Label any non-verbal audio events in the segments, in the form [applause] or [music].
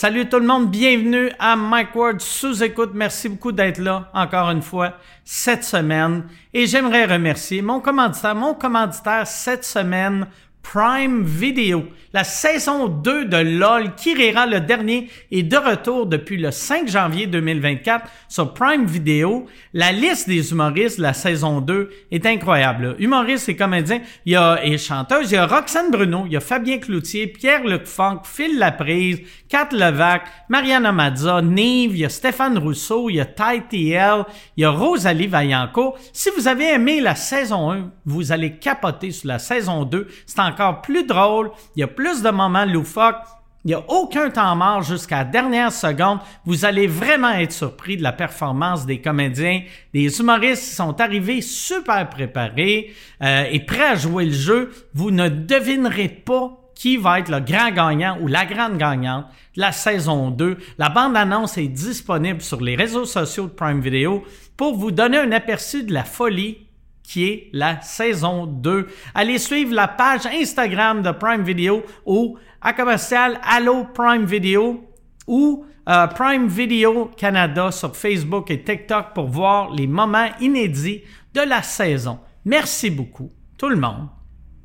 Salut tout le monde, bienvenue à Mike Ward sous écoute. Merci beaucoup d'être là encore une fois cette semaine. Et j'aimerais remercier mon commanditaire, mon commanditaire cette semaine, Prime Video. La saison 2 de LOL, qui rira le dernier, est de retour depuis le 5 janvier 2024 sur Prime Video. La liste des humoristes de la saison 2 est incroyable. Humoristes et comédiens, il y a et chanteuses, il y a Roxane Bruno, il y a Fabien Cloutier, Pierre-Luc Phil Laprise, Kat Levac, Mariana Mazza, Nive, il y a Stéphane Rousseau, il y a Ty il y a Rosalie Vaillancourt. Si vous avez aimé la saison 1, vous allez capoter sur la saison 2. C'est encore plus drôle, il y a plus de moments loufoques. Il n'y a aucun temps mort jusqu'à la dernière seconde. Vous allez vraiment être surpris de la performance des comédiens. des humoristes qui sont arrivés super préparés euh, et prêts à jouer le jeu. Vous ne devinerez pas qui va être le grand gagnant ou la grande gagnante de la saison 2. La bande-annonce est disponible sur les réseaux sociaux de Prime Video pour vous donner un aperçu de la folie qui est la saison 2. Allez suivre la page Instagram de Prime Video ou à commercial Allo Prime Video ou euh, Prime Video Canada sur Facebook et TikTok pour voir les moments inédits de la saison. Merci beaucoup, tout le monde.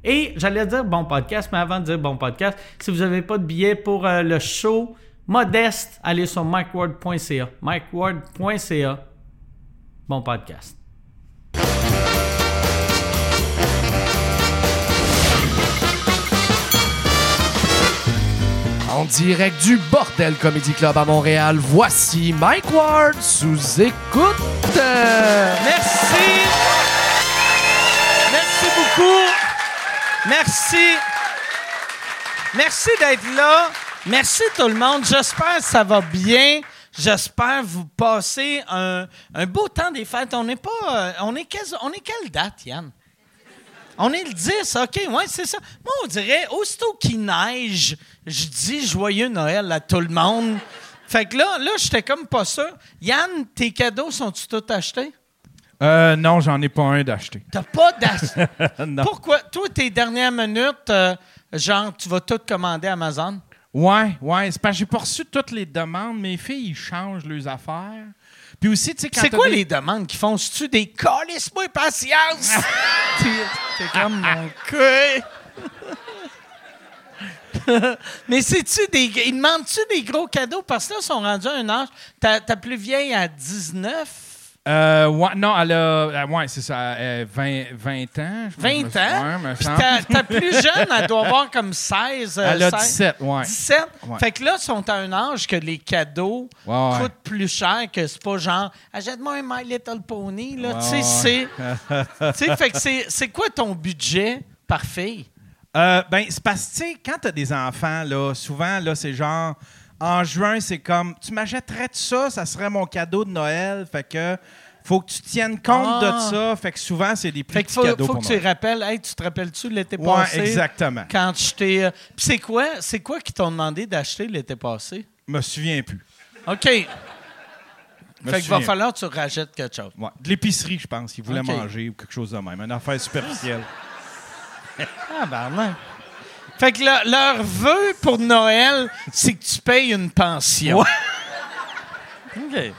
Et j'allais dire bon podcast, mais avant de dire bon podcast, si vous n'avez pas de billet pour euh, le show modeste, allez sur mikeward.ca. mikeward.ca. Bon podcast. En direct du Bordel Comedy Club à Montréal, voici Mike Ward sous écoute. Merci. Merci beaucoup. Merci. Merci d'être là. Merci tout le monde. J'espère que ça va bien. J'espère vous passer un, beau temps des fêtes. On n'est pas. euh, On est, on est quelle date, Yann? On est le 10, OK, ouais, c'est ça. Moi, on dirait, aussitôt qu'il neige, je dis joyeux Noël à tout le monde. Fait que là, là, j'étais comme pas sûr. Yann, tes cadeaux sont-ils tous achetés? Euh, non, j'en ai pas un d'acheter. T'as pas d'acheter. [laughs] Non. Pourquoi? Toi, tes dernières minutes, euh, genre, tu vas tout commander à Amazon? Ouais, ouais. C'est parce que j'ai pas reçu toutes les demandes. Mes filles, ils changent leurs affaires. Puis aussi, tu sais, quand C'est quoi des- les demandes qu'ils font? C'est-tu des calisse-moi patience? [laughs] T'es comme mon [laughs] cul. [laughs] Mais c'est-tu des. Ils demandent-tu des gros cadeaux? Parce que là, ils sont rendus à un âge. Ta, ta plus vieille à 19, Euh, ouais, non, elle a. euh, ouais, c'est ça. euh, 20, 20 ans. je 20 me- ans? Ouais, Puis ta, ta plus jeune, elle doit avoir comme 16. euh, Elle a 16. 17, ouais. 17. Ouais. Fait que là, ils sont à un âge que les cadeaux Ouais, coûtent plus cher que c'est pas genre achète-moi un My Little Pony. Là. Tu sais, c'est. [laughs] tu sais, fait que c'est quoi ton budget par fille? Euh, ben, c'est parce que, tu sais, quand t'as des enfants, là, souvent, là, c'est genre. En juin, c'est comme. Tu m'achèterais de ça, ça serait mon cadeau de Noël. Fait que. Faut que tu tiennes compte Ah. de ça. Fait que souvent, c'est des plus Fait petits faut, cadeaux faut pour que tu Noël. rappelles, hey, tu te rappelles-tu l'été Ouais, passé? exactement. Quand je t'ai. euh, Puis c'est quoi, c'est quoi qui t'ont demandé d'acheter l'été passé? Je me souviens plus. OK. Me fait qu'il va falloir que tu rachètes quelque chose. Ouais, de l'épicerie, je pense. Ils voulaient manger ou quelque chose de même. Une affaire superficielle. [laughs] Ah, ben non. Fait que le- leur vœu pour Noël, c'est que tu payes une pension. Ouais. OK.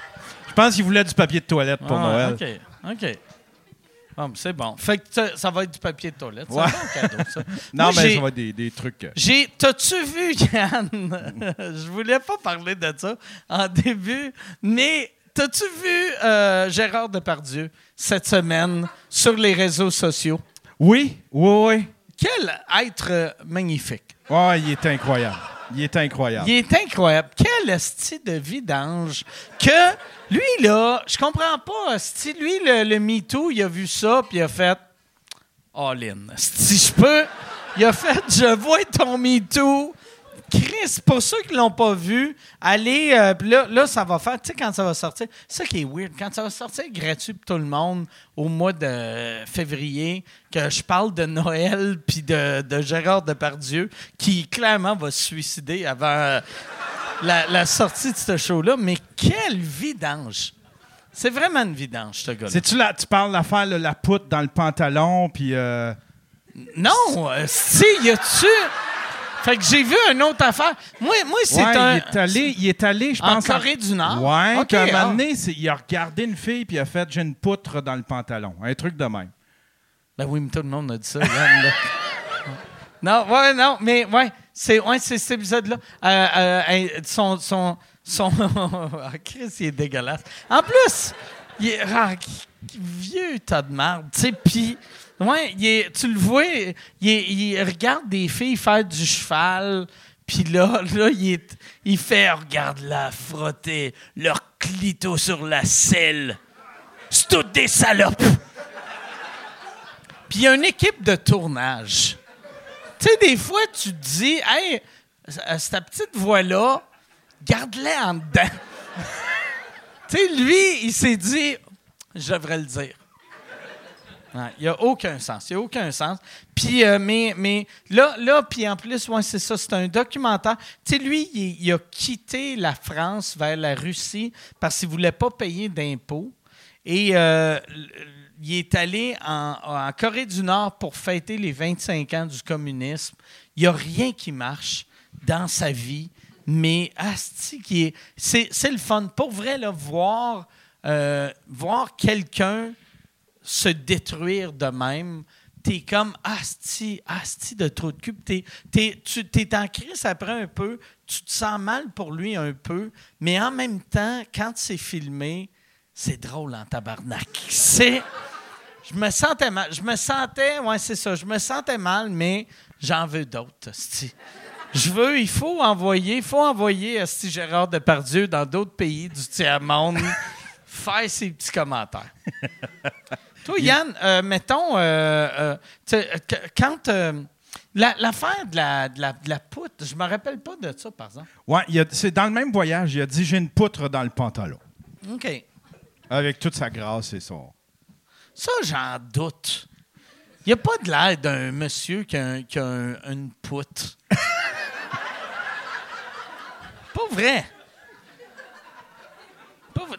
Je pense qu'ils voulaient du papier de toilette pour Ah, Noël. OK. OK. Bon, ben, c'est bon. Fait que ça- ça va être du papier de toilette. C'est Ouais. un bon cadeau, ça. [laughs] Non, Moi, mais ça va être des, des trucs. euh, J'ai. T'as-tu vu, Yann? [laughs] Je voulais pas parler de ça en début, mais t'as-tu vu euh, Gérard Depardieu cette semaine sur les réseaux sociaux? Oui, oui, oui. Quel être magnifique! Ouais, il est incroyable. Il est incroyable. Il est incroyable. Quel style de vidange que lui là, je comprends pas. esti, lui le, le MeToo, il a vu ça puis il a fait all in. Si je peux, il a fait je vois ton MeToo. Chris, pour ceux qui l'ont pas vu, allez, euh, là, là, ça va faire, tu sais, quand ça va sortir, c'est ça qui est weird, quand ça va sortir gratuit pour tout le monde au mois de février, que je parle de Noël puis de, de Gérard Depardieu, qui clairement va se suicider avant euh, la, la sortie de ce show-là, mais quelle vidange! C'est vraiment une vidange, ce gars-là. C'est-tu là, tu parles l'affaire, la poutre dans le pantalon, puis. euh, Non, si, y a-tu. Fait que j'ai vu une autre affaire. Moi, moi c'est Ouais, un. il est allé, il est allé, je En pense. Corée du Nord? Ouais, un ah. moment donné, il a regardé une fille puis il a fait j'ai une poutre dans le pantalon. Un truc de même. Ben oui, mais tout le monde a dit ça, Yann, là. [laughs] Non, ouais, non, mais ouais, c'est ouais, c'est cet épisode-là. Euh, euh, euh, son, son, son... [laughs] ah, Chris, il est dégueulasse. En plus, il est ah, vieux tas de merde, tu sais, puis... Ouais, il tu le vois, il, regarde des filles faire du cheval, puis là, [laughs] là il, est, il fait « Regarde-la frotter leur clito sur la selle. C'est toutes des salopes! » Puis il y a une équipe de tournage. Tu sais, des fois, tu te dis, hey, c- cette petite voix-là, garde-la en dedans. [laughs] tu sais, lui, il s'est dit, je devrais le dire. Il n'y a aucun sens. Il n'y a aucun sens. Puis, euh, mais, là, en plus, ouais, c'est ça, c'est un documentaire. Tu lui, il, a quitté la France vers la Russie parce qu'il ne voulait pas payer d'impôts. Et euh, il est allé en, Corée du Nord pour fêter les 25 ans du communisme. Il n'y a rien qui marche dans sa vie, mais asti, c'est, le fun. Pour vrai, voir, euh, voir quelqu'un se détruire de même, t'es comme asti, asti de trop de cul. T'es, t'es, tu t'es en crise après un peu, tu te sens mal pour lui un peu, mais en même temps, quand c'est filmé, c'est drôle en tabarnak. [laughs] C'est. Je me sentais mal. Je me sentais, ouais, c'est ça. Je me sentais mal, mais j'en veux d'autres. asti. Je veux, il faut envoyer, il faut envoyer asti Gérard Depardieu dans d'autres pays du tiers-monde [laughs] faire ses petits commentaires. Toi, Yann, euh, mettons, euh, euh, euh, quand. euh, la- L'affaire de la, de, la, de la poutre, je me rappelle pas de ça, par exemple. A- c'est dans le même voyage, il a dit j'ai une poutre dans le pantalon. OK. Avec toute sa grâce et son. Ça, j'en doute. Il n'y a pas de l'air d'un monsieur qui a, un- qui a un- une poutre. [laughs] pas vrai.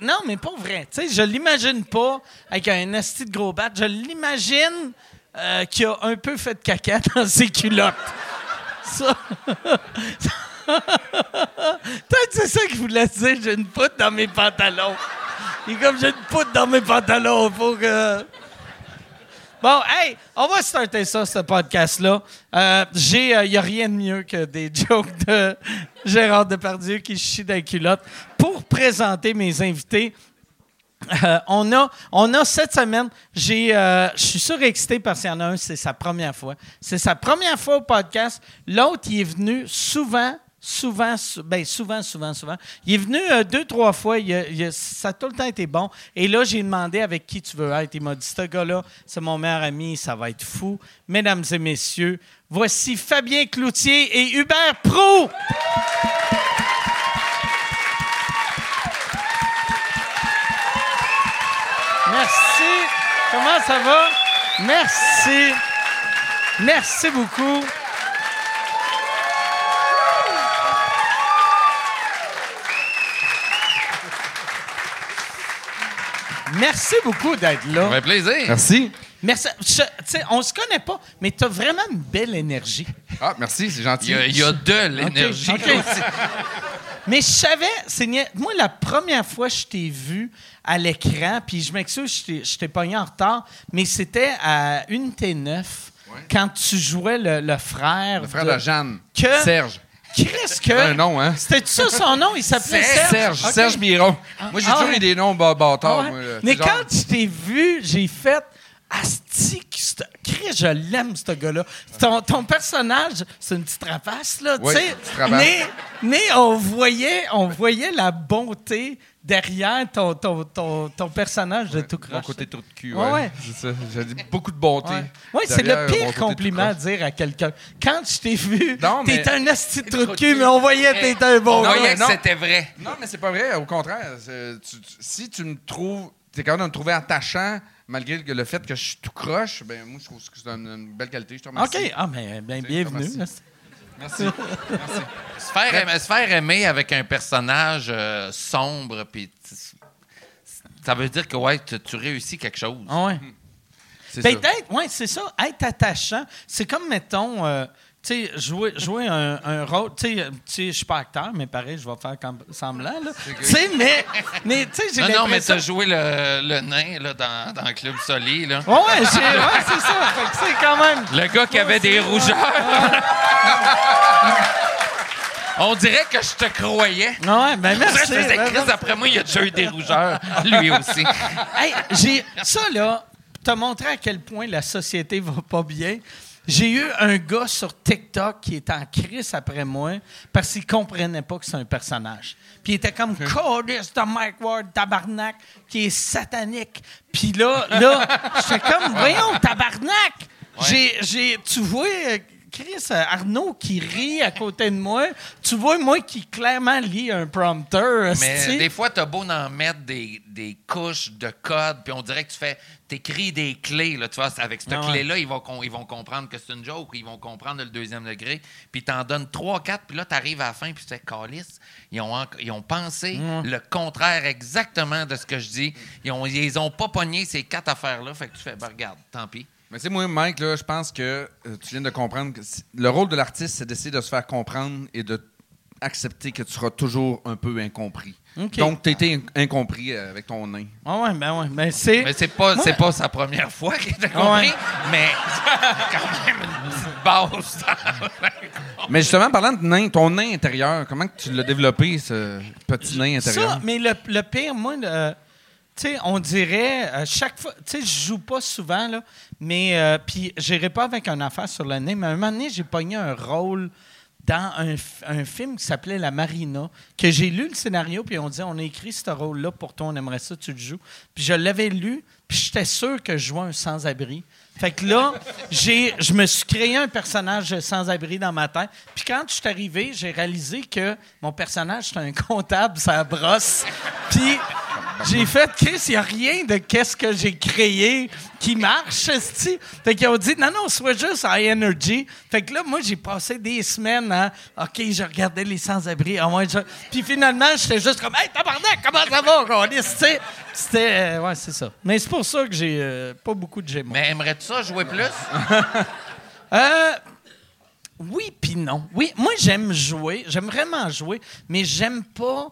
Non, mais pas vrai. Tu sais, je l'imagine pas avec un asti de gros bat. Je l'imagine euh, qui a un peu fait de caca [laughs] dans ses culottes. Ça. [laughs] Peut-être c'est ça qu'il voulait dire. J'ai une poutre dans mes pantalons. Est comme j'ai une poutre dans mes pantalons. Faut que. Bon, hey, on va starter ça, ce podcast-là. Euh, j'ai, il n'y a rien de mieux que des [laughs] jokes de Gérard Depardieu qui chie dans les culottes pour présenter mes invités. Euh, on, a, on a cette semaine, j'ai, euh, je suis surexcité parce qu'il y en a un, c'est sa première fois. C'est sa première fois au podcast. L'autre, il est venu souvent, souvent, sou- ben souvent, souvent, souvent. Il est venu euh, deux, trois fois. Ça a tout le temps été bon. Et là, j'ai demandé avec qui tu veux être. Il m'a dit, ce gars-là, c'est mon meilleur ami, ça va être fou. Mesdames et messieurs, voici Fabien Cloutier et Hubert Prou. Merci. Comment ça va? Merci. Merci beaucoup. Merci beaucoup d'être là. Ça fait plaisir. Merci. Merci. Je- on se connaît pas, mais tu as vraiment une belle énergie. Ah, merci, c'est gentil. Il y a, il y a de l'énergie. [laughs] Mais je savais, c'est moi, la première fois que je t'ai vu à l'écran, puis je m'excuse, je t'ai- pogné en retard, mais c'était à Unité 9, quand tu jouais le, le frère. Le frère de Jeanne. Que- Serge. Chris, que. Un nom, hein? C'était ça son nom? Il s'appelait Serge? Serge. Serge Miron. Moi, j'ai Ah toujours ouais. eu des noms bâ- bâtards. Ah ouais. Mais Genre- quand je t'ai vu, j'ai fait Asti, Chris, je l'aime, ce gars-là. Ton, ton personnage, c'est une petite rapace, là, Oui, tu sais. Mais, mais on, voyait, on voyait la bonté derrière ton, ton, ton, ton personnage de tout Mon croche. côté trou de cul, Ouais, ouais. C'est ça. J'ai dit beaucoup de bonté. Ouais, c'est le mon pire compliment à tout dire à quelqu'un. Quand je t'ai vu, t'es un asti de trou de cul, mais on voyait que t'étais un bon On gars. voyait que non. c'était vrai. Non, mais c'est pas vrai. Au contraire, c'est- tu- tu- si tu me trouves, t'es capable de me trouver attachant, malgré le, fait que je suis tout croche, ben moi, je trouve que c'est une, une belle qualité. Je te remercie. OK, ah, ben, ben, bienvenue. Merci. Se faire, aimer, se faire aimer avec un personnage euh, sombre, puis ça veut dire que ouais, tu, tu réussis quelque chose. Ah ouais. C'est Ben, ça. d'être- ouais, c'est ça. Être attachant, c'est comme, mettons, euh, tu sais, jouer, jouer un, un rôle. Tu sais, je suis pas acteur, mais pareil, je vais faire comme semblant. Tu sais, mais, mais tu sais, j'ai Non, non, mais t'as joué le, le nain là, dans, dans le Club Soli. Là. Ouais, ouais, c'est ça. Fait que c'est quand même. Le gars qui avait des rougeurs. On dirait que je te croyais. Ouais, ben merci. Je faisais Chris, après moi, il a déjà eu des rougeurs. Lui aussi. Hey, j'ai ça là, t'as montré à quel point la société va pas bien. J'ai eu un gars sur TikTok qui était en crise après moi parce qu'il comprenait pas que c'est un personnage. Puis il était comme Codis de Mike Ward, tabarnak, qui est satanique. Puis là, là, [laughs] j'étais comme, voyons, tabarnak! J'ai, j'ai, tu vois, Chris, euh, Arnaud qui rit à côté de moi. Tu vois, moi qui clairement lis un prompteur. Mais des fois, t'as beau en mettre des, des couches de code, puis on dirait que tu fais, t'écris des clés, là, tu vois, avec cette Ah ouais. clé-là, ils vont, ils vont comprendre que c'est une joke, ils vont comprendre le deuxième degré, puis t'en donnes trois, quatre, puis là, t'arrives à la fin, puis tu fais, calice, ils ont, ils ont pensé le contraire exactement de ce que je dis. Ils ont, ils ont pas pogné ces quatre affaires-là, fait que tu fais, ben, regarde, tant pis. Mais tu sais, moi, Mike, là, je pense que euh, tu viens de comprendre que le rôle de l'artiste, c'est d'essayer de se faire comprendre et de accepter que tu seras toujours un peu incompris. Donc, tu été incompris euh, avec ton nain. Ah ouais, ben ouais. Ben c'est. Mais c'est pas, c'est pas sa première fois qu'il t'a Ouais. compris, mais [laughs] quand même une petite base. Mais justement, parlant de nain, ton nain intérieur, comment que tu l'as développé, ce petit nain intérieur? Ça, mais le, le pire, moi, le- sais, on dirait, euh, chaque fois, tu sais, je joue pas souvent, là, mais, euh, puis j'irai pas avec une affaire sur le nez, mais un moment donné, j'ai pogné un rôle dans un, un film qui s'appelait La Marina, que j'ai lu le scénario, puis on dit, on a écrit ce rôle-là pour toi, on aimerait ça, tu le joues. Puis je l'avais lu, puis j'étais sûr que je jouais un sans-abri. Fait que là, j'ai, je me suis créé un personnage sans-abri dans ma tête. Puis quand je suis arrivé, j'ai réalisé que mon personnage, c'était un comptable, ça brosse. Puis j'ai fait, Chris, il n'y a rien de qu'est-ce que j'ai créé qui marche. Fait qu'ils ont dit, non, non, sois juste high energy. Fait que là, moi, j'ai passé des semaines à, OK, je regardais les sans-abri. Ah je- Puis finalement, j'étais juste comme, hey, tabarnak, comment ça va, tu sais? C'était, euh, ouais, c'est ça. Mais c'est pour ça que j'ai euh, pas beaucoup de gémeaux. Mais aimerais-tu ça jouer plus? [laughs] Euh, oui, puis non. Oui, moi j'aime jouer, j'aime vraiment jouer, mais j'aime pas,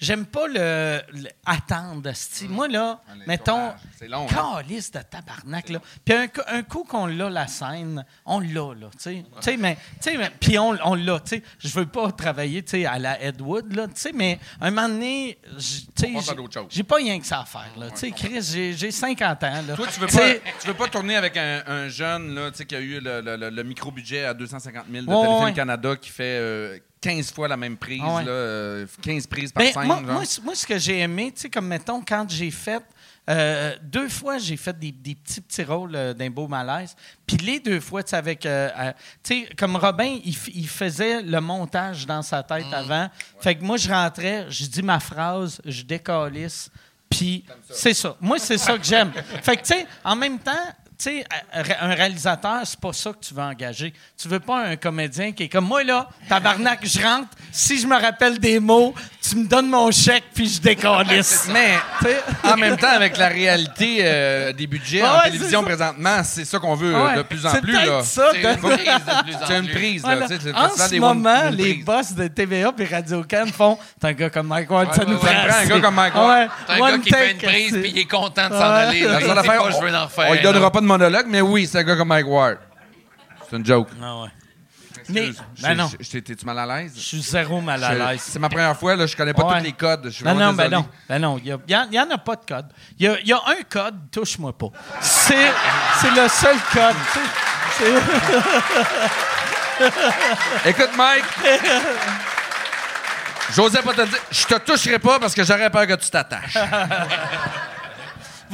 j'aime pas le, le- attendre. esti. Moi là, mettons, long, hein? calice de tabarnak là. Puis un, coup- un coup qu'on l'a la scène, on l'a là, tu sais. Tu sais, mais, tu sais, mais- puis on, on l'a, tu sais. Je veux pas travailler, tu sais, à la Ed Wood là, tu sais, mais un moment donné, tu sais, j'ai- pas rien que ça à faire là. Tu sais, Chris, j'ai- j'ai 50 ans là. Toi, tu veux, pas, tu veux pas tourner avec un, un jeune là, tu sais, qui a eu le, le- le- le micro-budget à 250 000 de Ouais, ouais. Canada qui fait euh, 15 fois la même prise, Ah ouais. là, euh, 15 prises par Ben, scène. moi, genre. moi, moi, ce que j'ai aimé, tu sais, comme mettons, quand j'ai fait. euh, deux fois, j'ai fait des, des petits, petits rôles euh, d'un beau malaise. Puis les deux fois, tu sais, avec. euh, euh, tu sais, comme Robin, il, il faisait le montage dans sa tête avant. Fait que moi, je rentrais, je dis ma phrase, je décalisse. Puis c'est ça. Moi, c'est ça que j'aime. [laughs] Fait que, tu sais, en même temps, tu sais, un réalisateur, c'est pas ça que tu veux engager. Tu veux pas un comédien qui est comme moi, là, tabarnak, je rentre, si je me rappelle des mots, tu me donnes mon chèque, puis je décalisse. [laughs] Mais Tu sais? en même temps, avec la réalité euh, des budgets Ouais, en télévision ça. présentement, c'est ça qu'on veut Ouais. de plus en plus. Là. ça. C'est de- une prise de plus en [laughs] C'est une prise. Là, Voilà. le En ce des moment, one- les boss de TVA et Radio-Can font « T'as un gars comme Mike Ward, ça Ouais, nous ouais, ouais. prend. Ça un gars comme Mike Ward. Ouais, C'est un one gars qui fait une take, prise puis il est content de s'en Ouais. aller. On lui donnera pas de monologue, mais oui, c'est un gars comme Mike Ward. C'est une joke. Ah ouais. Mais, ben non, T'es-tu mal à l'aise? je suis zéro mal à l'aise. C'est ma première fois, là, je connais pas Ouais. tous les codes. Je Non, non, ben non. Ben non, il n'y en, a pas de code. Il y a, il y a un code, touche-moi pas. C'est, le seul code. Écoute, Mike. J'osais pas te dire. Je te toucherai pas parce que j'aurais peur que tu t'attaches. [laughs]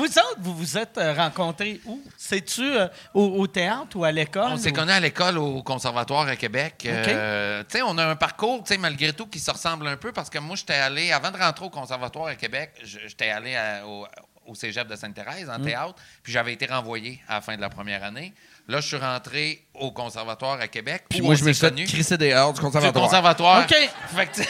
Vous autres, vous vous êtes euh, rencontrés où? C'est-tu euh, au, au théâtre ou à l'école? On s'est ou- connus à l'école au conservatoire à Québec. Euh, tu sais, on a un parcours, tu sais, malgré tout, qui se ressemble un peu parce que moi, j'étais allé, avant de rentrer au conservatoire à Québec, j'étais allé à- au, au cégep de Sainte-Thérèse Mm. en théâtre, puis j'avais été renvoyé à la fin de la première année. Là, je suis rentré au conservatoire à Québec. Puis moi, je me suis fait crisser des heures du Du conservatoire. conservatoire. OK. [laughs] Fait que,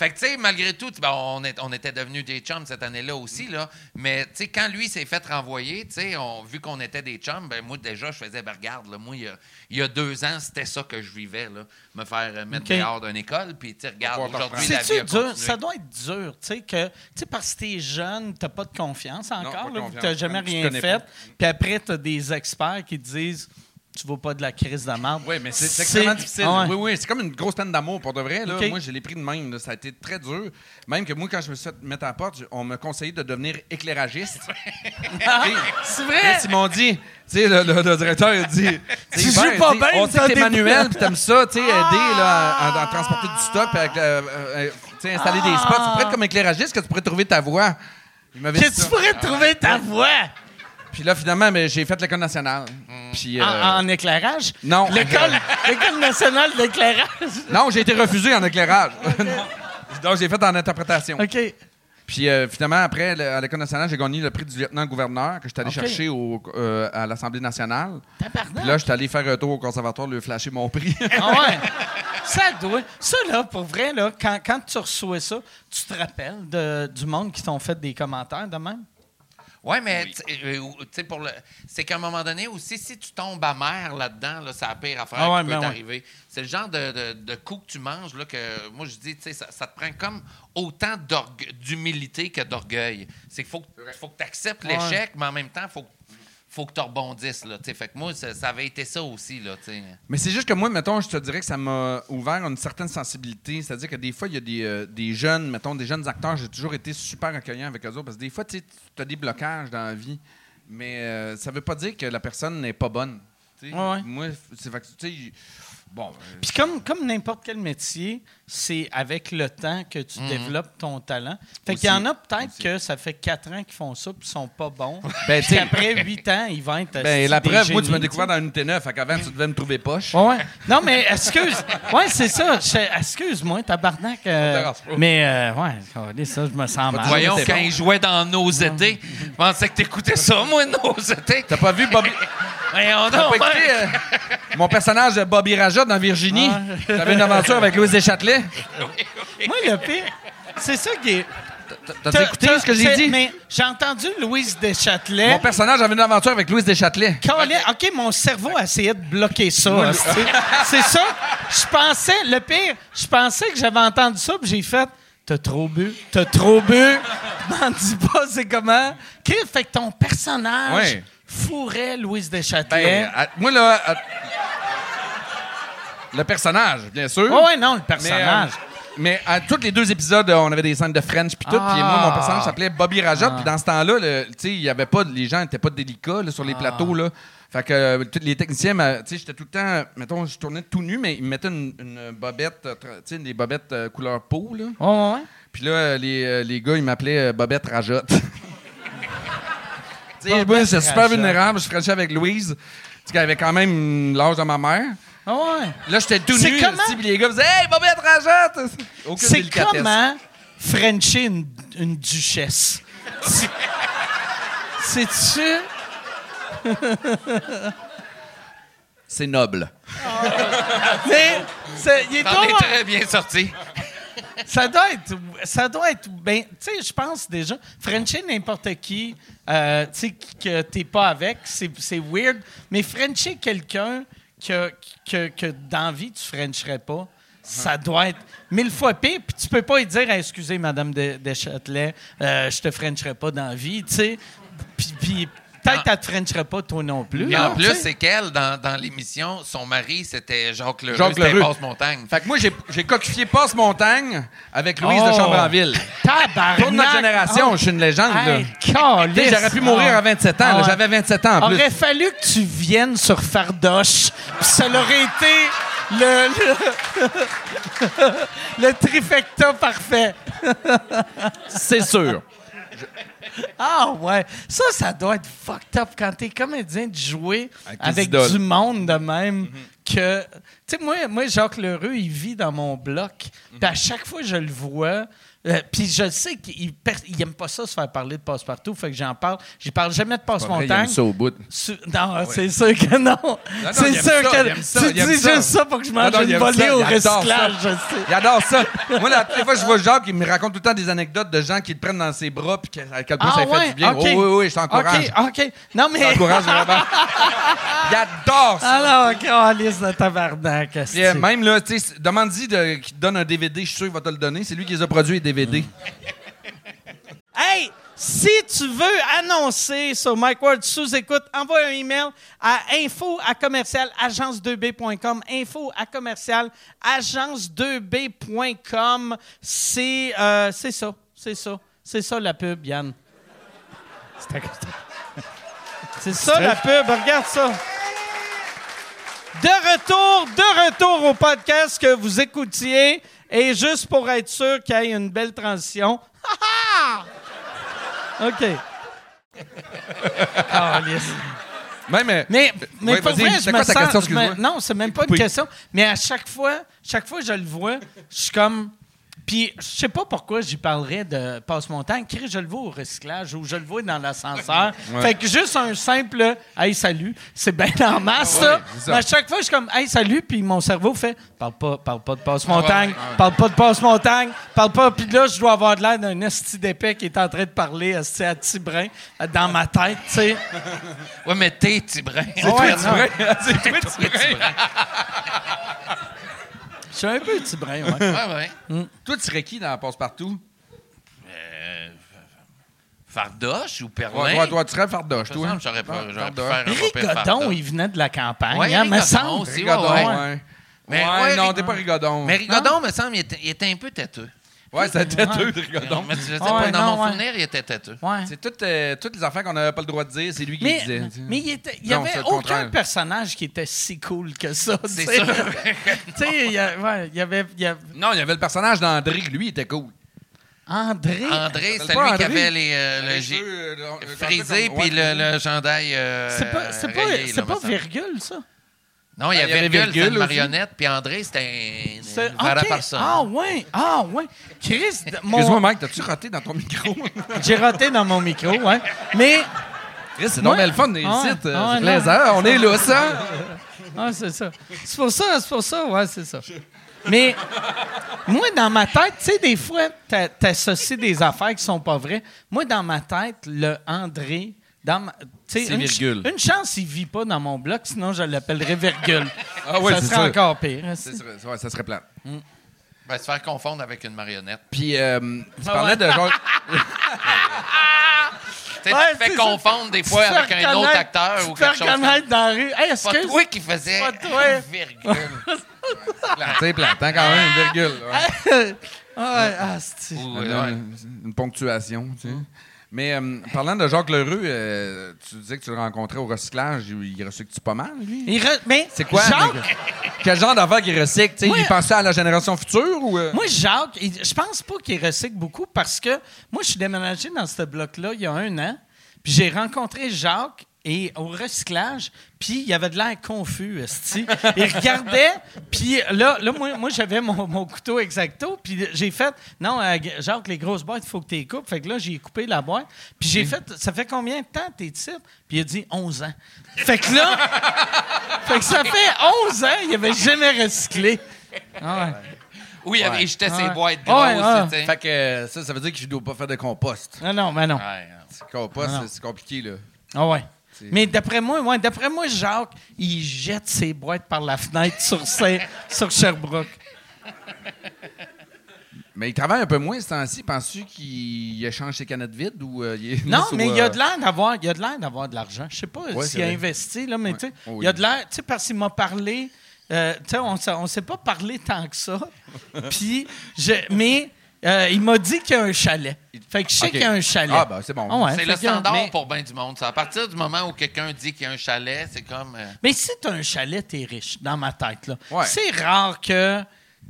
Fait que, tu sais, malgré tout, ben, on, est- on était devenus des chums cette année-là aussi, là. Mais, tu sais, quand lui s'est fait renvoyer, tu sais, vu qu'on était des chums, ben, moi, déjà, je faisais, ben, regarde, là, moi, il y a, il y a deux ans, c'était ça que je vivais, là. Me faire euh, mettre OK. dehors d'une école, puis, tu sais, regarde, aujourd'hui, la vie a dur? Ça doit être dur, tu sais, que, tu sais, parce que t'es jeune, t'as pas de confiance pas encore, de là, confiance. t'as jamais rien fait. pas. Puis après, t'as des experts qui te disent, tu vas pas de la crise de merde. Oui, mais c'est c'est extrêmement difficile. Ah ouais. Oui, oui, c'est comme une grosse peine d'amour pour de vrai. Là. Moi, je l'ai pris de même. là. Ça a été très dur. Même que moi, quand je me suis fait mettre à la porte, on m'a conseillé de devenir éclairagiste. C'est Chris, vrai? Ils m'ont dit, tu sais, le, le- le directeur, il dit, Tu joues pas bien, On sait que t'es manuel, puis t'aimes ça, tu sais, aider là, à, à- à transporter du stock, puis euh, euh, installer des spots. Tu pourrais être comme éclairagiste que tu pourrais trouver ta voix. Que tu pourrais trouver ta voix? Puis là, finalement, ben, j'ai fait l'école nationale. Puis, euh, en, en éclairage? non. L'école, [laughs] l'école nationale d'éclairage? Non, j'ai été refusé en éclairage. [laughs] Donc, j'ai fait en interprétation. OK. Puis euh, finalement, après, le- à l'École nationale, j'ai gagné le prix du lieutenant-gouverneur que j'étais allé OK. chercher au- euh, à l'Assemblée nationale. Tabarnak. Puis là, j'étais allé faire un tour au conservatoire, lui flasher mon prix. Ah ouais. [laughs] Ça doit. Ça, là, pour vrai, là, quand, quand tu reçois ça, tu te rappelles de- du monde qui t'ont fait des commentaires de même? Oui, mais tu sais, euh, pour le, c'est qu'à un moment donné aussi, si tu tombes amer là-dedans, là, c'est la pire affaire Ah ouais, qui ben peut ouais. t'arriver. C'est le genre de, de, de coup que tu manges là, que moi je dis, ça, ça te prend comme autant d'orgue- d'humilité que d'orgueil. C'est qu'il faut, que- faut que tu acceptes Ouais. l'échec, mais en même temps, il faut, faut que tu rebondisses. Là, fait que moi, ça, ça avait été ça aussi. Là. Mais c'est juste que moi, mettons, je te dirais que ça m'a ouvert une certaine sensibilité. C'est-à-dire que des fois, il y a des, euh, des jeunes, mettons, des jeunes acteurs, j'ai toujours été super accueillant avec eux autres. Parce que des fois, tu as des blocages dans la vie. Mais euh, ça veut pas dire que la personne n'est pas bonne. Ouais, ouais. Moi, c'est fait que, tu sais, bon. euh, Puis comme, comme n'importe quel métier, c'est avec le temps que tu développes ton talent. Fait qu'il y en a peut-être que ça fait quatre ans qu'ils font ça puis ils sont pas bons. [laughs] Ben, puis tu sais- après huit ans, ils vont être Ben, la preuve, moi, tu génies, m'as découvert dans une T9. Fait qu'avant, tu devais me trouver poche. Ouais, ouais. Non, mais excuse. Ouais, c'est ça. Je- Excuse-moi, tabarnak. euh, mais, euh, ouais, regardez ça, je me sens mal. Voyons, quand bon. il jouait dans Nos étés, je pensais que t'écoutais ça, moi, Nos étés. T'as pas vu Bobby. [laughs] Voyons donc, euh, mon personnage de Bobby Rajat dans Virginie? T'avais une aventure avec Louise Deschâtelet? Moi, le pire, c'est ça qui est. T'as- T'as écouté ce que j'ai c'est- dit? Mais j'ai entendu Louise Deschâtelet. Mon personnage avait une aventure avec Louise Deschâtelet. Colin, OK, mon cerveau a essayé de bloquer ça. hostie. [laughs] c'est ça. Je pensais, le pire, je pensais que j'avais entendu ça, puis j'ai fait T'as trop bu, t'as trop bu. [laughs] M'en dis pas, c'est comment. OK, fait que ton personnage Ouais. Fourrait Louise Deschâtelet. Ben, à- moi, là. à- le personnage, bien sûr. oh, ouais, non, le Mais, personnage. euh, mais à tous les deux épisodes, euh, on avait des scènes de French puis tout. Ah. Puis moi, mon personnage s'appelait Bobby Rajat. Puis dans ce temps-là, il y avait pas, les gens n'étaient pas délicats là, sur Ah. les plateaux. Là. Fait que euh, les techniciens, tu sais, j'étais tout le temps, mettons, je tournais tout nu, mais ils me mettaient une, une bobette, euh, tu sais, des bobettes euh, couleur peau. Là. Ouais. Puis là, euh, les, euh, les gars, ils m'appelaient euh, Bobette Rajot. [laughs] Tu sais, moi, Bobette j'étais super vulnérable. Je frenchais avec Louise, tu sais, qui avait quand même l'âge de ma mère. Ah ouais. Là, j'étais tout C'est nu. comment? aussi, les gars me disaient Hey, Bobette Rajot! Aucune C'est comment Frencher une, une duchesse? C'est-tu? C'est noble. Mais c'est- il est T'en es drôle. très bien sorti. Ça doit être. Ça doit être. Ben, tu sais, je pense déjà. Frencher n'importe qui, euh, tu sais, que t'es pas avec, c'est weird. Mais Frencher quelqu'un que, que, que dans vie, tu Frencherais pas, ça doit être mille fois pire. Puis tu peux pas lui dire, Hey, excusez, Madame de, Deschâtelet, euh, je te Frencherais pas dans vie, tu sais. Puis. puis Peut-être qu'elle te Frencherait pas, toi non plus. Et en plus, tu c'est qu'elle, dans, dans l'émission, son mari, c'était Jacques Leroux. Jacques c'était Leroux. Passe-Montagne. Fait que moi, j'ai, j'ai coquifié Passe-Montagne avec Louise de Oh. Chambranville. Tabarnak! Pour notre génération, Oh. je suis une légende. là. Hey, Tu sais, calisse. J'aurais pu mourir à 27 ans. Ah là. ouais. J'avais 27 ans en plus. Aurait fallu que tu viennes sur Fardoche. puis Ça aurait été le, le, [laughs] le trifecta parfait. C'est sûr. [laughs] Ah ouais. Ça, ça doit être fucked up quand t'es comédien de jouer Avec avec, du monde de même que... Tu sais, moi, moi, Jacques Lheureux, il vit dans mon bloc. Puis à chaque fois que je le vois, Euh, Puis je sais qu'il per- il aime pas ça se faire parler de passe-partout, fait que j'en parle. J'y parle jamais de passe-montagne. ça au bout. Su- Non, c'est sûr que non. non, c'est sûr ça, que ça, tu dis ça. juste ça pour que je mange Non, une volée ça, au ça. recyclage, je sais. Il adore ça. Moi, la les fois que je vois Jacques, il me raconte tout le temps des anecdotes de gens qui le prennent dans ses bras puis à quel point ça lui fait du bien. Ah, ok. Oh, oui, oui, oui, je t'encourage. OK, OK. Non, Je mais... t'encourage vraiment. [laughs] Il adore ça. Alors, calice de tabarnak. Esti. euh, même là, tu sais, demande-y de- qu'il te donne un DVD, je suis sûr qu'il va te le donner. C'est lui qui les a produits, les DVD. Hey, si tu veux annoncer sur Mike Ward sous écoute, envoie un email à info à commercial agence2b.com. Info à commercial agence2b.com. C'est euh, c'est ça, c'est ça, c'est ça la pub, Yann. C'est ça la pub, regarde ça. De retour, de retour au podcast que vous écoutiez. Et juste pour être sûr qu'il y ait une belle transition. Ha, [laughs] ha! OK. [laughs] Calisse. Même, euh, mais mais Ouais, pour vrai, je me sens... question, excuse-moi? non, c'est même pas une question. Mais à chaque fois, chaque fois que je le vois, je suis comme... Puis je sais pas pourquoi j'y parlerais de passe-montagne. Chris, je le vois au recyclage ou je le vois dans l'ascenseur. Ouais. Fait que juste un simple « Hey, salut », c'est bien en masse, ça. Mais à chaque fois, je suis comme « Hey, salut », puis mon cerveau fait « Parle pas, parle pas de passe-montagne, ouais, parle pas de passe-montagne, parle pas... » Puis là, je dois avoir de l'air d'un esti d'épais qui est en train de parler à Tibrin dans ma tête, tu sais. Ouais, mais t'es Tibrin. C'est toi, Ouais, Tibrin. [laughs] c'est toi, toi, Tibrin. Je suis un peu Tibrin, ouais. Ouais, ouais. Toi, tu serais qui dans Passe-Partout? Euh, Fardoche ou Perlin? Ouais, toi, toi, tu serais Fardoche, toi. j'aurais pas- Ah, j'aurais pu Fardoche. faire un pas Rigodon, il venait de la campagne, Ouais, hein, me Rigodon semble. aussi, Rigodon, ouais, ouais. ouais. Mais ouais, ouais, non, t'es pas Rigodon. Mais Rigodon, me semble, il était, il était un peu têteux. Ouais, c'était têteux, de Rigodon. Mais je sais Ouais, pas, dans non, mon ouais. souvenir, il était têteux. Ouais. C'est toutes, euh, toutes les affaires qu'on n'avait pas le droit de dire, c'est lui qui les Mais disait. mais il était- il y Non, avait aucun contraire. personnage qui était si cool que ça. [laughs] C'est tu sais. sûr. [laughs] Tu sais, il y ouais, avait, il y avait Non, il y avait le personnage d'André, lui, il était cool. André? André, c'est lui qui avait les, euh, le Les euh, euh, frisé puis ouais. le, le euh, C'est pas, c'est pas, là, pas virgule, ça? Non, il y Ah, il y avait Virgule, marionnette, puis André, c'était un, C'est- une vraie ok. personne. Ah, ouais. Ah, ouais. Chris, mon- Excuse-moi, Mike, t'as-tu raté dans ton micro? [laughs] j'ai raté dans mon micro, ouais. Mais, Chris, c'est bien le fun des Ah sites. euh, Ah ouais, c'est plaisant. On est là, ça. ah, c'est ça. C'est pour ça, c'est pour ça, ouais, c'est ça. Mais, moi, dans ma tête, tu sais, des fois, t'a- t'associes des affaires qui sont pas vraies. Moi, dans ma tête, le André, dans ma- une, virgule. une chance, il vit pas dans mon bloc, sinon je l'appellerais virgule. [laughs] Ah ouais, ça serait ça. encore pire. Ça serait, ouais, ça serait plat. Ben, se faire confondre avec une marionnette. Puis, euh, tu Ah parlais ouais. de genre. [laughs] Tu Ouais, tu te fais ça. confondre des fois Tu avec un autre acteur tu ou quelque chose. reconnaître dans la rue. Hey, C'est pas toi qui faisais pas toi. [laughs] virgule. Plantant quand même, une virgule. ouais. Ah, ouais, ah, Ou, Une- euh, ouais. Une ponctuation, tu sais. Mais euh, parlant de Jacques Lheureux, euh, tu disais que tu le rencontrais au recyclage. Il il recycle-tu pas mal, lui? Il re- Mais C'est quoi? Jacques, mais- Quel genre d'affaires qu'il recycle? tu sais? Moi- il pensait à la génération future ou. euh? Moi, Jacques, je pense pas qu'il recycle beaucoup parce que moi, je suis déménagé dans ce bloc-là il y a un an. Puis j'ai rencontré Jacques et au recyclage, puis il avait de l'air confus, esti. Il regardait, puis là, là moi, moi j'avais mon, mon couteau exacto, puis j'ai fait, non, euh, Jacques, les grosses boîtes, il faut que tu les coupes. Fait que là, j'ai coupé la boîte, puis j'ai fait, ça fait combien de temps t'es ici? Puis il a dit 11 ans. Fait que là, [laughs] fait que ça fait 11 ans, il avait jamais recyclé. Ah ouais. Oui, il avait jeté ses boîtes Ouais, grosses. Fait que ça, ça veut dire qu'il ne doit pas faire de compost. Non, non, mais non. Ouais, hein. C'est compost, c'est compliqué, là. Ah ouais. Mais d'après moi, ouais, d'après moi, Jacques, il jette ses boîtes par la fenêtre sur, [laughs] sur Sherbrooke. Mais il travaille un peu moins ce temps-ci. Penses-tu qu'il échange ses canettes vides ou euh, il est Non, mais il a euh, de l'air d'avoir, il a de l'air d'avoir de l'argent. Je sais pas Ouais, s'il a vrai. investi là, mais Ouais. tu sais, Oh, il a oui. de l'air, tu sais, parce qu'il m'a parlé. euh, tu sais, on on s'est pas parlé tant que ça. [laughs] Puis, je, mais euh, il m'a dit qu'il y a un chalet. Fait que je sais qu'il y a un chalet. Ah, ben c'est bon. Ah ouais, C'est le standard mais- pour bien du monde. ça. À partir du moment où quelqu'un dit qu'il y a un chalet, c'est comme. euh, Mais si tu as un chalet, tu es riche, dans ma tête. là. Ouais. C'est rare que.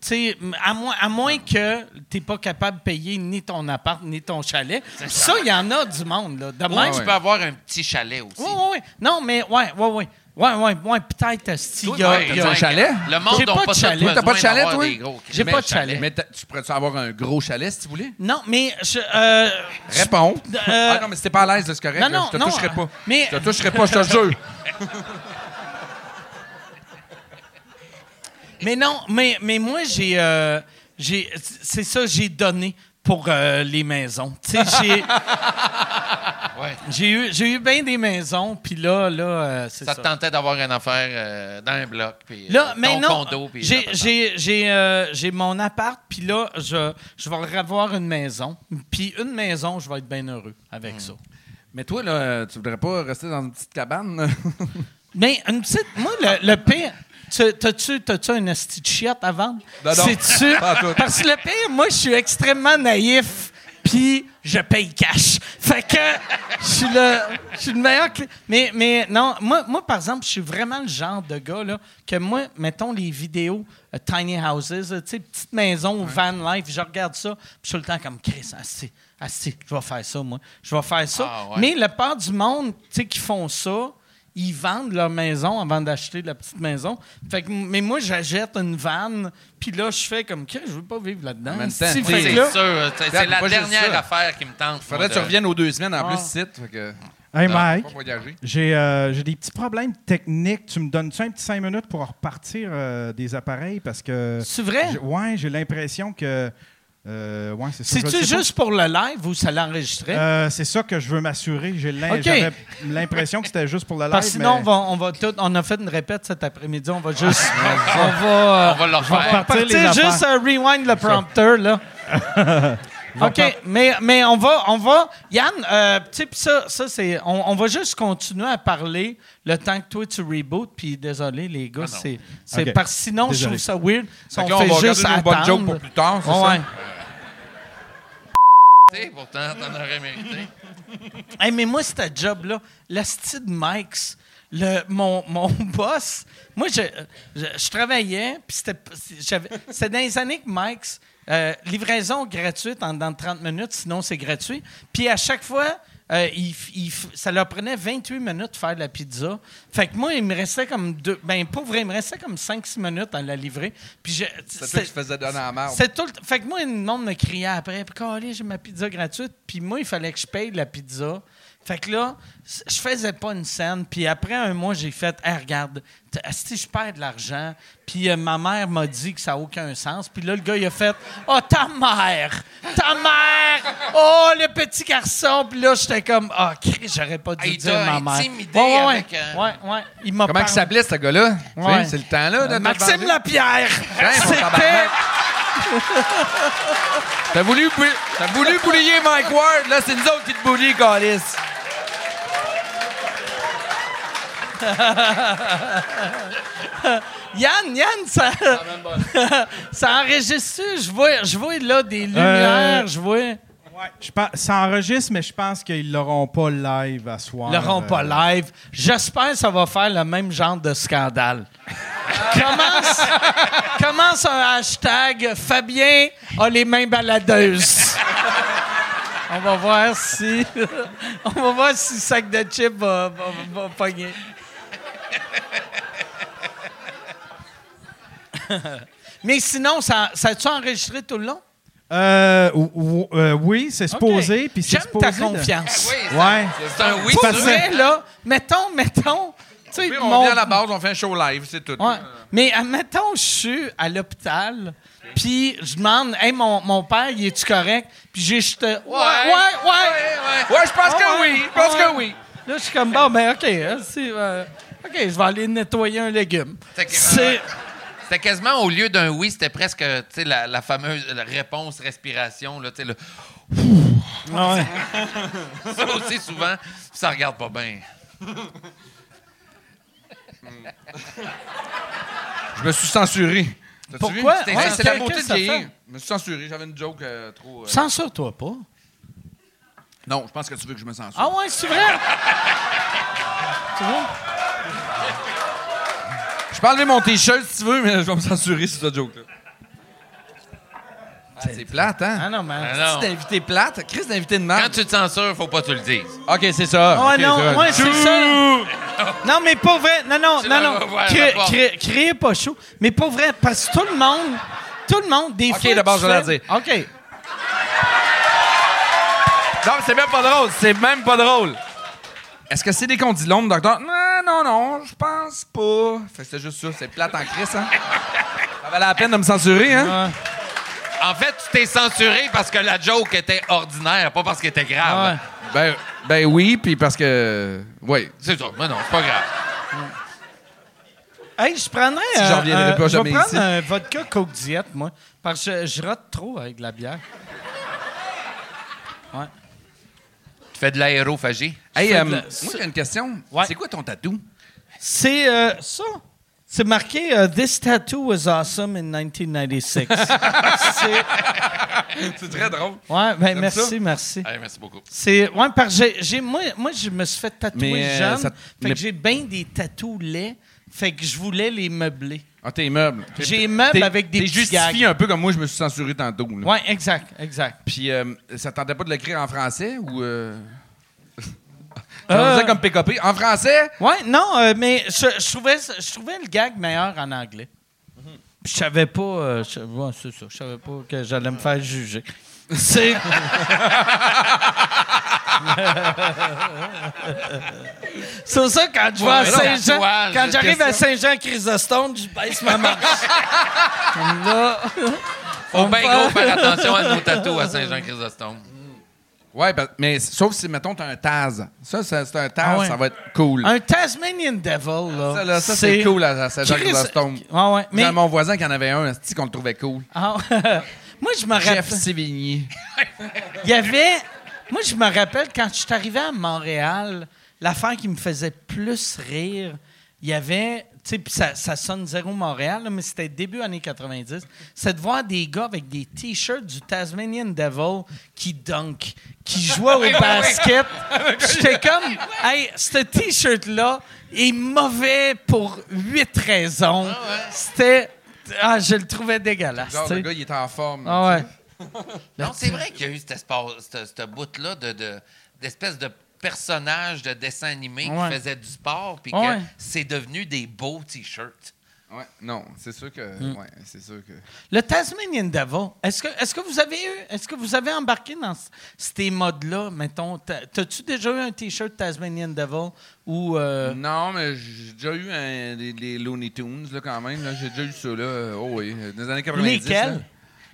tu sais, à moins, à moins que tu n'es pas capable de payer ni ton appart ni ton chalet. Ça, il y en a du monde. Là. De tu ouais. peux avoir un petit chalet aussi. Oui, oui, oui. Non, mais ouais, ouais, ouais. Ouais, ouais, ouais, peut-être, esti, Toi, il y a- ouais, y a- un chalet? Le monde n'a pas pas, de chalet. T'as pas de chalet, toi? J'ai pas de chalet. Mais tu pourrais-tu avoir un gros chalet si tu voulais? Non, mais je, euh, Réponds. euh, ah non, mais si t'es pas à l'aise, là, c'est correct. non, non, je te non, toucherai pas. mais- Je te toucherai pas, je te jure. [laughs] Mais non, mais, mais moi, j'ai. euh, j'ai c'est ça, j'ai donné pour euh, les maisons. Tu sais, j'ai. [laughs] Ouais. J'ai eu, j'ai eu bien des maisons, puis là, là, euh, c'est Ça ça. te tentait d'avoir une affaire euh, dans un bloc, puis euh, Là, ton non, condo, puis j'ai, j'ai, j'ai, euh, j'ai mon appart, puis là, je, je vais avoir une maison. Puis une maison, je vais être bien heureux avec Hmm. ça. Mais toi, là, tu voudrais pas rester dans une petite cabane? [laughs] Mais une petite. Moi, le, le pire. Tu- T'as-tu, t'as-tu un esti de chiette à vendre? Non. Parce que le pire, moi, je suis extrêmement naïf, puis je paye cash. Fait que je suis le, je suis le meilleur. cli- Mais, mais non, moi, moi, par exemple, je suis vraiment le genre de gars, là, que moi, mettons les vidéos euh, Tiny Houses, tu sais, petite maison, van life, je regarde ça, puis je suis tout le temps comme Chris, assez, assez, je vais faire ça, moi. Je vais faire ça. Ah, ouais. Mais la part du monde, tu sais, qui font ça, ils vendent leur maison avant d'acheter la petite maison. Fait que, mais moi, j'achète une vanne, puis là, je fais comme, je veux pas vivre là-dedans. C'est sûr, la dernière ça? affaire qui me tente. Faudrait que tu reviennes aux deux semaines en Ah. plus. Fait que, Hey Non, Mike, j'ai euh, j'ai des petits problèmes techniques. Tu me donnes-tu un petit cinq minutes pour repartir euh, des appareils? Parce que. C'est vrai? j'ai- Ouais, j'ai l'impression que. Euh, ouais, C'est-tu pas. juste pour le live ou ça l'enregistrait? Euh, c'est ça que je veux m'assurer. J'ai l'impression que c'était juste pour le live. Parce que sinon, mais- on, va, on va tout. On a fait une répète cet après-midi. On va juste. on va. On va le refaire. les juste euh, rewind le prompteur, là. [laughs] OK, mais, mais on va, on va, Yann, euh, tu sais, pis ça, ça c'est, on, on va juste continuer à parler le temps que toi tu reboot, puis désolé les gars, Ah c'est, parce que sinon je trouve ça weird. Si on fait on va juste regarder nos bonnes attendre. jokes pour plus tard, c'est Ouais, ça? ouais. Pourtant, t'en aurais mérité. [laughs] Hey, mais moi, ce job-là, la style Mike's, le, mon, mon [laughs] boss, moi, je, je, travaillais, puis c'était dans les années que Mike's, euh, livraison gratuite en dans 30 minutes, sinon c'est gratuit. Puis à chaque fois, euh, il il ça leur prenait 28 minutes de faire la pizza. Fait que moi, il me restait comme deux. Ben, pas vrai, il me restait comme 5-6 minutes à la livrer. Puis je- C'est toi qui te faisais donner la merde. c'est tout le Fait que moi, le monde me criait après, puis j'ai ma pizza gratuite. Puis moi, il fallait que je paye la pizza. Fait que là, je faisais pas une scène. Puis après un mois, j'ai fait, hey, regarde, si je perds de l'argent. Puis euh, ma mère m'a dit que ça n'a aucun sens. Puis là, le gars, il a fait, oh, ta mère! Ta mère! Oh, le petit garçon! Puis là, j'étais comme, ah, Christ, j'aurais pas dû il dire ma mère. intimidé Ouais, ouais, avec, euh, ouais, ouais. Il m'a Comment il s'appelait, ce gars-là? Ouais. C'est le temps-là. de te Maxime. Lapierre! Mon C'était. [laughs] T'as voulu, t'as voulu boulier Mike Ward, là, c'est nous autres qui te bouillent, Calis. [laughs] Yann, Yann, ça, [laughs] ça enregistre Je vois, je vois là des lumières, Euh, je vois. Ouais, je pense- ça enregistre, mais je pense qu'ils l'auront pas live à soir. Ils l'auront Euh, pas live. J'espère que ça va faire le même genre de scandale. [laughs] commence, commence un hashtag Fabien a les mains baladeuses. [laughs] On va voir si. [laughs] On va voir si le sac de chips va, va, va pogner. Mais sinon, ça, ça a-tu enregistré tout le long? Euh, ou- ou- euh, oui, c'est supposé. Puis c'est J'aime ta supposé de- confiance. Oui, c'est- Ouais. c'est un oui. Pour vrai, là, mettons, mettons. tu sais, Puis on mon- vient à la base, on fait un show live, c'est tout. Ouais. Mais admettons, je suis à l'hôpital, puis je demande, hey, mon, mon père, il est-tu correct? Puis j'ai juste. Ouais, ouais, ouais. Ouais, je pense que ouais. oui. Je pense que ouais. oui. Là, je suis comme, bon, ben, OK. hein, c'est, euh, OK, je vais aller nettoyer un légume. C'est que- C'est. C'était quasiment au lieu d'un oui, c'était presque la, la fameuse la réponse respiration. Là, tu sais, le- Ouais. [laughs] ça aussi, souvent, ça regarde pas bien. [laughs] Je me suis censuré. Pourquoi? Ouais, c'est la beauté de vieillir. Je me suis censuré. J'avais une joke euh, trop. euh, Censure-toi pas. Non, je pense que tu veux que je me censure. Ah ouais, c'est vrai? [laughs] c'est vrai? Je peux enlever mon t-shirt si tu veux, mais je vais me censurer sur cette joke-là. Ah, c'est plate, hein? Ah non, man. Ah non. C'est d'invité plate. Chris d'invité de Quand merde. tu te censures, faut pas que tu le dises. OK, c'est ça. Ouais, Ok, non, ça. ouais, c'est ça. Non, mais pas vrai. Non, non, Tu non, non. Cré- cré- Créez pas chaud. Mais pas vrai, parce que tout le monde, tout le monde, des Ok, fois. d'abord, je vais la dire. OK. Non, mais c'est même pas drôle. C'est même pas drôle. Est-ce que c'est des condylômes, docteur? Non, non, non, je pense pas. Fait que c'est juste ça. C'est plate en crise, hein? Ça valait la peine de me censurer, hein? En fait, tu t'es censuré parce que la joke était ordinaire, pas parce qu'elle était grave. Ouais. Ben, ben oui, puis parce que. Oui. C'est ça. Mais non, c'est pas grave. Hey, je prendrais. Si j'en reviendrai pas je vais jamais prendre ici. un vodka Coke Diet, moi. Parce que je, je rate trop avec de la bière. Ouais. Fais de l'aérophagie. Hey, euh, de la- moi, j'ai une question. Ouais. C'est quoi ton tatou? C'est euh, ça. C'est marqué euh, This tattoo was awesome in 1996. [laughs] C'est- très drôle. ouais, ben merci, ça? merci. Allez, merci beaucoup. C'est ouais parce que j'ai, j'ai- moi, moi je me suis fait tatouer Mais, euh, jeune. ça- fait mais- que j'ai bien des tatous laids. Fait que je voulais les meubler. Ah, tes meubles. J'ai meubles T'es- avec des T'es justifié gags. un peu comme moi, je me suis censuré tantôt. là. Ouais, exact, exact. Puis, euh, ça tentait pas de l'écrire en français ou. Euh... [laughs] Euh. Comme PKP. En français? Ouais, non, euh, mais je, je trouvais je trouvais le gag meilleur en anglais. Puis Je savais pas, euh, je, ouais, c'est ça, je savais pas que j'allais me faire juger. C'est [laughs] C'est ça quand je vais à Ouais, Saint-Jean, quand j'arrive à. Saint-Jean-Chrysostome, je baisse ma marche. [laughs] Là, Faut bien gros faire attention à nos tatous à Saint-Jean-Chrysostome. Ouais, ben, mais sauf si, mettons, t'as un Taz. Ça, ça, c'est un Taz, Ah ouais. ça va être cool. un Tasmanian Devil là. Ça, là, ça, c'est cool à, à Saint-Jean-Chrysostome. Chris- Ah ouais, mais mon voisin qui en avait un, c'est qu'on le trouvait cool. Ah, [laughs] moi je me Jeff rappelle Sévigny. Il y avait. Moi, je me rappelle quand je suis arrivé à Montréal, l'affaire qui me faisait plus rire, il y avait. Tu sais, ça, ça sonne zéro Montréal, là, mais c'était début années 90. C'est de voir des gars avec des T-shirts du Tasmanian Devil qui dunk, qui jouaient au [laughs] basket. [laughs] J'étais comme, hey, ce T-shirt-là est mauvais pour huit raisons. C'était. Ah, je le trouvais dégueulasse. Genre, le gars, il était en forme. Ah ouais. Non, c'est vrai qu'il y a eu cet espace, ce, ce bout-là de, de- d'espèce de personnage de dessin animé Ouais. qui faisait du sport, puis Ouais. que c'est devenu des beaux T-shirts. Ouais, non, c'est sûr que. Mm. Ouais, c'est sûr que. Le Tasmanian Devil, est-ce que, est-ce que vous avez eu, est-ce que vous avez embarqué dans ces modes-là, mettons, t'as- t'as-tu déjà eu un T-shirt Tasmanian Devil ou euh, Non, mais j'ai déjà eu un, des, des Looney Tunes, là, quand même. là. J'ai déjà eu ça, là. Oh oui, euh, dans les années 90. Lesquels? là.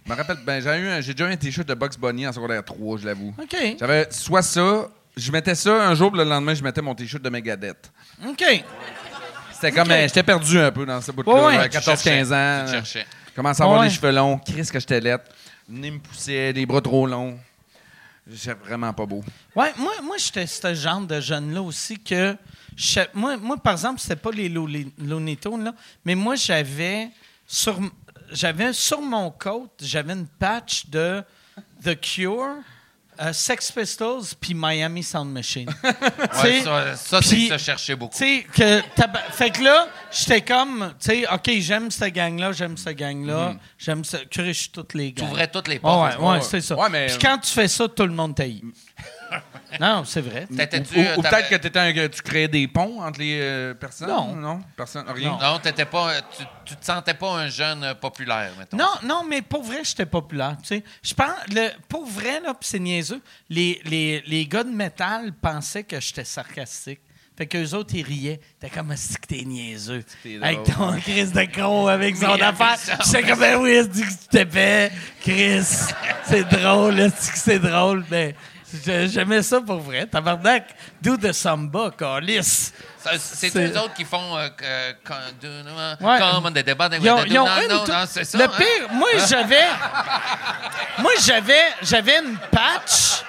Je me rappelle, ben, j'ai eu un, j'ai déjà eu un T-shirt de Bugs Bunny en secondaire 3, je l'avoue. OK, J'avais soit ça, je mettais ça un jour, puis le lendemain, je mettais mon T-shirt de Megadeth. OK. C'était comme, euh, j'étais perdu un peu dans ce bout-là. Ouais, ouais. j'avais Tu 14-15 cherchais, ans. Tu cherchais. Commençais à avoir Ouais. les cheveux longs? Chris que j'étais lettre. Le nez me poussait, les bras trop longs. J'étais vraiment pas beau. Ouais, moi, moi j'étais ce genre de jeune-là aussi que. je- moi, moi, par exemple, c'était pas les Looney Tunes, là, mais moi, j'avais sur, j'avais sur mon côte, j'avais une patch de The Cure, euh, Sex Pistols, puis Miami Sound Machine. Tu [laughs] Ouais, ça, ça c'est ça chercher beaucoup. Tu que. Fait que là, j'étais comme. Tu sais, OK, j'aime cette gang-là, j'aime cette gang-là, j'aime ce. Que je suis toutes les Tu gangs. ouvrais toutes les portes. ouais, ouais, c'est ça. Puis quand tu fais ça, tout le monde taille. Non, c'est vrai. T'étais-tu, Ou, peut-être que, t'étais un- tu créais des ponts entre les euh, personnes? Non. Non, personne, rien? Non. Non, t'étais pas, tu, tu te sentais pas un jeune euh, populaire, mettons. Non, non, mais pour vrai, j'étais populaire. Tu sais, je pense, le, pour vrai là, puis c'est niaiseux. Les, les, les gars de métal pensaient que j'étais sarcastique. Fait qu'eux autres, ils riaient. T'es comme, c'est que t'es niaiseux? t'es Avec ton Chris de gros, avec son affaire. avec ça. J'étais comme, ben oui, c'est que tu t'épais. Chris, c'est drôle, là, c'est que c'est drôle? Mais je- j'aimais ça pour vrai. Tabarnak, do the samba, calice. C'est eux autres qui font euh, euh, Ouais. comme des débats. Ils ont- ils ont non, une non, tou- non, c'est ça. Le hein. pire, moi, j'avais. moi, j'avais, j'avais une patch.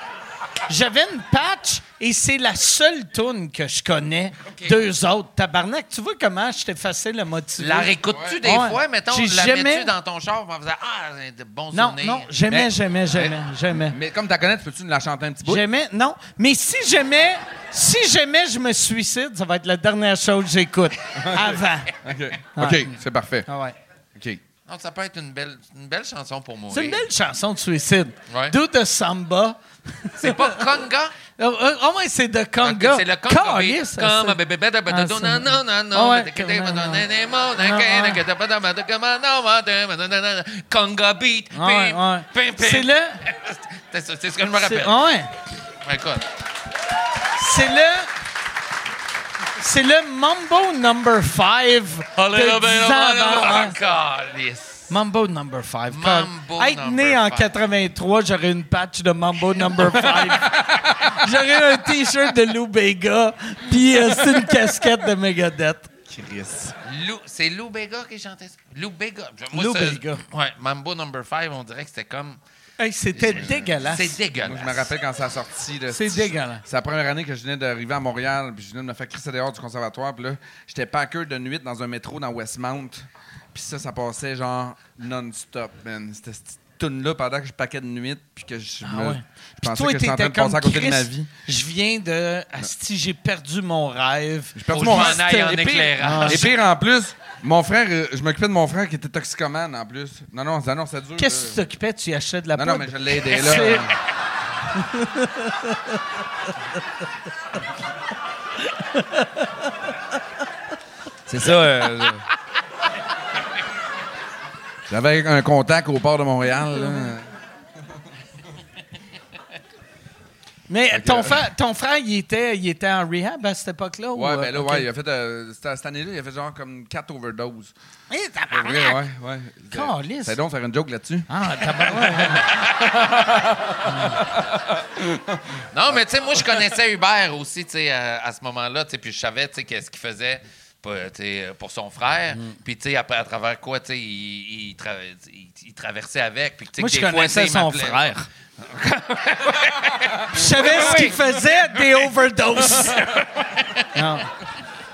J'avais une patch et c'est la seule tune que je connais. Deux autres. Tabarnak, tu vois comment je t'ai facile à motiver? La réécoutes-tu des Ouais. fois, mettons, J'ai la jamais- mets-tu dans ton char en faisant Ah, de bons Non, souvenirs. non, j'aimais, Mais- j'aimais, j'aimais, j'aimais. Mais comme tu la connais, tu peux-tu nous la chanter un petit bout? J'aimais, non. Mais si j'aimais, si j'aimais, je me suicide, ça va être la dernière chose que j'écoute. [laughs] Avant. OK, Ouais. OK, c'est parfait. Ah ouais. OK. Non, ça peut être une belle, une belle chanson pour mourir. C'est une belle chanson de suicide. Ouais. Do the samba. C'est pas Conga? Oh, oh, ouais, c'est de Conga. C'est le conga Comme ça. bébé Ah, non non non non Ah conga beat. Ah. C'est le. [laughs] C'est ce que je me rappelle. ah ouais. Écoute. C'est le. C'est le Mambo Number 5 de 10 ans avant. hein. Mambo Number 5. Mambo Être Number né en Five. 83, j'aurais une patch de Mambo Number 5. [laughs] j'aurais un T-shirt de Lou Bega, puis euh, c'est une casquette de Megadeth. Chris. Lou- C'est Lou Bega qui chantait ça? Lou Bega. Moi, Lou Bega. Ouais, Mambo Number 5, on dirait que c'était comme... Hey, C'était dégueulasse. C'est dégueulasse. Moi, je me rappelle quand ça a sorti. là, C'est dégueulasse. C'est la première année que je venais d'arriver à Montréal, puis je venais de me faire crisser dehors du conservatoire. Puis là, j'étais packer de nuit dans un métro dans Westmount. Puis ça, ça passait genre non-stop, man. C'était cette tune-là pendant que je paquais de nuit, puis que je, Ah me, ouais. je pensais toi, que j'étais en train de comme passer à côté Chris, de ma vie. Je viens de. Asti, j'ai perdu mon rêve. J'ai perdu mon je aille en Et éclairage. Et pire, en plus, mon frère, euh, je m'occupais de mon frère qui était toxicomane, en plus. Non, non, ça, non, c'est dur. Qu'est-ce que tu t'occupais? Tu y achetais de la Non, poudre? non, mais je l'ai aidé, C'est- là. C'est ça. euh, J'avais un contact au port de Montréal. là. Mais ton, frère, ton frère, il était, il était en rehab à cette époque-là? ou, Ouais, euh, ben là, ok. ouais, il a fait. euh, cette année-là, il a fait genre comme 4 overdoses. Eh, Pour tabarnak! vrai, ouais, ouais. Calisse. C'est donc faire une joke là-dessus. Ah, tabarnak. [laughs] Non, mais tu sais, moi, je connaissais Hubert aussi, tu sais, à, à ce moment-là, tu sais, puis je savais, tu sais, qu'est-ce qu'il faisait pour, sais, pour son frère. Mm. Puis, tu sais, après, à travers quoi, tu sais, il, il, tra- il- il traversait avec. Puis, tu sais, Moi, que je des fois, connaissais son frère. [laughs] je savais ce qu'il faisait, des overdoses. [laughs] non.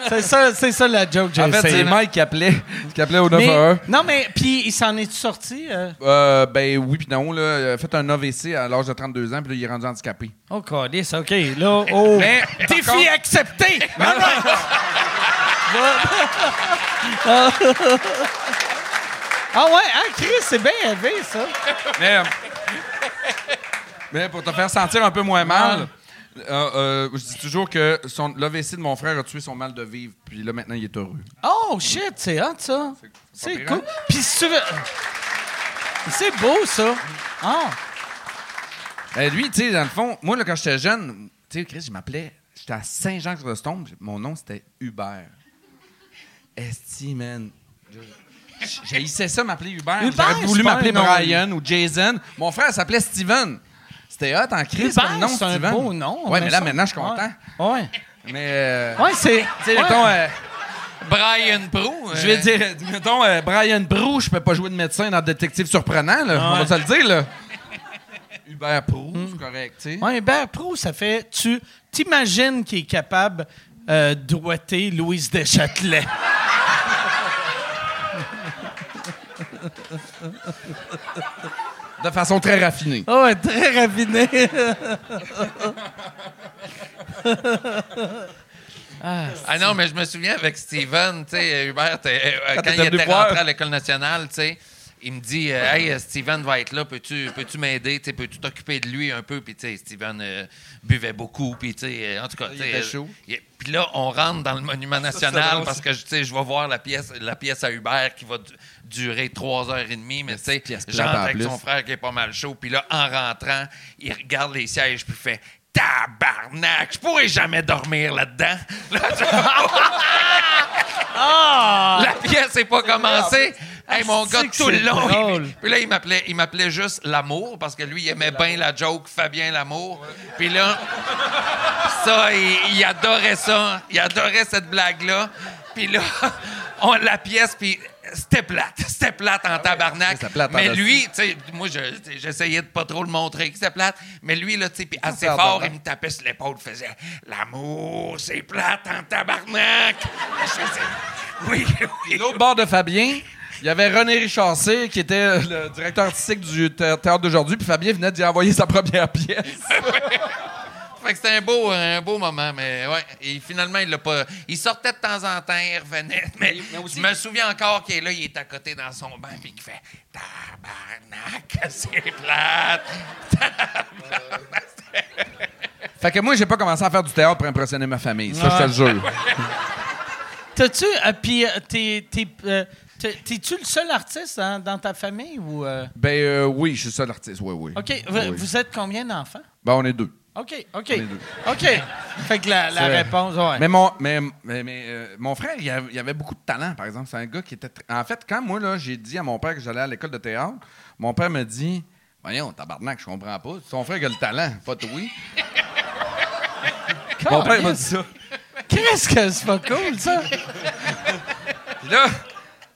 C'est ça, c'est ça la joke En fait, c'est. Mike qui appelait, qui appelait au Mais- 911. non, mais puis il s'en est sorti? euh? Euh, ben oui, puis non. Là, il a fait un AVC à l'âge de 32 ans, puis là, il est rendu handicapé. Oh, calice, OK. Là, oh. Mais, Défi contre- accepté! Ah ouais, hein, Chris, c'est bien élevé, ça. Mais, mais pour te faire sentir un peu moins mal, euh, euh, je dis toujours que son- l'AVC de mon frère a tué son mal de vivre, puis là, maintenant, il est heureux. Oh, shit, c'est hot, ça. C'est cool. hein? Puis si tu veux... C'est beau, ça. Ah. Euh, lui, tu sais, dans le fond, moi, là, quand j'étais jeune, tu sais, Chris, je m'appelais, j'étais à Saint-Jean-Chrysostome, mon nom, c'était Hubert. Esti, man. J'haïssais ça, m'appeler Hubert. Hubert, J'aurais voulu c'est pas m'appeler un nom. Brian ou Jason. Mon frère s'appelait Steven. C'était hot en Chris Hubert, comme nom, c'est un Steven. beau nom, Ouais, mais mais là, ça- maintenant, je suis content. Ouais. Mais, euh, Ouais, c'est... tu sais, ouais. mettons, euh, Brian Prou. je vais dire, mettons, euh, Brian Brou, je peux pas jouer de médecin dans Détective Surprenant, là. On va se le dire, là. Hubert Prou, c'est correct, tu sais. Ouais, Hubert Pro, ça fait... Tu t'imagines qu'il est capable euh, d'ouater Louise Deschâtelet. De façon très raffinée. Oh, ouais, très raffiné. Ah non, mais je me souviens avec Steven, tu sais, Hubert, euh, Quand il était rentré à l'École nationale, tu sais, il me dit euh, Hey, Steven va être là, peux-tu peux m'aider, peux-tu t'occuper de lui un peu? Puis, tu sais, Steven euh, buvait beaucoup, puis, tu sais, euh, en tout cas, Il était chaud. il- Puis là, on rentre dans le Monument National parce que, tu sais, je vais voir la pièce, la pièce à Hubert qui va du- durer trois heures et demie, mais tu sais, j'entre en avec plus. son frère qui est pas mal chaud, puis là, en rentrant, il regarde les sièges, puis il fait Tabarnak, je pourrais jamais dormir là-dedans. Là, [laughs] tu la pièce n'est pas commencée. Hey, mon gars, tout le long. drôle. il- puis là, il m'appelait, il m'appelait juste l'amour parce que lui, il aimait bien la joke Fabien l'amour. Puis là, ça, il, il adorait ça. Il adorait cette blague-là. Puis là, [laughs] on la pièce, puis c'était plate. C'était plate en tabarnak. c'était plate en mais esti. lui, tu sais, moi, je- j'essayais de pas trop le montrer que c'était plate. Mais lui, là, tu sais, puis assez fort, il me tapait sur l'épaule, faisait L'amour, c'est plate en tabarnak. [laughs] Je faisais, oui, oui. L'autre bord de Fabien, il y avait René Richard Cyr, qui était le directeur artistique du thé- théâtre d'aujourd'hui, puis Fabien venait d'y envoyer sa première pièce. [laughs] Fait que c'était un beau, un beau moment, mais ouais. Et finalement, il l'a pas. Il sortait de temps en temps, il revenait. Mais, mais aussi- je me souviens encore qu'il est là, il est à côté dans son banc, puis qu'il fait Tabarnak, [laughs] c'est plate. [laughs] Fait que moi, j'ai pas commencé à faire du théâtre pour impressionner ma famille. Ça, je te le jure. T'as-tu. euh, Puis, euh, t'es. t'es, euh, t'es- T'es-tu le seul artiste dans, dans ta famille ou. euh? Ben euh, oui, je suis ça l'artiste. Oui, oui. OK. vous- Oui, oui. Vous êtes combien d'enfants? Ben, on est deux. OK, OK. est deux. OK. Fait que la, la C'est- réponse, ouais. Mais mon, mais, mais, mais, euh, mon frère, il avait, il avait beaucoup de talent, par exemple. C'est un gars qui était. tr- En fait, quand moi, là, j'ai dit à mon père que j'allais à l'école de théâtre, mon père me dit Voyons, tabarnak, je comprends pas. Son frère qui a le talent, pas toi. mon père m'a dit ça. Qu'est-ce que c'est pas cool, ça? Puis là,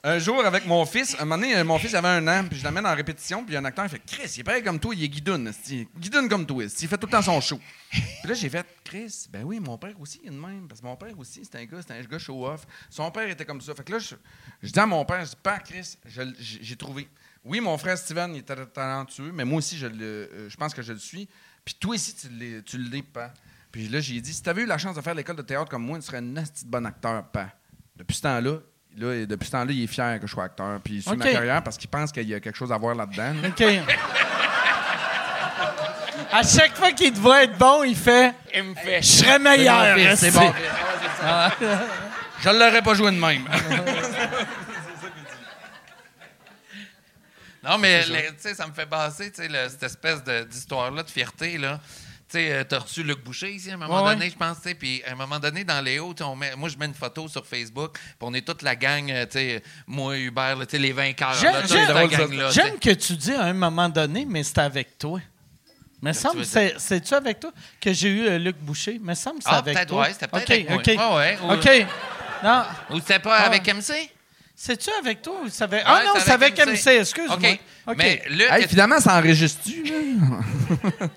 un jour, avec mon fils, un moment donné, euh, mon fils avait un an, puis je l'amène en répétition, puis un acteur, il fait Chris, il est pareil comme toi, il est guidoune. Guidoune comme toi, il fait tout le temps son show. Puis là, j'ai fait Chris, ben oui, mon père aussi, il est de même, parce que mon père aussi, c'est un gars, c'est un gars show-off. Son père était comme ça. Fait que là, je, dis à mon père, je dis, Père, Chris, j'ai trouvé. Oui, mon frère Steven, il était talentueux, mais moi aussi, je, le, euh, je pense que je le suis. Puis toi aussi, tu tu l'es, pas. Puis là, j'ai dit, si tu avais eu la chance de faire l'école de théâtre comme moi, tu serais un de bon acteur, pas. Depuis ce temps-là, là, depuis ce temps-là, il est fier que je sois acteur. Puis il suit ma OK. carrière parce qu'il pense qu'il y a quelque chose à voir là-dedans. là. OK. À chaque fois qu'il te voit être bon, il fait Il me fait. Je serais meilleur. C'est bon. Je l'aurais pas joué de même. [laughs] Non, mais tu sais, ça me fait passer, tu sais, cette espèce d'histoire-là de fierté, là. Tu sais, euh, t'as reçu Luc Boucher ici à un moment Ouais, donné, ouais. je pense, tu sais, puis à un moment donné, dans on met- moi, je mets une photo sur Facebook, puis on est toute la gang, euh, tu sais, moi, Hubert, là, tu sais, les vainqueurs, J'aime- que tu dis à un moment donné, mais c'était avec toi. Me semble, c'est-tu avec toi que j'ai eu euh, Luc Boucher? Me semble c'est Ah, avec peut-être, toi. ouais, c'était peut-être OK, avec moi. OK. Ouais, ouais, ou- OK. Non, Ou c'était pas Ah. avec MC? C'est-tu avec toi ou c'est avec... Ah Ouais, non, c'est avec MC, excuse-moi. OK. OK. Mais Luc, hey, finalement, ça enregistre-tu, là? [laughs]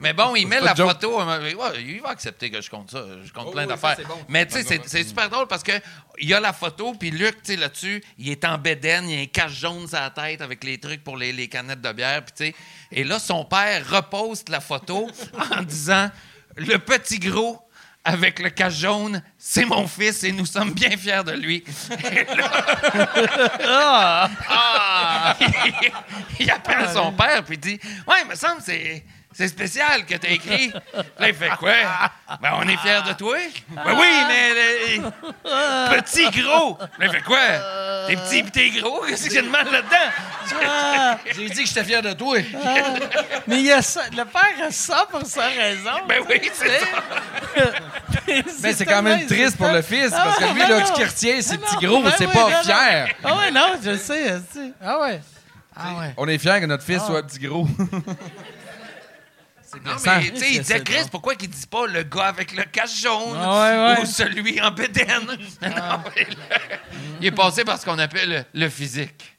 Mais bon, il met la joke. photo. euh, ouais, il va accepter que je compte ça. Je compte Oh plein oui, d'affaires. bon. Mais tu sais, c'est- super drôle parce que il y a la photo, puis Luc, tu sais, là-dessus, il est en bédaine, il a un cache jaune sur la tête avec les trucs pour les, les canettes de bière, puis tu sais. Et là, son père reposte la photo [laughs] en disant Le petit gros. Avec le cache jaune, c'est mon fils et nous sommes bien fiers de lui. Là- [laughs] Ah! [laughs] il appelle son père puis il dit Ouais, il me semble que c'est. C'est spécial que t'as écrit. Là, il fait quoi? Ben, on est fiers de toi. Ben oui, mais. le- petit gros. Là, il fait quoi? T'es petit pis t'es gros? Qu'est-ce qu'il y a de mal là-dedans? Ah, J'ai dit que j'étais fier de toi. mais il y a ça, le père a ça pour sa raison. Ben oui, c'est ça. Mais c'est quand même triste pour le fils, parce que lui, là, ce qu'il retient, c'est petit gros, c'est pas fier. Ah ouais, non, je sais. Ah ouais. Ah ouais. On est fiers que notre fils soit petit gros. Non, mais tu sais, il C'est- disait, Chris, pourquoi qu'il dit pas le gars avec le cache jaune Ah ouais, ouais. ou celui en bédaine? [laughs] Non, mais le- il est passé par ce qu'on appelle le, le physique.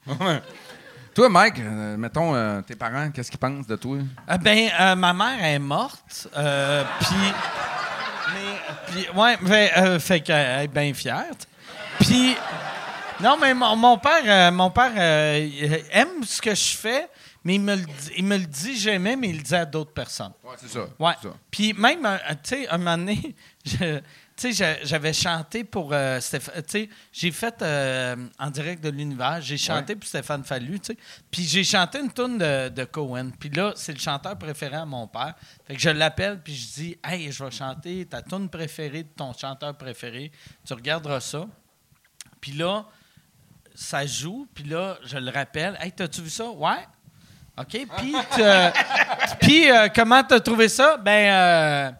toi, Mike, euh, mettons, euh, tes parents, qu'est-ce qu'ils pensent de toi? Ah ben, euh, ma mère est morte, euh, puis... Mais, puis, ouais, mais, euh, fait qu'elle est bien fière. Puis, non, mais mon, mon père, euh, mon père euh, il aime ce que je fais, mais il me le dit, il me le dit jamais, mais il le dit à d'autres personnes. Ouais, c'est ça. Ouais. ça. Puis même, euh, tu sais, un moment donné, [laughs] je- tu sais, j'a- j'avais chanté pour euh, Stéphane. Tu sais, j'ai fait euh, en direct de l'univers, j'ai chanté pour Stéphane Fallu, tu sais. Puis j'ai chanté une tune de, de Cohen. Puis là, c'est le chanteur préféré à mon père. Fait que je l'appelle, puis je dis, hey, je vais chanter ta tune préférée de ton chanteur préféré. Tu regarderas ça. Puis là, ça joue, puis là, je le rappelle. Hey, t'as-tu vu ça? Ouais. OK. Puis, t'as- puis euh, comment t'as trouvé ça? Ben, euh,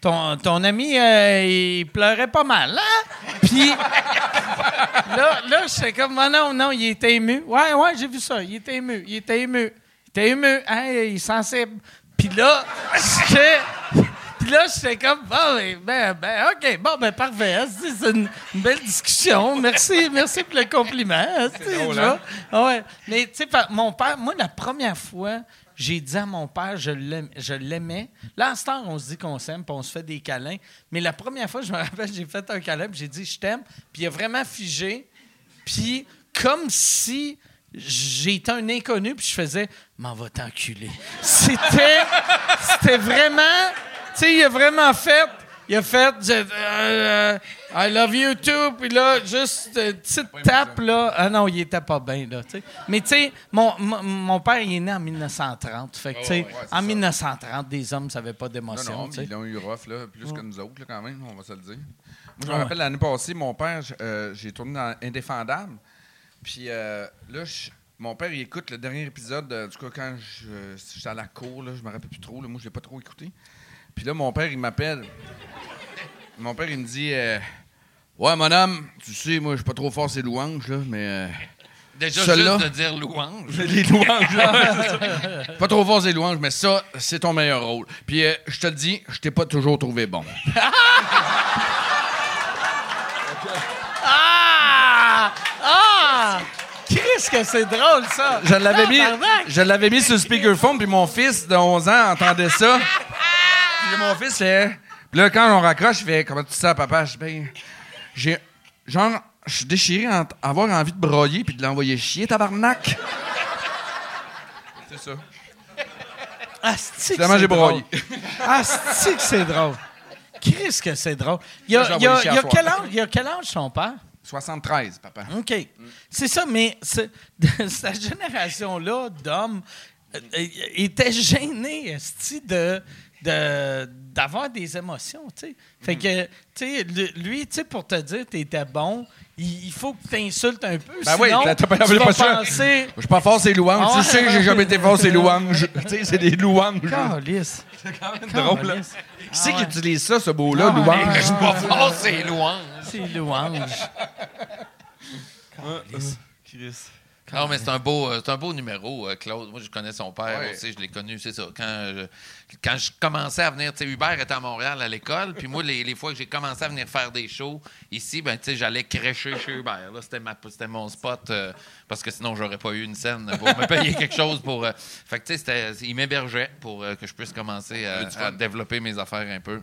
ton, ton ami, euh, il pleurait pas mal, hein? Puis, là, là j'étais comme, Ah non, non, il était ému. Ouais, ouais, j'ai vu ça. Il était ému. Il était ému. Il était ému. Hein, il est sensible. Puis là, j'étais. Puis là, j'étais comme, bon, ben, ben, ben, OK, bon, ben, parfait. hein, C'est une, une belle discussion. Merci, merci pour le compliment. hein, drôle, hein? ouais. Mais, tu sais, mon père, moi, la première fois, j'ai dit à mon père, je l'aimais. Là, à ce temps, on se dit qu'on s'aime, puis on se fait des câlins. Mais la première fois, je me [laughs] rappelle, j'ai fait un câlin, puis j'ai dit, je t'aime. Puis il a vraiment figé. Puis, comme si j'étais un inconnu, puis je faisais, m'en va t'enculer. C'était, c'était vraiment, tu sais, il a vraiment fait, il a fait euh, euh, I love you too, puis là, juste une petite tape, là. Ah non, il était pas bien, là, tu sais. Mais tu sais, mon, mon, père, il est né en 1930. Fait que, tu sais, ouais, c'est en ça. 1930, des hommes n'avaient pas Non, d'émotion, non, tu mais sais. ils l'ont eu rough, là, plus que nous autres, là, quand même, on va se le dire. Moi, je me Ah ouais. rappelle l'année passée, mon père, euh, j'ai tourné dans Indéfendable. Puis euh, là, je- mon père, il écoute le dernier épisode, euh, du coup, quand je- euh, j'étais à la cour, là, je me rappelle plus trop, là, moi, je l'ai pas trop écouté. Puis là, mon père, il m'appelle. Mon père, il me dit euh, Ouais, mon homme, tu sais, moi, je suis pas trop fort ces louanges, là, mais. euh, Déjà, juste de dire louange. [laughs] les louanges, là. pas trop fort ces louanges, mais ça, c'est ton meilleur rôle. Puis euh, je te le dis, je t'ai pas toujours trouvé bon. [laughs] Ah! Ah! Qu'est-ce que c'est drôle, ça! Je l'avais mis, je l'avais mis sur le speakerphone, puis mon fils de 11 ans entendait ça. Puis mon fils fait. Puis là, quand on raccroche, il fait Comment tu sais, papa? Je dis Ben, j'ai. Genre, je suis déchiré en avoir envie de broyer puis de l'envoyer chier, tabarnak. C'est ça. Asti que Finalement, c'est j'ai broyé. Asti que c'est drôle. Qu'est-ce que c'est drôle. Il y a, je l'ai il y a- envoyé il y a chier à quel âge, il y a quel âge son père? 73, papa. OK. C'est ça, mais de [laughs] cette génération-là d'hommes euh, euh, était gênée esti, de de- d'avoir des émotions, tu sais. Fait que, tu sais, lui, tu sais, pour te dire que t'étais bon, il, il faut que tu insultes un peu, Ben oui, sinon, t'as- t'as pas- tu pas vas ça. penser... Je suis pas fort ces louanges. Ah tu sais, j'ai jamais été fort ces louanges. [laughs] tu sais, c'est des louanges. Calice. drôle, là. Calice. Qui c'est Ah qui utilise ça, ce mot-là, Ah louange? Je suis pas fort, c'est louange. C'est louange. [laughs] Non, mais c'est un beau, euh, c'est un beau numéro, euh, Claude. Moi, je connais son père Ouais. aussi, je l'ai connu, c'est ça. Quand, euh, quand je commençais à venir, tu sais, Hubert était à Montréal à l'école, puis moi, les, les fois que j'ai commencé à venir faire des shows ici, ben, tu sais, j'allais crêcher chez Hubert. Là, c'était, ma, c'était mon spot, euh, parce que sinon, j'aurais pas eu une scène pour me payer quelque chose pour. euh, fait que, tu sais, il m'hébergeait pour euh, que je puisse commencer à, développer mes affaires un peu.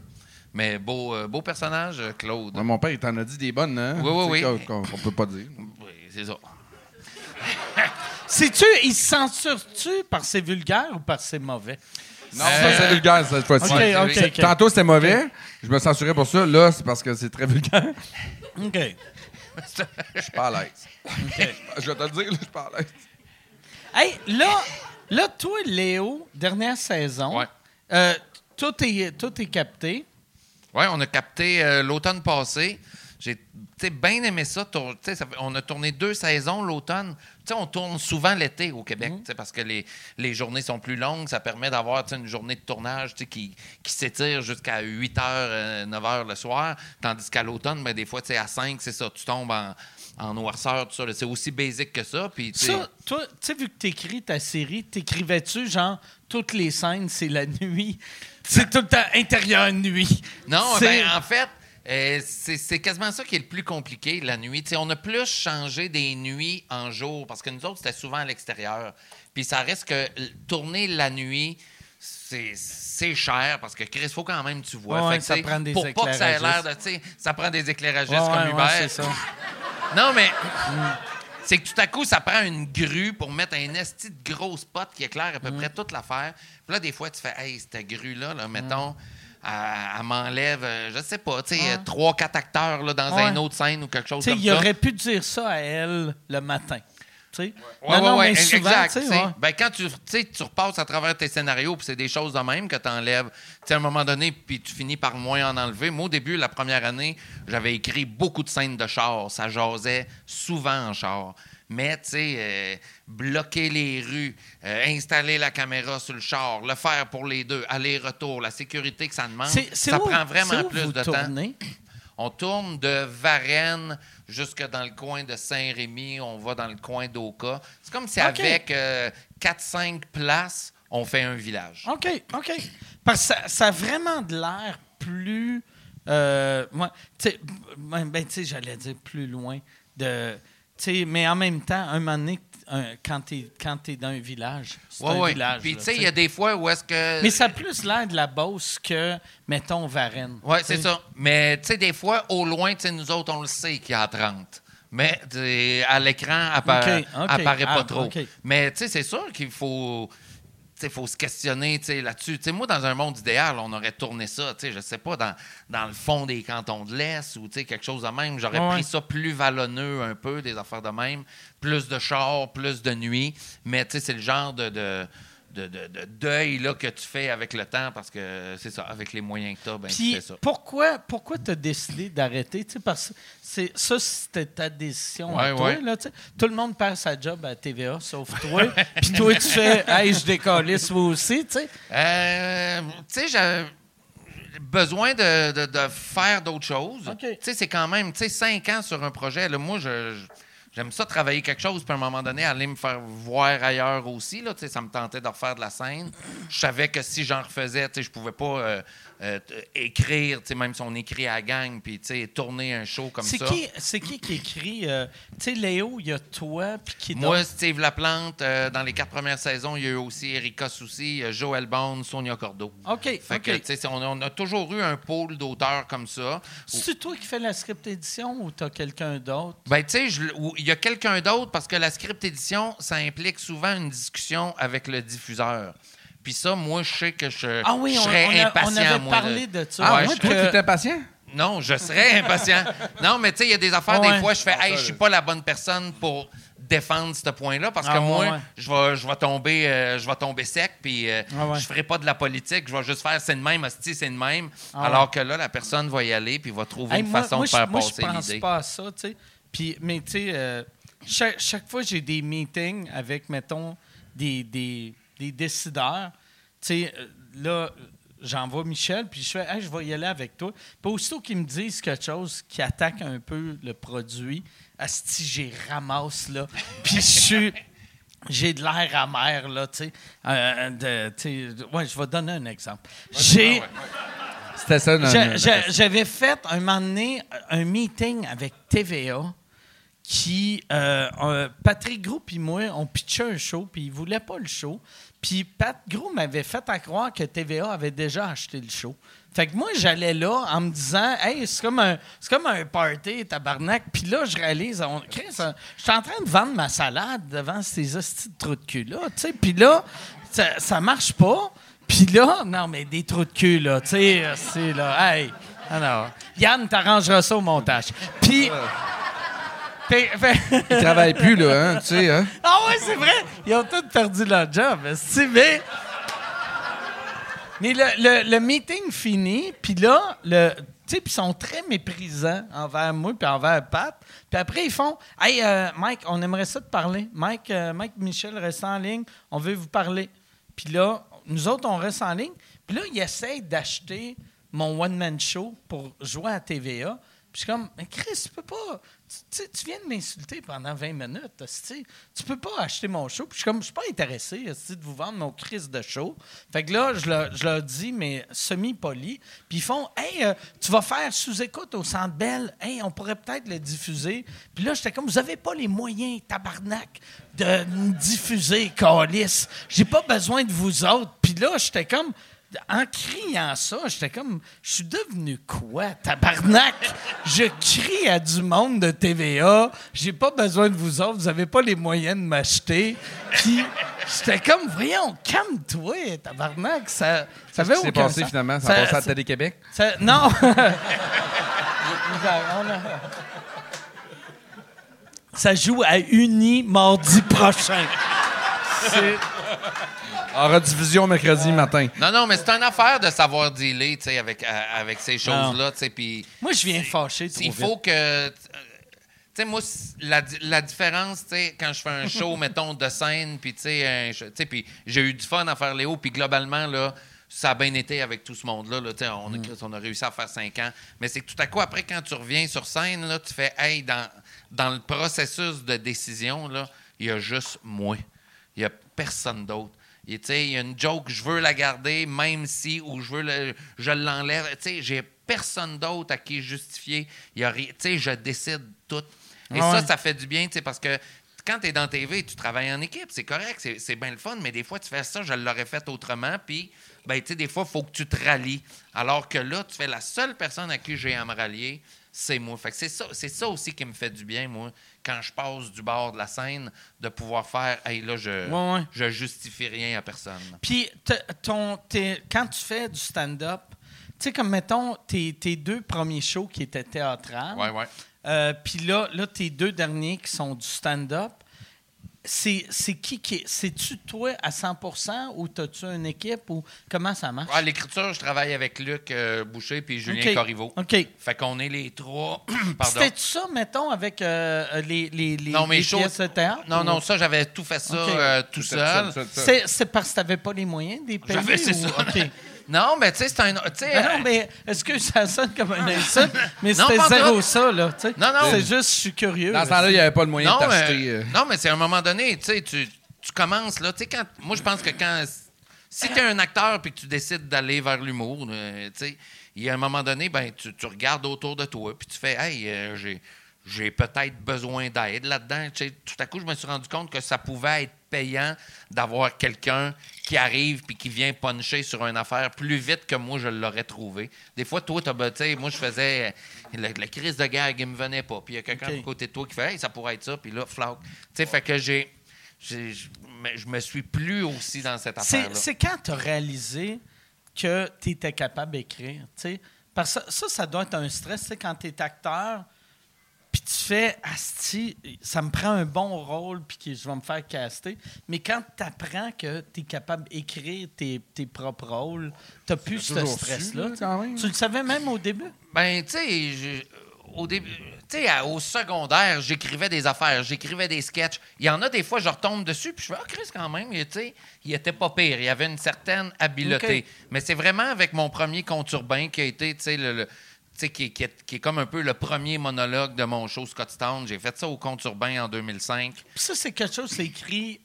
Mais beau, euh, beau personnage, Claude. Ouais, mon père, il t'en a dit des bonnes, hein? Oui, oui, oui. Qu'on, qu'on peut pas dire. Oui, c'est ça. [laughs] Sais-tu, il se censure-tu par ses vulgaires ou par ses mauvais? Non, ça, c'est vulgaire cette fois-ci. C'est- OK. Tantôt, c'était mauvais. Je me censurais pour ça. Là, c'est parce que c'est très vulgaire. OK. Je suis pas à l'aise. Je vais te le dire, là, je suis pas à l'aise. Hey, là, là, toi, Léo, dernière saison, Ouais. euh, tout, est, tout est capté. Oui, on a capté euh, l'automne passé. J'ai bien aimé ça. tour- tu sais, ça fait- on a tourné deux saisons l'automne. On tourne souvent l'été au Québec sais, parce que les, les journées sont plus longues. Ça permet d'avoir une journée de tournage qui, qui s'étire jusqu'à 8 h, 9 h le soir. Tandis qu'à l'automne, ben, des fois, à 5, c'est ça. Tu tombes en, en noirceur, tout ça. C'est aussi basique que ça. Puis, tu sais- Ça, toi, tu sais, vu que t'écris ta série, t'écrivais-tu, genre, toutes les scènes, c'est la nuit? C'est tout le temps intérieur nuit. Non, ben, en fait, euh, c'est quasiment ça qui est le plus compliqué, la nuit. On a plus changé des nuits en jour parce que nous autres, c'était souvent à l'extérieur. Puis ça reste que tourner la nuit, c'est cher parce que Chris, il faut quand même que tu vois. Ouais, Fait que, ça prend des Pour pas que ça ait l'air de. Ça prend des éclairagistes Ouais, comme Hubert. ouais, c'est ça. [laughs] Non, mais. [clears throat] C'est que tout à coup, ça prend une grue pour mettre un esti de gros spot qui éclaire à peu Mm. près toute l'affaire. Puis là, des fois, tu fais, hey, cette grue-là, là, mettons, elle, elle m'enlève, euh, je sais pas, tu sais, euh, trois, quatre acteurs là, dans Ouais. une autre scène ou quelque chose Tu sais, comme il ça. aurait pu dire ça à elle le matin. Sais? Ouais, non, non, ouais, mais ouais, souvent, exact. ouais. Ben, quand tu, tu sais, tu repasses à travers tes scénarios, puis c'est des choses de même que tu enlèves. Tu sais, à un moment donné, puis tu finis par moins en enlever. Moi, au début, la première année, j'avais écrit beaucoup de scènes de char. Ça jasait souvent en char. Mais, tu sais, euh, bloquer les rues, euh, installer la caméra sur le char, le faire pour les deux, aller-retour, la sécurité que ça demande, ça où- prend vraiment où plus vous de temps. On tourne de Varennes jusque dans le coin de Saint-Rémy. On va dans le coin d'Oka. C'est comme si avec 4-5 places, on fait un village. OK, OK. Parce que ça, ça a vraiment de l'air plus. Euh, moi, tu sais, ben, ben, tu sais, j'allais dire plus loin. De, tu sais, mais en même temps, un moment donné, un- quand tu es, dans un village, c'est Ouais, un ouais. village. Puis, tu sais, il y a des fois où est-ce que. Mais ça a plus l'air de la Beauce que, mettons, Varennes. Oui, c'est ça. Mais, tu sais, des fois, au loin, tu sais, nous autres, on le sait qu'il y a 30. Mais à l'écran, elle appa- OK, OK. apparaît pas Ah, trop. Mais, tu sais, c'est sûr qu'il faut. Il faut se questionner là-dessus. Moi, dans un monde idéal, on aurait tourné ça, je sais pas, dans, dans le fond des cantons de l'Est ou quelque chose de même. J'aurais Ouais. pris ça plus vallonneux un peu, des affaires de même. Plus de chars, plus de nuit. Mais c'est le genre de, de, de, de- de deuil là, que tu fais avec le temps parce que c'est ça, avec les moyens que tu as, ben, tu Puis fais ça. pourquoi, pourquoi tu as décidé d'arrêter? Tu Parce que c'est, ça, c'était ta décision à toi. ouais. Là, tu. Tout le monde perd sa job à TVA, sauf [laughs] toi. Puis toi, tu fais Hey, je décalisse moi aussi. tu sais. Euh, tu sais, j'ai besoin de, de- faire d'autres choses. Tu sais, c'est quand même, tu sais, cinq ans sur un projet. Là, moi, je, je- j'aime ça travailler quelque chose, puis à un moment donné, aller me faire voir ailleurs aussi. Là, ça me tentait de refaire de la scène. Je savais que si j'en refaisais, je pouvais pas euh, euh, écrire, tu sais, même si on écrit à la gang, puis tu sais, tourner un show comme C'est ça. qui, c'est qui qui écrit? euh, tu sais, Léo, il y a toi, puis qui Moi? Steve Laplante, euh, dans les quatre premières saisons, il y a eu aussi Erika Soucy, euh, Joël Bond, Sonia Cordeau. OK, Fait que, tu sais, c'est- on, a- on a toujours eu un pôle d'auteurs comme ça. C'est toi qui fais la script édition ou t'as quelqu'un d'autre? Ben, tu sais, il y a quelqu'un d'autre parce que la script édition, ça implique souvent une discussion avec le diffuseur. Puis ça, moi, je sais que je, Ah oui, je serais on a- impatient. on avait moi, parlé de- de ça. Ah, Ouais, toi, tu étais patient? Non, je serais [laughs] impatient. non, mais tu sais, il y a des affaires, Ouais. des fois, je fais, hey, je suis pas la bonne personne pour défendre ce point-là parce que Ah, moi, ouais, ouais. je vais, je vais tomber, euh, je vais tomber sec, puis euh, Ah, ouais. je ferai pas de la politique, je vais juste faire c'est de même, hostie, c'est de même. Ah, alors que là, la personne va y aller puis va trouver Hey, une moi, façon moi, de faire je, moi, je passer pense l'idée. pas à ça, tu sais. Puis, mais tu sais, euh, chaque, chaque fois j'ai des meetings avec, mettons, des, des, des décideurs, tu sais, euh, là, j'envoie Michel, puis je fais, hey, je vais y aller avec toi. Puis aussitôt qu'ils me disent quelque chose qui attaque un peu le produit, asti, j'ai ramasse, là. [laughs] Puis je suis... J'ai de l'air amer, là, tu sais. Euh, sais. Ouais, je vais donner un exemple. J'ai... C'était ça. J'avais fait un moment donné un meeting avec TVA qui. euh, Patrick Gros et moi, on pitchait un show, puis il voulait pas le show. Puis Pat Gros m'avait fait à croire que TVA avait déjà acheté le show. Fait que moi, j'allais là en me disant, hey, c'est comme un, c'est comme un party, tabarnak. Puis là, je réalise, on, euh, je suis en train de vendre ma salade devant ces hosties trous de cul-là. Puis là, ça, ça marche pas. Puis là, non, mais des trous de cul, là, tu sais, c'est là, hey. Alors, Yann, t'arrangeras ça au montage. Puis. [laughs] Ils travaillent plus, là, hein, tu sais. Hein? ah ouais, c'est vrai. Ils ont tous perdu leur job. Mais, mais le, le- le meeting finit, puis là, le, tu sais, puis ils sont très méprisants envers moi puis envers Pat. Puis après, ils font Hey, euh, Mike, on aimerait ça te parler. Mike, euh, Mike Michel, reste en ligne. On veut vous parler. Puis là, nous autres, on reste en ligne. Puis là, ils essayent d'acheter mon one-man show pour jouer à TVA. Puis je suis comme, mais Chris, tu peux pas. Tu, viens de m'insulter pendant 20 minutes. Tu peux pas acheter mon show. Puis je suis comme, je suis pas intéressé de vous vendre mon Chris de show. Fait que là, je leur, dis, mais semi-poli. Puis ils font, hey, euh, tu vas faire sous-écoute au Centre Bell. Hey, on pourrait peut-être le diffuser. Puis là, j'étais comme, vous avez pas les moyens, tabarnak, de me diffuser, calice. J'ai pas besoin de vous autres. Puis là, j'étais comme, en criant ça, j'étais comme, je suis devenu quoi, tabarnak? Je crie à du monde de TVA, j'ai pas besoin de vous autres, vous avez pas les moyens de m'acheter. Puis j'étais comme, voyons, calme-toi, tabarnak, ça, ça avait aucun passé, sens. finalement? Ça a passé à Télé-Québec? ça- non. On [laughs] a- Ça joue à Uni mardi prochain. C'est- En rediffusion mercredi matin. Non, non, mais c'est une affaire de savoir dealer, tu sais, avec, euh, avec ces choses-là, tu sais, puis... Moi, je viens fâché trop Il vite. faut que. Tu sais, moi, la, la différence, tu sais, quand je fais un show, [laughs] mettons, de scène, puis tu sais, puis j'ai eu du fun à faire Léo, puis globalement, là, ça a bien été avec tout ce monde-là. Là, tu sais, on, a, on a réussi à faire cinq ans. Mais c'est que tout à coup, après, quand tu reviens sur scène, là, tu fais, hey, dans, dans le processus de décision, là, il y a juste moi. Il n'y a personne d'autre. Il y a une joke, je veux la garder, même si, ou je veux le, je l'enlève. Tu sais, J'ai personne d'autre à qui justifier. Il y a tu sais, je décide tout. Et ça, ça fait du bien, tu sais, parce que quand tu es dans TV, tu travailles en équipe, c'est correct, c'est, bien le fun, mais des fois, tu fais ça, je l'aurais fait autrement, puis, ben, tu sais, des fois, il faut que tu te rallies. Alors que là, tu fais la seule personne à qui j'ai à me rallier, c'est moi. Fait que c'est ça, c'est ça aussi qui me fait du bien, moi, quand je passe du bord de la scène, de pouvoir faire, hey, là, je, Ouais, ouais. je justifie rien à personne. Puis, ton, quand tu fais du stand-up, tu sais, comme mettons tes, tes deux premiers shows qui étaient théâtrales, Ouais, ouais. euh, puis là, là, tes deux derniers qui sont du stand-up, c'est c'est qui qui. est- C'est-tu toi à 100% ou t'as-tu une équipe ou comment ça marche? Ah, l'écriture, je travaille avec Luc euh, Boucher puis Julien OK. Corriveau. OK. Fait qu'on est les trois. [clears throat] Pardon. C'était ça, mettons, avec euh, les, les, les, Non, mais les shows- pièces de théâtre? Non, ou- non, ça, j'avais tout fait ça euh, tout seul. C'est c'est parce que t'avais pas les moyens des payer? J'avais, c'est ou- ça. OK. [laughs] Non, mais tu sais, c'est un. Tu sais, Ben non, mais est-ce que ça sonne comme un insulte? [laughs] Mais Non, c'était zéro tout. ça, là. tu sais. Non, non. C'est juste, je suis curieux. Dans ce temps-là, il n'y avait pas le moyen non, de mais, t'acheter. euh, non, mais c'est à un moment donné, tu sais, tu, tu commences, là, tu sais, quand... Moi, je pense que quand... Si tu es un acteur puis que tu décides d'aller vers l'humour, euh, tu sais, il y a un moment donné, ben, tu, tu regardes autour de toi puis tu fais, hey, euh, j'ai... J'ai peut-être besoin d'aide là-dedans. Tu sais, tout à coup, je me suis rendu compte que ça pouvait être payant d'avoir quelqu'un qui arrive puis qui vient puncher sur une affaire plus vite que moi je l'aurais trouvé. Des fois, toi, t'as, tu sais, moi, je faisais euh, la, la crise de gag, il me venait pas. Puis il y a quelqu'un OK. à côté de toi qui fait, hey, ça pourrait être ça. Puis là, flac. Tu sais, fait que j'ai, je me- suis plus aussi dans cette C'est affaire-là. c'est quand tu as réalisé que tu étais capable d'écrire. tu sais? Parce que ça, ça, ça doit être un stress. tu sais, Quand tu es acteur, puis tu fais Asti, ça me prend un bon rôle, puis je vais me faire caster. Mais quand tu apprends que tu es capable d'écrire tes, tes propres rôles, tu plus ce stress-là. Tu le savais même au début? Ben, tu sais, au début, tu sais, à- au secondaire, j'écrivais des affaires, j'écrivais des sketchs. Il y en a des fois, je retombe dessus, puis je fais, ah, Chris, quand même, tu sais, il était pas pire. Il y avait une certaine habileté. Mais c'est vraiment avec mon premier compte urbain qui a été, tu sais, le. Qui, qui est, qui est comme un peu le premier monologue de mon show Scottstown. J'ai fait ça au compte urbain en 2005. Puis ça, c'est quelque chose qui c'est écrit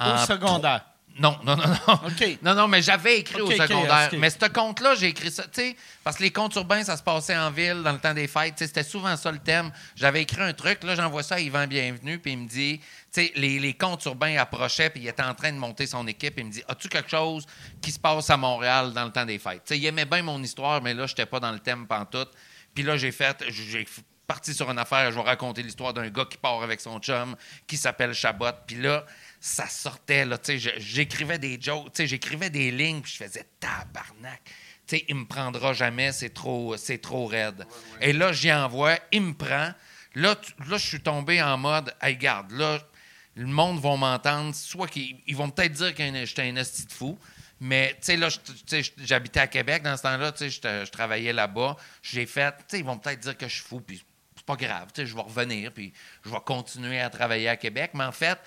au En secondaire. Non, non, non, non. OK. Non, non, mais j'avais écrit au secondaire. Mais ce compte-là, j'ai écrit ça, tu sais, parce que les comptes urbains, ça se passait en ville dans le temps des fêtes. C'était souvent ça le thème. J'avais écrit un truc, là, j'envoie ça à Yvan Bienvenu, puis il me dit, tu sais, les, les comptes urbains approchaient, puis il était en train de monter son équipe. Il me dit, as-tu quelque chose qui se passe à Montréal dans le temps des fêtes? Tu sais, il aimait bien mon histoire, mais là, j'étais pas dans le thème pantoute. Puis là, j'ai fait, j'ai parti sur une affaire, je vais raconter l'histoire d'un gars qui part avec son chum, qui s'appelle Chabot. Puis là, ça sortait, là, tu sais, je- j'écrivais des jokes, tu sais, j'écrivais des lignes, puis je faisais tabarnak. Tu sais, il me prendra jamais, c'est trop, c'est trop raide. Et là, j'y envoie, il me prend. Là, tu- là, je suis tombé en mode, hey, garde, là, le monde va m'entendre, soit qu'ils ils vont peut-être dire que j'étais un esti de fou, mais tu sais, là, j'habitais à Québec dans ce temps-là, tu sais, je travaillais là-bas. J'ai fait, tu sais, ils vont peut-être dire que je suis fou, puis c'est pas grave, tu sais, je vais revenir, puis je vais continuer à travailler à Québec. Mais en fait,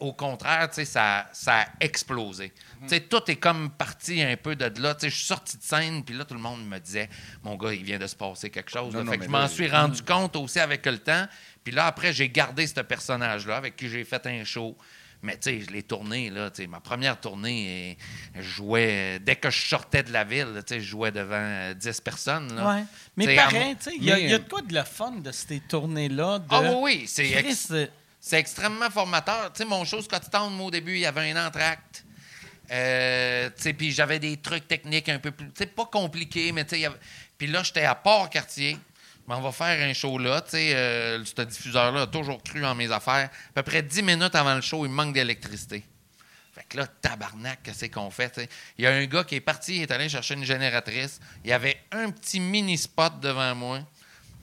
au contraire, tu sais, ça, ça a explosé. Tu sais, tout est comme parti un peu de là. Tu sais, je suis sorti de scène, puis là, tout le monde me disait, mon gars, il vient de se passer quelque chose. Non, là. non, fait que je m'en là, suis rendu compte aussi avec le temps. Puis là, après, j'ai gardé ce personnage-là avec qui j'ai fait un show. Mais tu sais, je l'ai tourné, là, tu sais, ma première tournée, euh, je jouais, euh, dès que je sortais de la ville, tu sais, je jouais devant euh, 10 personnes. Là. Ouais. Mais T'sais, pareil, tu sais, il y, a- y de quoi de le fun de ces tournées-là. De... Ah oui, oui, c'est Chris, ex- euh, c'est extrêmement formateur. Tu sais, mon show Scottstown, moi, au début, il y avait un entracte. Euh, tu sais, puis j'avais des trucs techniques un peu plus, tu sais, pas compliqués, mais tu sais, puis là, j'étais à Port-Cartier. Mais on va faire un show là, tu sais, euh, ce diffuseur-là a toujours cru en mes affaires. À peu près 10 minutes avant le show, il manque d'électricité. Fait que là, tabarnak, qu'est-ce qu'on fait? Il y a un gars qui est parti, il est allé chercher une génératrice. Il y avait un petit mini-spot devant moi.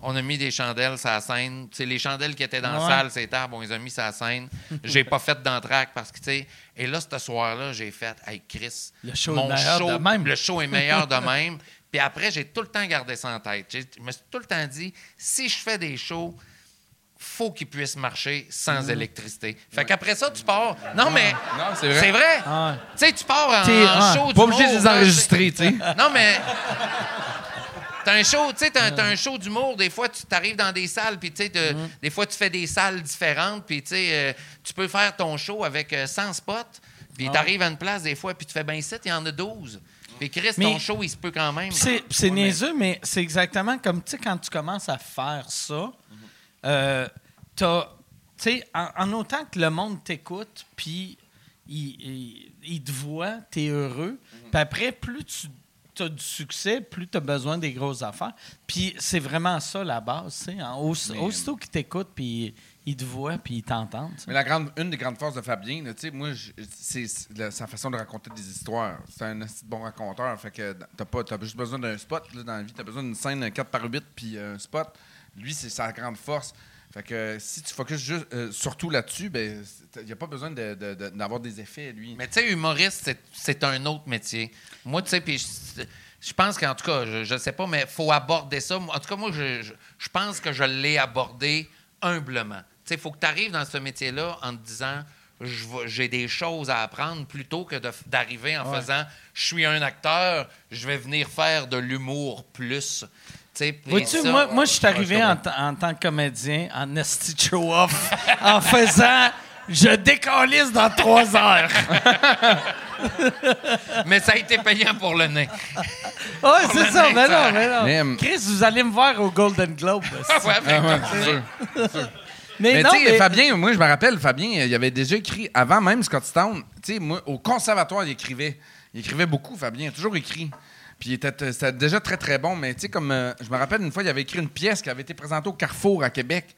On a mis des chandelles sur la scène. Tu sais, les chandelles qui étaient dans la salle, ces tables, on les a mis sur la scène. J'ai pas fait d'entraque parce que, tu sais... Et là, ce soir-là, j'ai fait « Hey, Chris, Le show mon show, de même. le show est meilleur de même. [laughs] » Puis après, j'ai tout le temps gardé ça en tête. Je me suis tout le temps dit, si je fais des shows, faut qu'ils puissent marcher sans Mm. électricité. Fait qu'après ça, tu pars. Non, mais. Non, c'est vrai. C'est vrai. Ah. Tu sais, tu pars en, en show. Pas obligé de les enregistrer, tu sais. Non, mais. T'as un show, tu sais, t'as, t'as un show d'humour. Des fois, tu t'arrives dans des salles, puis tu sais, des fois, tu fais des salles différentes, puis tu sais, euh, tu peux faire ton show avec euh, 100 spots, puis Ah. t'arrives à une place, des fois, puis tu fais ben 7, il y en a 12. Puis Chris, Mais- ton show, il se peut quand même. Puis C'est, puis niaiseux, mais c'est exactement comme, tu sais, quand tu commences à faire ça, euh, t'as- sais, en, en autant que le monde t'écoute, puis il, il- il te voit, tu es heureux. Puis après, plus tu as du succès, plus tu as besoin des grosses affaires. Puis c'est vraiment ça la base. tu. En- aussi- Mais- aussitôt qu'ils t'écoutent, puis ils te voient, puis ils t'entendent. tu. Mais la grande, une des grandes forces de Fabien, là, tu moi, c'est sa façon de raconter des histoires. C'est un bon raconteur. Fait que t'as juste besoin d'un spot là, dans la vie. T'as besoin d'une scène 4 par 8 puis un spot. Lui, c'est sa grande force. Fait que si tu focuses juste euh, surtout là-dessus, ben, il n'y a pas besoin de- de- de- d'avoir des effets, lui. Mais tu sais, humoriste, c'est- un autre métier. Moi, tu sais, puis je, pense qu'en tout cas, je, je sais pas, mais faut aborder ça. En tout cas, moi, je, je, je pense que je l'ai abordé humblement. Tu sais, il faut que tu arrives dans ce métier-là en te disant j'ai des choses à apprendre plutôt que d'arriver en faisant je suis un acteur, je vais venir faire de l'humour plus. Vois-tu, moi, moi je suis arrivé en, t- en tant que comédien en esti show-off en faisant je décalisse dans trois heures. [laughs] Mais ça a été payant pour le nez. [laughs] Oui, c'est ça, mais non, mais non. Mais, euh, Chris, vous allez me voir au Golden Globe. [laughs] Ouais, Ah ouais, c'est sûr. mais, Mais non, tu sais, mais- Fabien, moi, je me rappelle, Fabien, il avait déjà écrit, avant même Scottstown, tu sais, moi, au conservatoire, il écrivait. Il écrivait beaucoup, Fabien, il a toujours écrit. Puis était, c'était déjà très, très bon. Mais tu sais, comme, euh, je me rappelle, une fois, il avait écrit une pièce qui avait été présentée au Carrefour à Québec.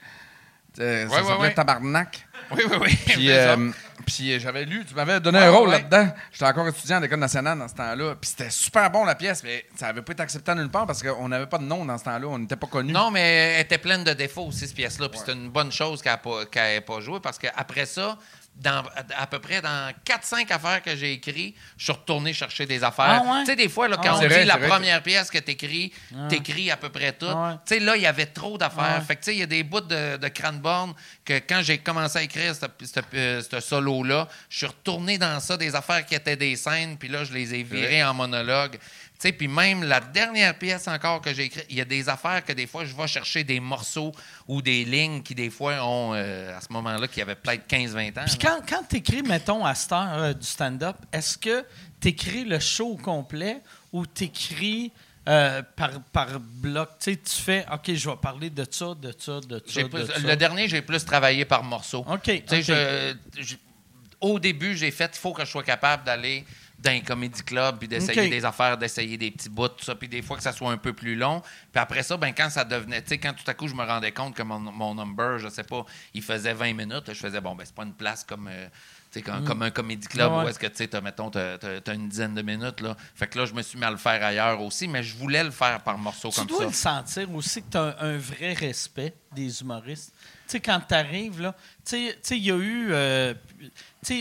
Euh, ça Ouais, ouais, s'appelait ouais. Tabarnak. Oui, oui, oui. Puis, ça. euh, puis euh, j'avais lu, tu m'avais donné un rôle là-dedans. J'étais encore étudiant à l'École nationale dans ce temps-là. Puis c'était super bon, la pièce, mais ça n'avait pas été accepté nulle part parce qu'on n'avait pas de nom dans ce temps-là. On n'était pas connus. Non, mais elle était pleine de défauts aussi, cette pièce-là. Puis c'est une bonne chose qu'elle n'ait pas, joué parce qu'après ça, dans, à peu près dans 4-5 affaires que j'ai écrites, je suis retourné chercher des affaires. Ah ouais? Tu sais, des fois, là, quand Ah on ouais. dit vrai, la première pièce que tu écris, tu écris à peu près tout. Ouais. Tu sais, là, il y avait trop d'affaires. Ouais. Fait que, tu sais, il y a des bouts de, de Cranborn que quand j'ai commencé à écrire ce solo-là, je suis retourné dans ça, des affaires qui étaient des scènes, puis là, je les ai virées en monologue. Sais, puis même la dernière pièce encore que j'ai écrite, il y a des affaires que des fois, je vais chercher des morceaux ou des lignes qui, des fois, ont, euh, à ce moment-là, qui avaient peut-être 15-20 ans. Puis quand, quand tu écris, mettons, à cette heure euh, du stand-up, est-ce que tu écris le show au complet ou tu écris par, par bloc? Tu sais, tu fais, OK, je vais parler de ça, de ça, de ça, de ça. le dernier, j'ai plus travaillé par morceaux. OK, je- je- au début, j'ai fait, il faut que je sois capable d'aller dans un comédie club, puis d'essayer des affaires, d'essayer des petits bouts, tout ça, puis des fois que ça soit un peu plus long. Puis après ça, ben quand ça devenait, tu sais, quand tout à coup, je me rendais compte que mon, mon number, je sais pas, il faisait 20 minutes, je faisais, bon, ben c'est pas une place comme... euh, tu sais, comme, comme un comédie club Mm. Ouais. où est-ce que, tu sais, t'as, mettons, t'as, t'as- t'as une dizaine de minutes, là. Fait que là, je me suis mis à le faire ailleurs aussi, mais je voulais le faire par morceaux Tu comme dois ça. le sentir aussi que tu as un, un vrai respect des humoristes. Tu sais, quand tu arrives, là, tu sais- tu sais, il y a eu. euh, tu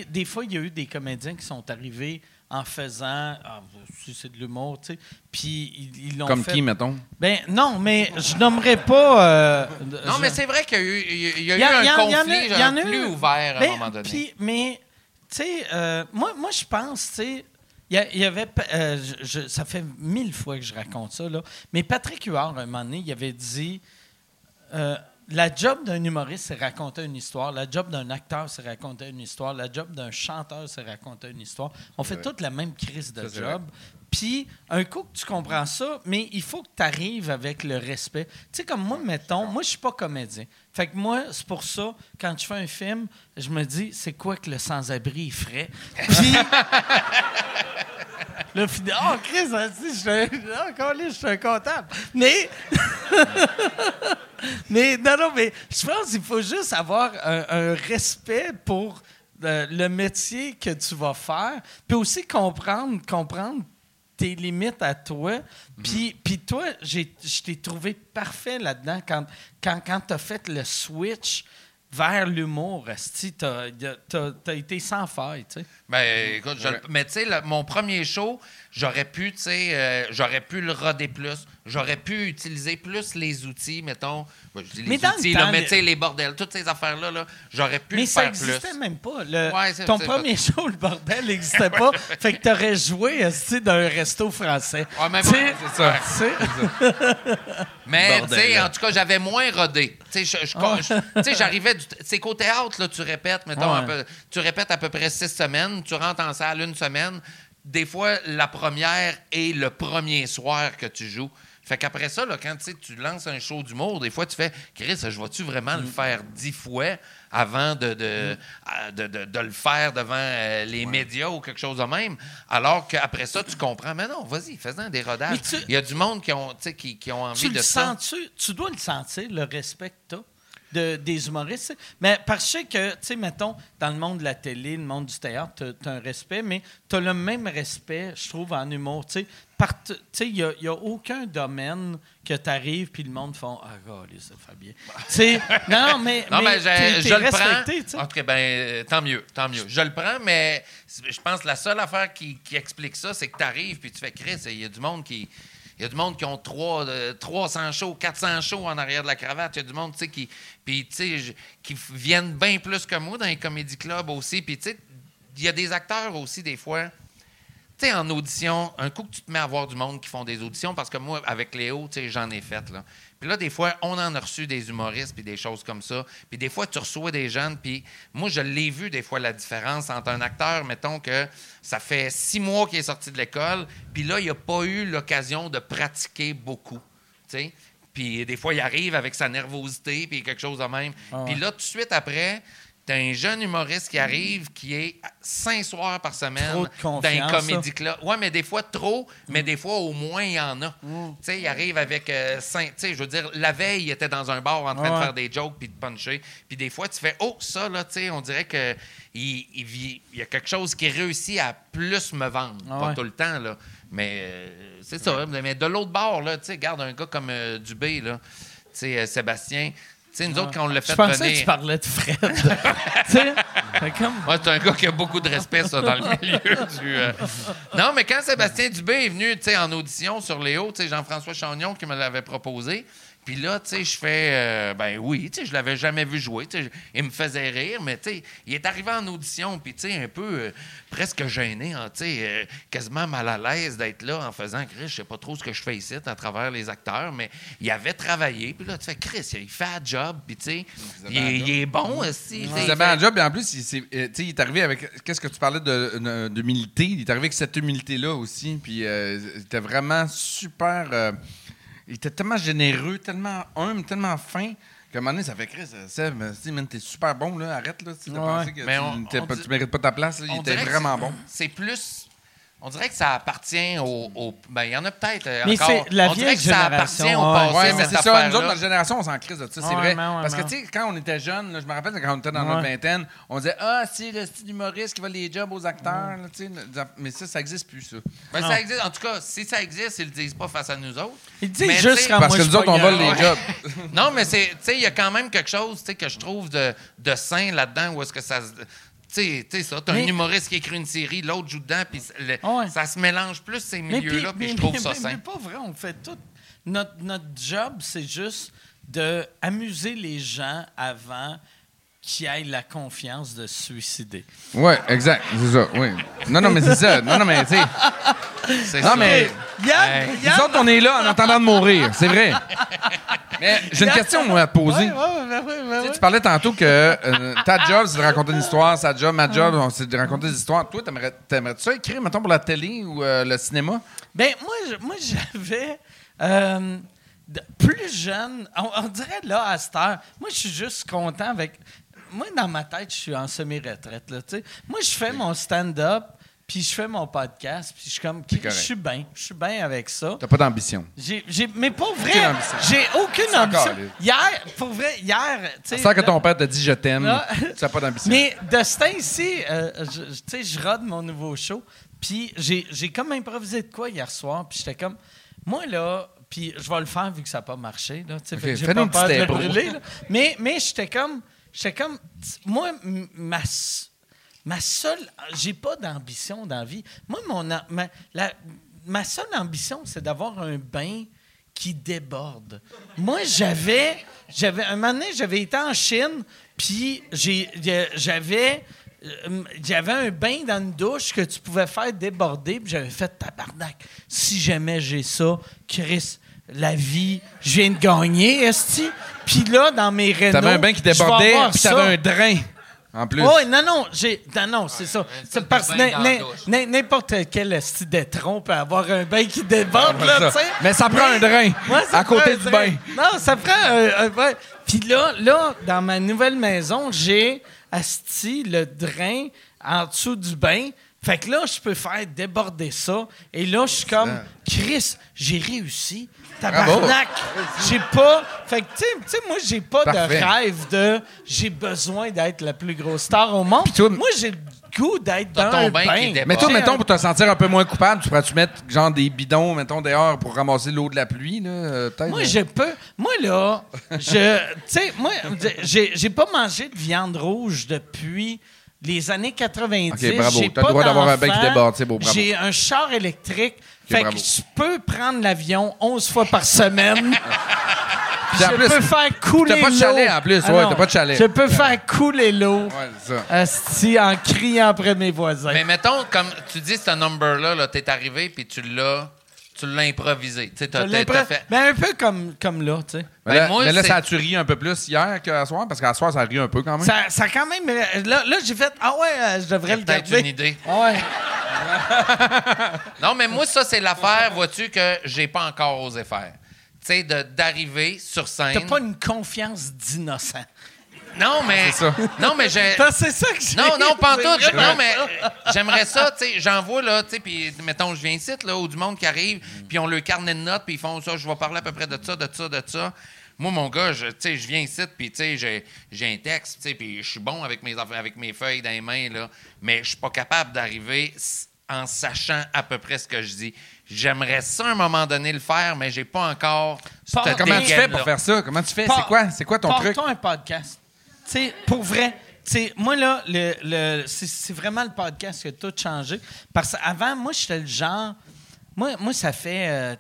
sais, des fois, il y a eu des comédiens qui sont arrivés en faisant. Ah, si c'est de l'humour, tu sais. Puis ils ils l'ont Comme fait. qui, mettons? Ben non, mais je nommerais pas. euh, Non, je- mais c'est vrai qu'il y a eu, il y a- il y a Il y eu a- un il y en- il y en a- conflit il y en genre, a plus eu. ouvert à Ben, un moment donné. mais, tu sais, euh, moi, moi je pense, tu sais, il y, a- il y avait. euh, je- je- ça fait mille fois que je raconte ça, là. Mais Patrick Huard, un moment donné, il avait dit euh, la job d'un humoriste, c'est raconter une histoire. La job d'un acteur, c'est raconter une histoire. La job d'un chanteur, c'est raconter une histoire. On fait toute la même crise de Ça, job. Puis, un coup que tu comprends ça, mais il faut que tu arrives avec le respect. Tu sais, comme moi, mettons, moi, je suis pas comédien. Fait que moi, c'est pour ça, quand je fais un film, je me dis, c'est quoi que le sans-abri ferait? Puis, là, puis, oh, Chris, hein, je suis un, oh, câlisse, je suis un comptable. Mais, [laughs] mais, non, non, mais je pense qu'il faut juste avoir un, un respect pour euh, le métier que tu vas faire, puis aussi comprendre, comprendre tes limites à toi. Puis, puis toi, j'ai- je t'ai trouvé parfait là-dedans quand, quand, quand tu as fait le switch vers l'humour. T'as as, été sans faille, tu sais. Ben, écoute, je le- Ouais. mais tu sais, mon premier show, j'aurais pu, tu sais, euh, j'aurais pu le roder plus. J'aurais pu utiliser plus les outils, mettons. ben, je dis les Mais dans le temps, là, mais tu sais, les bordels, toutes ces affaires-là, là, j'aurais pu Mais le ça faire n'existait plus. même pas. Le- Ouais, c'est- ton premier show, le bordel, n'existait pas. [laughs] fait que tu aurais joué esti, d'un resto français. Ouais, même Tu sais, c'est ça. Mais, tu Bordel, sais, en tout cas, j'avais moins rodé. Tu sais, Ah. je- tu sais, j'arrivais du. C'est qu'au théâtre, là, tu répètes, mettons, Ouais. un peu- tu répètes à peu près six semaines, tu rentres en salle une semaine, des fois, la première est le premier soir que tu joues. Fait qu'après ça, là, quand tu tu lances un show d'humour, des fois, tu fais Chris, je vais-tu vraiment le faire dix fois avant de, de, à- de- de- de le faire devant euh, les médias ou quelque chose de même? Alors qu'après ça, tu comprends. Mais non, vas-y, fais-en des rodages. Tu- Il y a du monde qui ont, tu qui, qui ont envie Tu de le ça. sens-tu? Tu dois le sentir, le respect que tu de, des humoristes. Mais parce que, je sais que, tu sais, mettons, dans le monde de la télé, le monde du théâtre, tu as, un respect, mais tu as le même respect, je trouve, en humour. Tu sais, il n'y a, aucun domaine que tu arrives puis le monde font Ah, God, ça fait bien. [laughs] Tu sais, non, mais, Non, mais, je, le prends. ben, tant mieux, tant mieux. Je le prends, mais je pense que la seule affaire qui, qui explique ça, c'est que tu arrives puis tu fais Chris. Il y a du monde qui. Il y a du monde qui ont trois, euh, 300 shows, 400 shows en arrière de la cravate. Il y a du monde, tu qui, qui viennent bien plus que moi dans les comédie clubs aussi. Puis, tu sais, il y a des acteurs aussi, des fois. Tu sais, en audition, un coup que tu te mets à voir du monde qui font des auditions, parce que moi, avec Léo, tu sais, j'en ai fait, là. Puis là, des fois, on en a reçu des humoristes puis des choses comme ça. Puis des fois, tu reçois des jeunes, puis moi, je l'ai vu des fois, la différence entre un acteur, mettons que ça fait six mois qu'il est sorti de l'école, puis là, il n'a pas eu l'occasion de pratiquer beaucoup, tu sais. Puis des fois, il arrive avec sa nervosité, puis quelque chose de même. Ah Puis là, tout de suite après... T'as un jeune humoriste qui arrive qui est cinq soirs par semaine dans un comédie club. Ouais, mais des fois trop, mais des fois au moins il y en a. Mm. Tu sais, il arrive avec euh, cinq. Tu sais, je veux dire, la veille, il était dans un bar en train Ouais. de faire des jokes puis de puncher. Puis des fois, tu fais, oh, ça, là, tu sais, on dirait que il, il vit- il y a quelque chose qui réussit à plus me vendre. Ah Pas ouais. tout le temps, là. Mais euh, c'est ça. Mais de l'autre bord, là, tu sais, garde un gars comme euh, Dubé, là. Tu sais, Sébastien. Sais, nous autres, quand on l'a fait Je pensais venir. que tu parlais de Fred. [laughs] fait comme. Ouais, c'est un gars qui a beaucoup de respect, ça, dans le milieu du. euh. Non, mais quand Sébastien Dubé est venu, tu sais, en audition sur Léo, tu sais, Jean-François Chagnon qui me l'avait proposé. Puis là, tu sais, je fais, euh, ben oui, tu sais, je l'avais jamais vu jouer. tu sais, il me faisait rire, mais tu sais, il est arrivé en audition, puis tu sais, un peu euh, presque gêné, hein, tu sais, euh, quasiment mal à l'aise d'être là en faisant, Chris, je sais pas trop ce que je fais ici à travers les acteurs, mais il avait travaillé. Puis là, tu fais, Chris, il fait un job, puis tu sais, il, est- il est bon aussi. Il avait un job, et en plus, il, tu sais, il est arrivé avec. Qu'est-ce que tu parlais de- de- d'humilité? Il est arrivé avec cette humilité-là aussi. Puis euh, il était vraiment super. Il était tellement généreux, tellement humble, tellement fin. Qu'à un moment donné, ça fait Chris, euh, Seb, euh, t'es super bon, là, arrête, là, si Ouais. pensé que Mais tu, on- t'es on pas- dit- tu mérites pas ta place, là, il était vraiment bon. C'est plus. On dirait que ça appartient au. au- ben, il y en a peut-être euh, Mais encore. c'est la on dirait que ça appartient au passé, Ouais, mais c'est ça. Nous autres, notre génération, on s'en crise de ça, c'est Ouais, vrai. ouais, Parce que, tu sais, quand on était jeunes, là, je me rappelle quand on était dans notre vingtaine, on disait Ah, c'est le style humoriste qui va les jobs aux acteurs. là, tu sais, mais ça, ça n'existe plus, ça. Ben, ça existe. En tout cas, si ça existe, ils le disent pas face à nous autres. Il dit Mais juste quand Parce moi, que nous autres, on vole les jobs. [laughs] non, mais c'est, tu sais, il y a quand même quelque chose, que je trouve de, de sain là-dedans, où est-ce que ça se. Tu sais, ça, t'as un humoriste qui écrit une série, l'autre joue dedans, puis Ouais. ça se mélange plus ces milieux-là, puis je trouve mais- ça mais- sain. Mais pas vrai, on fait tout. Notre, notre job, c'est juste de amuser les gens avant qu'ils aient la confiance de se suicider. Oui, exact. C'est ça, oui. Non, non, mais c'est ça. Non, non, mais tu sais. C'est Non, mais. Yann, Hey. Yann- Nous autres, on est là en attendant de mourir, c'est vrai. Mais j'ai une question moi, à te poser. Ouais, ouais, ouais, ouais, ouais, Tu sais. Tu parlais tantôt que euh, ta job, c'est de raconter une histoire, sa job, ma job, c'est de raconter des histoires. Toi, t'aimerais, t'aimerais-tu ça écrire, mettons, pour la télé ou euh, le cinéma? Ben, moi, je- moi j'avais. euh, plus jeune, on, on dirait là, à cette heure, moi, je suis juste content avec. Moi, dans ma tête, je suis en semi-retraite. Là, moi, je fais mon stand-up, puis je fais mon podcast, puis je suis comme. Je suis bien. Je suis bien avec ça. T'as pas d'ambition. J'ai, j'ai- mais pour vrai, j'ai aucune ambition. Hier, pour vrai, hier, tu sais. C'est ça que ton père t'a dit je t'aime, tu n'as pas d'ambition. Mais de ce temps-ci, euh, je- je- tu sais, je rode mon nouveau show, puis j'ai, j'ai comme improvisé de quoi hier soir, puis j'étais comme, moi là, puis je vais le faire vu que ça n'a pas marché, là, tu sais, j'ai pas peur de le brûler, là. Mais, mais j'étais comme, j'étais comme, moi, ma, ma seule, j'ai pas d'ambition dans la vie. Moi, mon, ma, seule ambition, c'est d'avoir un bain qui déborde. Moi, j'avais, j'avais, un moment donné, j'avais été en Chine, puis j'avais, euh, j'avais un bain dans une douche que tu pouvais faire déborder, puis j'avais fait tabarnak. Si jamais j'ai ça, Chris, la vie, je viens de gagner, esti. Puis là, dans mes rénaux, T'avais un bain qui débordait, puis t'avais un drain. En plus. Oui, non, non, j'ai. Non, non, c'est ça. C'est parce que n'importe quel style d'étron peut avoir un bain qui déborde, là, tu sais. Mais ça prend un drain Ouais, ça à côté prend du un bain. drain. Non, ça prend un, un bain. Puis là, là, dans ma nouvelle maison, j'ai asti le drain en dessous du bain. Fait que là, je peux faire déborder ça. Et là, je suis comme, Chris, j'ai réussi. Tabarnak. J'ai pas. Fait que, tu sais- tu sais, moi, j'ai pas Parfait. de rêve de j'ai besoin d'être la plus grosse star au monde. toi- moi, j'ai le goût d'être T'as dans ton un bain. Mais toi, mettons, pour te sentir un peu moins coupable, tu pourrais-tu mettre genre des bidons, mettons, dehors pour ramasser l'eau de la pluie, là, euh, peut-être? Moi, je peux. Moi, là, je. Tu sais, moi, j'ai j'ai pas mangé de viande rouge depuis les années 90. Ok, bravo. J'ai T'as le pas droit d'avoir un bain qui déborde, c'est beau, bravo. J'ai un char électrique. fait bravo. que je peux prendre l'avion 11 fois par semaine. [laughs] Puis en je plus, peux faire couler t'as pas de l'eau. chalet, en plus, Ah ouais, non, t'as pas de chalet. Je peux faire couler l'eau. Ouais, c'est ça. asti, en criant après mes voisins. Mais mettons, comme tu dis, ce number-là, -là, t'es arrivé puis tu l'as tu l'as improvisé. Tu l'impré- t'as fait. Ben, un peu comme, comme là, tu sais. Mais, Ben, là, moi, mais là, c'est- ça a-tu ri un peu plus hier qu'à soir? Parce qu'à soir, ça a ri un peu quand même. Ça, ça quand même. Là, là j'ai fait Ah ouais, euh, je devrais le Peut-être garder. une idée. Ah ouais. [laughs] Non, mais moi, ça, c'est l'affaire, vois-tu, que j'ai pas encore osé faire. Tu sais, de- d'arriver sur scène. T'as pas une confiance d'innocent. Non, mais. C'est ça. [laughs] Non, mais j'ai. [laughs] Ben, C'est ça que j'ai. Non, non, pas en C'est tout. vraiment Non, mais j'aimerais ça, tu sais, j'en vois, là, tu sais, puis mettons, je viens ici, là, où du monde qui arrive, puis on le carnet de notes, puis ils font ça, je vais parler à peu près de ça, de ça, de ça. Moi, mon gars, je- tu sais, je viens ici, puis tu sais, j'ai- j'ai un texte, tu sais, puis je suis bon avec mes, affaires- avec mes feuilles dans les mains, là, mais je suis pas capable d'arriver s- en sachant à peu près ce que je dis. J'aimerais ça, à un moment donné, le faire, mais j'ai pas encore... Cette Comment tu fais dégaine-là. pour faire ça? Comment tu fais? C'est quoi? C'est quoi ton truc? Un podcast. Pour vrai. Moi, là, le, le- c'est, vraiment le podcast qui a tout changé. Parce qu'avant, moi, j'étais le genre. Moi, moi ça fait euh,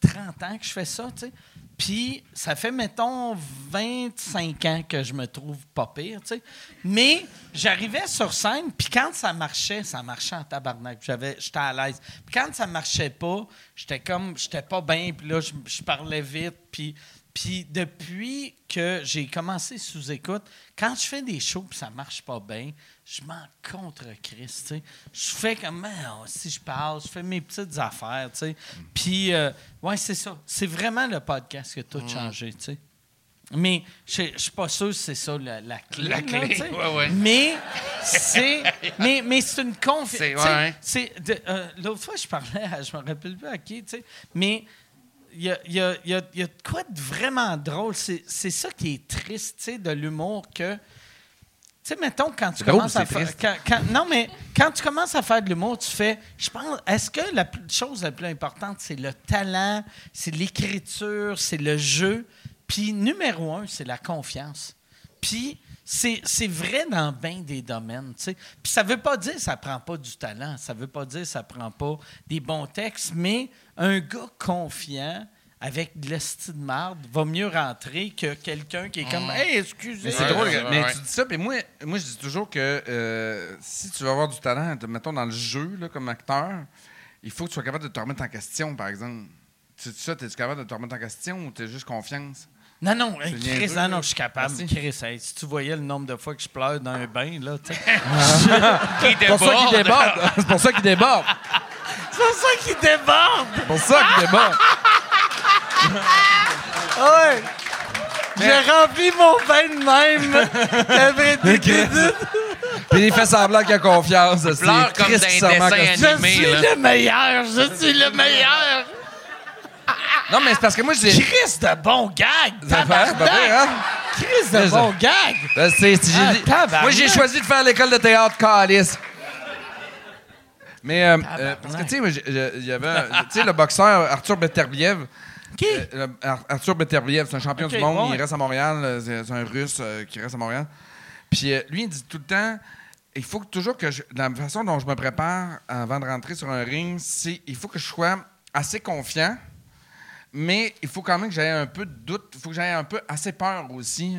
30 ans que je fais ça, tu sais. Puis, ça fait, mettons, 25 ans que je me trouve pas pire, tu sais. Mais j'arrivais sur scène, puis quand ça marchait, ça marchait en tabarnak. J'étais à l'aise. Puis quand ça marchait pas, j'étais comme, j'étais pas bien, puis là, je, je parlais vite, puis... Puis depuis que j'ai commencé sous écoute, quand je fais des shows et ça marche pas bien, je m'en contre Christ. Je fais comme Ah, si je parle, je fais mes petites affaires, tu sais. Puis euh, ouais, c'est ça. C'est vraiment le podcast qui a tout changé, tu sais. Mais je je suis pas sûr que c'est ça la, la clé. La clé, ouais, ouais. Mais c'est [laughs] mais, mais c'est une confiance. Ouais. De- euh, l'autre fois je parlais, à, je me rappelle plus à qui, tu sais, mais il y a, y a- y a- il y a de quoi de vraiment drôle? C'est c'est ça qui est triste, tu sais, de l'humour que. Tu sais, mettons, quand tu Drôle, commences à faire. quand- quand- non, mais quand tu commences à faire de l'humour, tu fais. Je pense. Est-ce que la chose la plus importante, c'est le talent, c'est l'écriture, c'est le jeu? Puis, numéro un, c'est la confiance. Puis, c'est vrai dans bien des domaines. tu sais. Puis, ça veut pas dire que ça prend pas du talent. Ça veut pas dire que ça prend pas des bons textes, mais un gars confiant avec de l'esti de marde va mieux rentrer que quelqu'un qui est comme Hey, excusez. Mais c'est Ouais, drôle, ouais, mais ouais. tu dis ça, puis moi, moi je dis toujours que euh, si tu veux avoir du talent, te- mettons dans le jeu, là, comme acteur, il faut que tu sois capable de te remettre en question, par exemple. Tu dis ça, es-tu capable de te remettre en question ou t'es juste confiance? Non, non, hey, Chris, non, non, je suis capable. Chris, hey, si tu voyais le nombre de fois que je pleure dans un bain, là, tu sais. [laughs] [laughs] C'est pour ça qu'il déborde. c'est pour ça qu'il déborde! C'est pour ça qu'il déborde! C'est pour ça qu'il déborde! Ouais! J'ai rempli mon bain de même! [laughs] Crédit. Puis il fait semblant qu'il a confiance. Pleure comme dans un dessin que- Je animé, suis le meilleur! Je suis le meilleur! Non, mais c'est parce que moi, je dis. Chris de bon gag! Vrai, hein? Chris de bon gag! Ben, c'est- c'est- j'ai Ah, dit- tabarnak. moi, j'ai choisi de faire l'école de théâtre Calice. Mais, euh, euh, parce que, tu sais, il y avait, tu sais, le boxeur Arthur Beterbiev. Qui? euh, Arthur Beterbiev, c'est un champion du monde. Il reste à Montréal. C'est un Russe qui reste à Montréal. Puis lui, il dit tout le temps il faut que toujours que je, la façon dont je me prépare avant de rentrer sur un ring, c'est il faut que je sois assez confiant, mais il faut quand même que j'aie un peu de doute. Il faut que j'aie un peu assez peur aussi.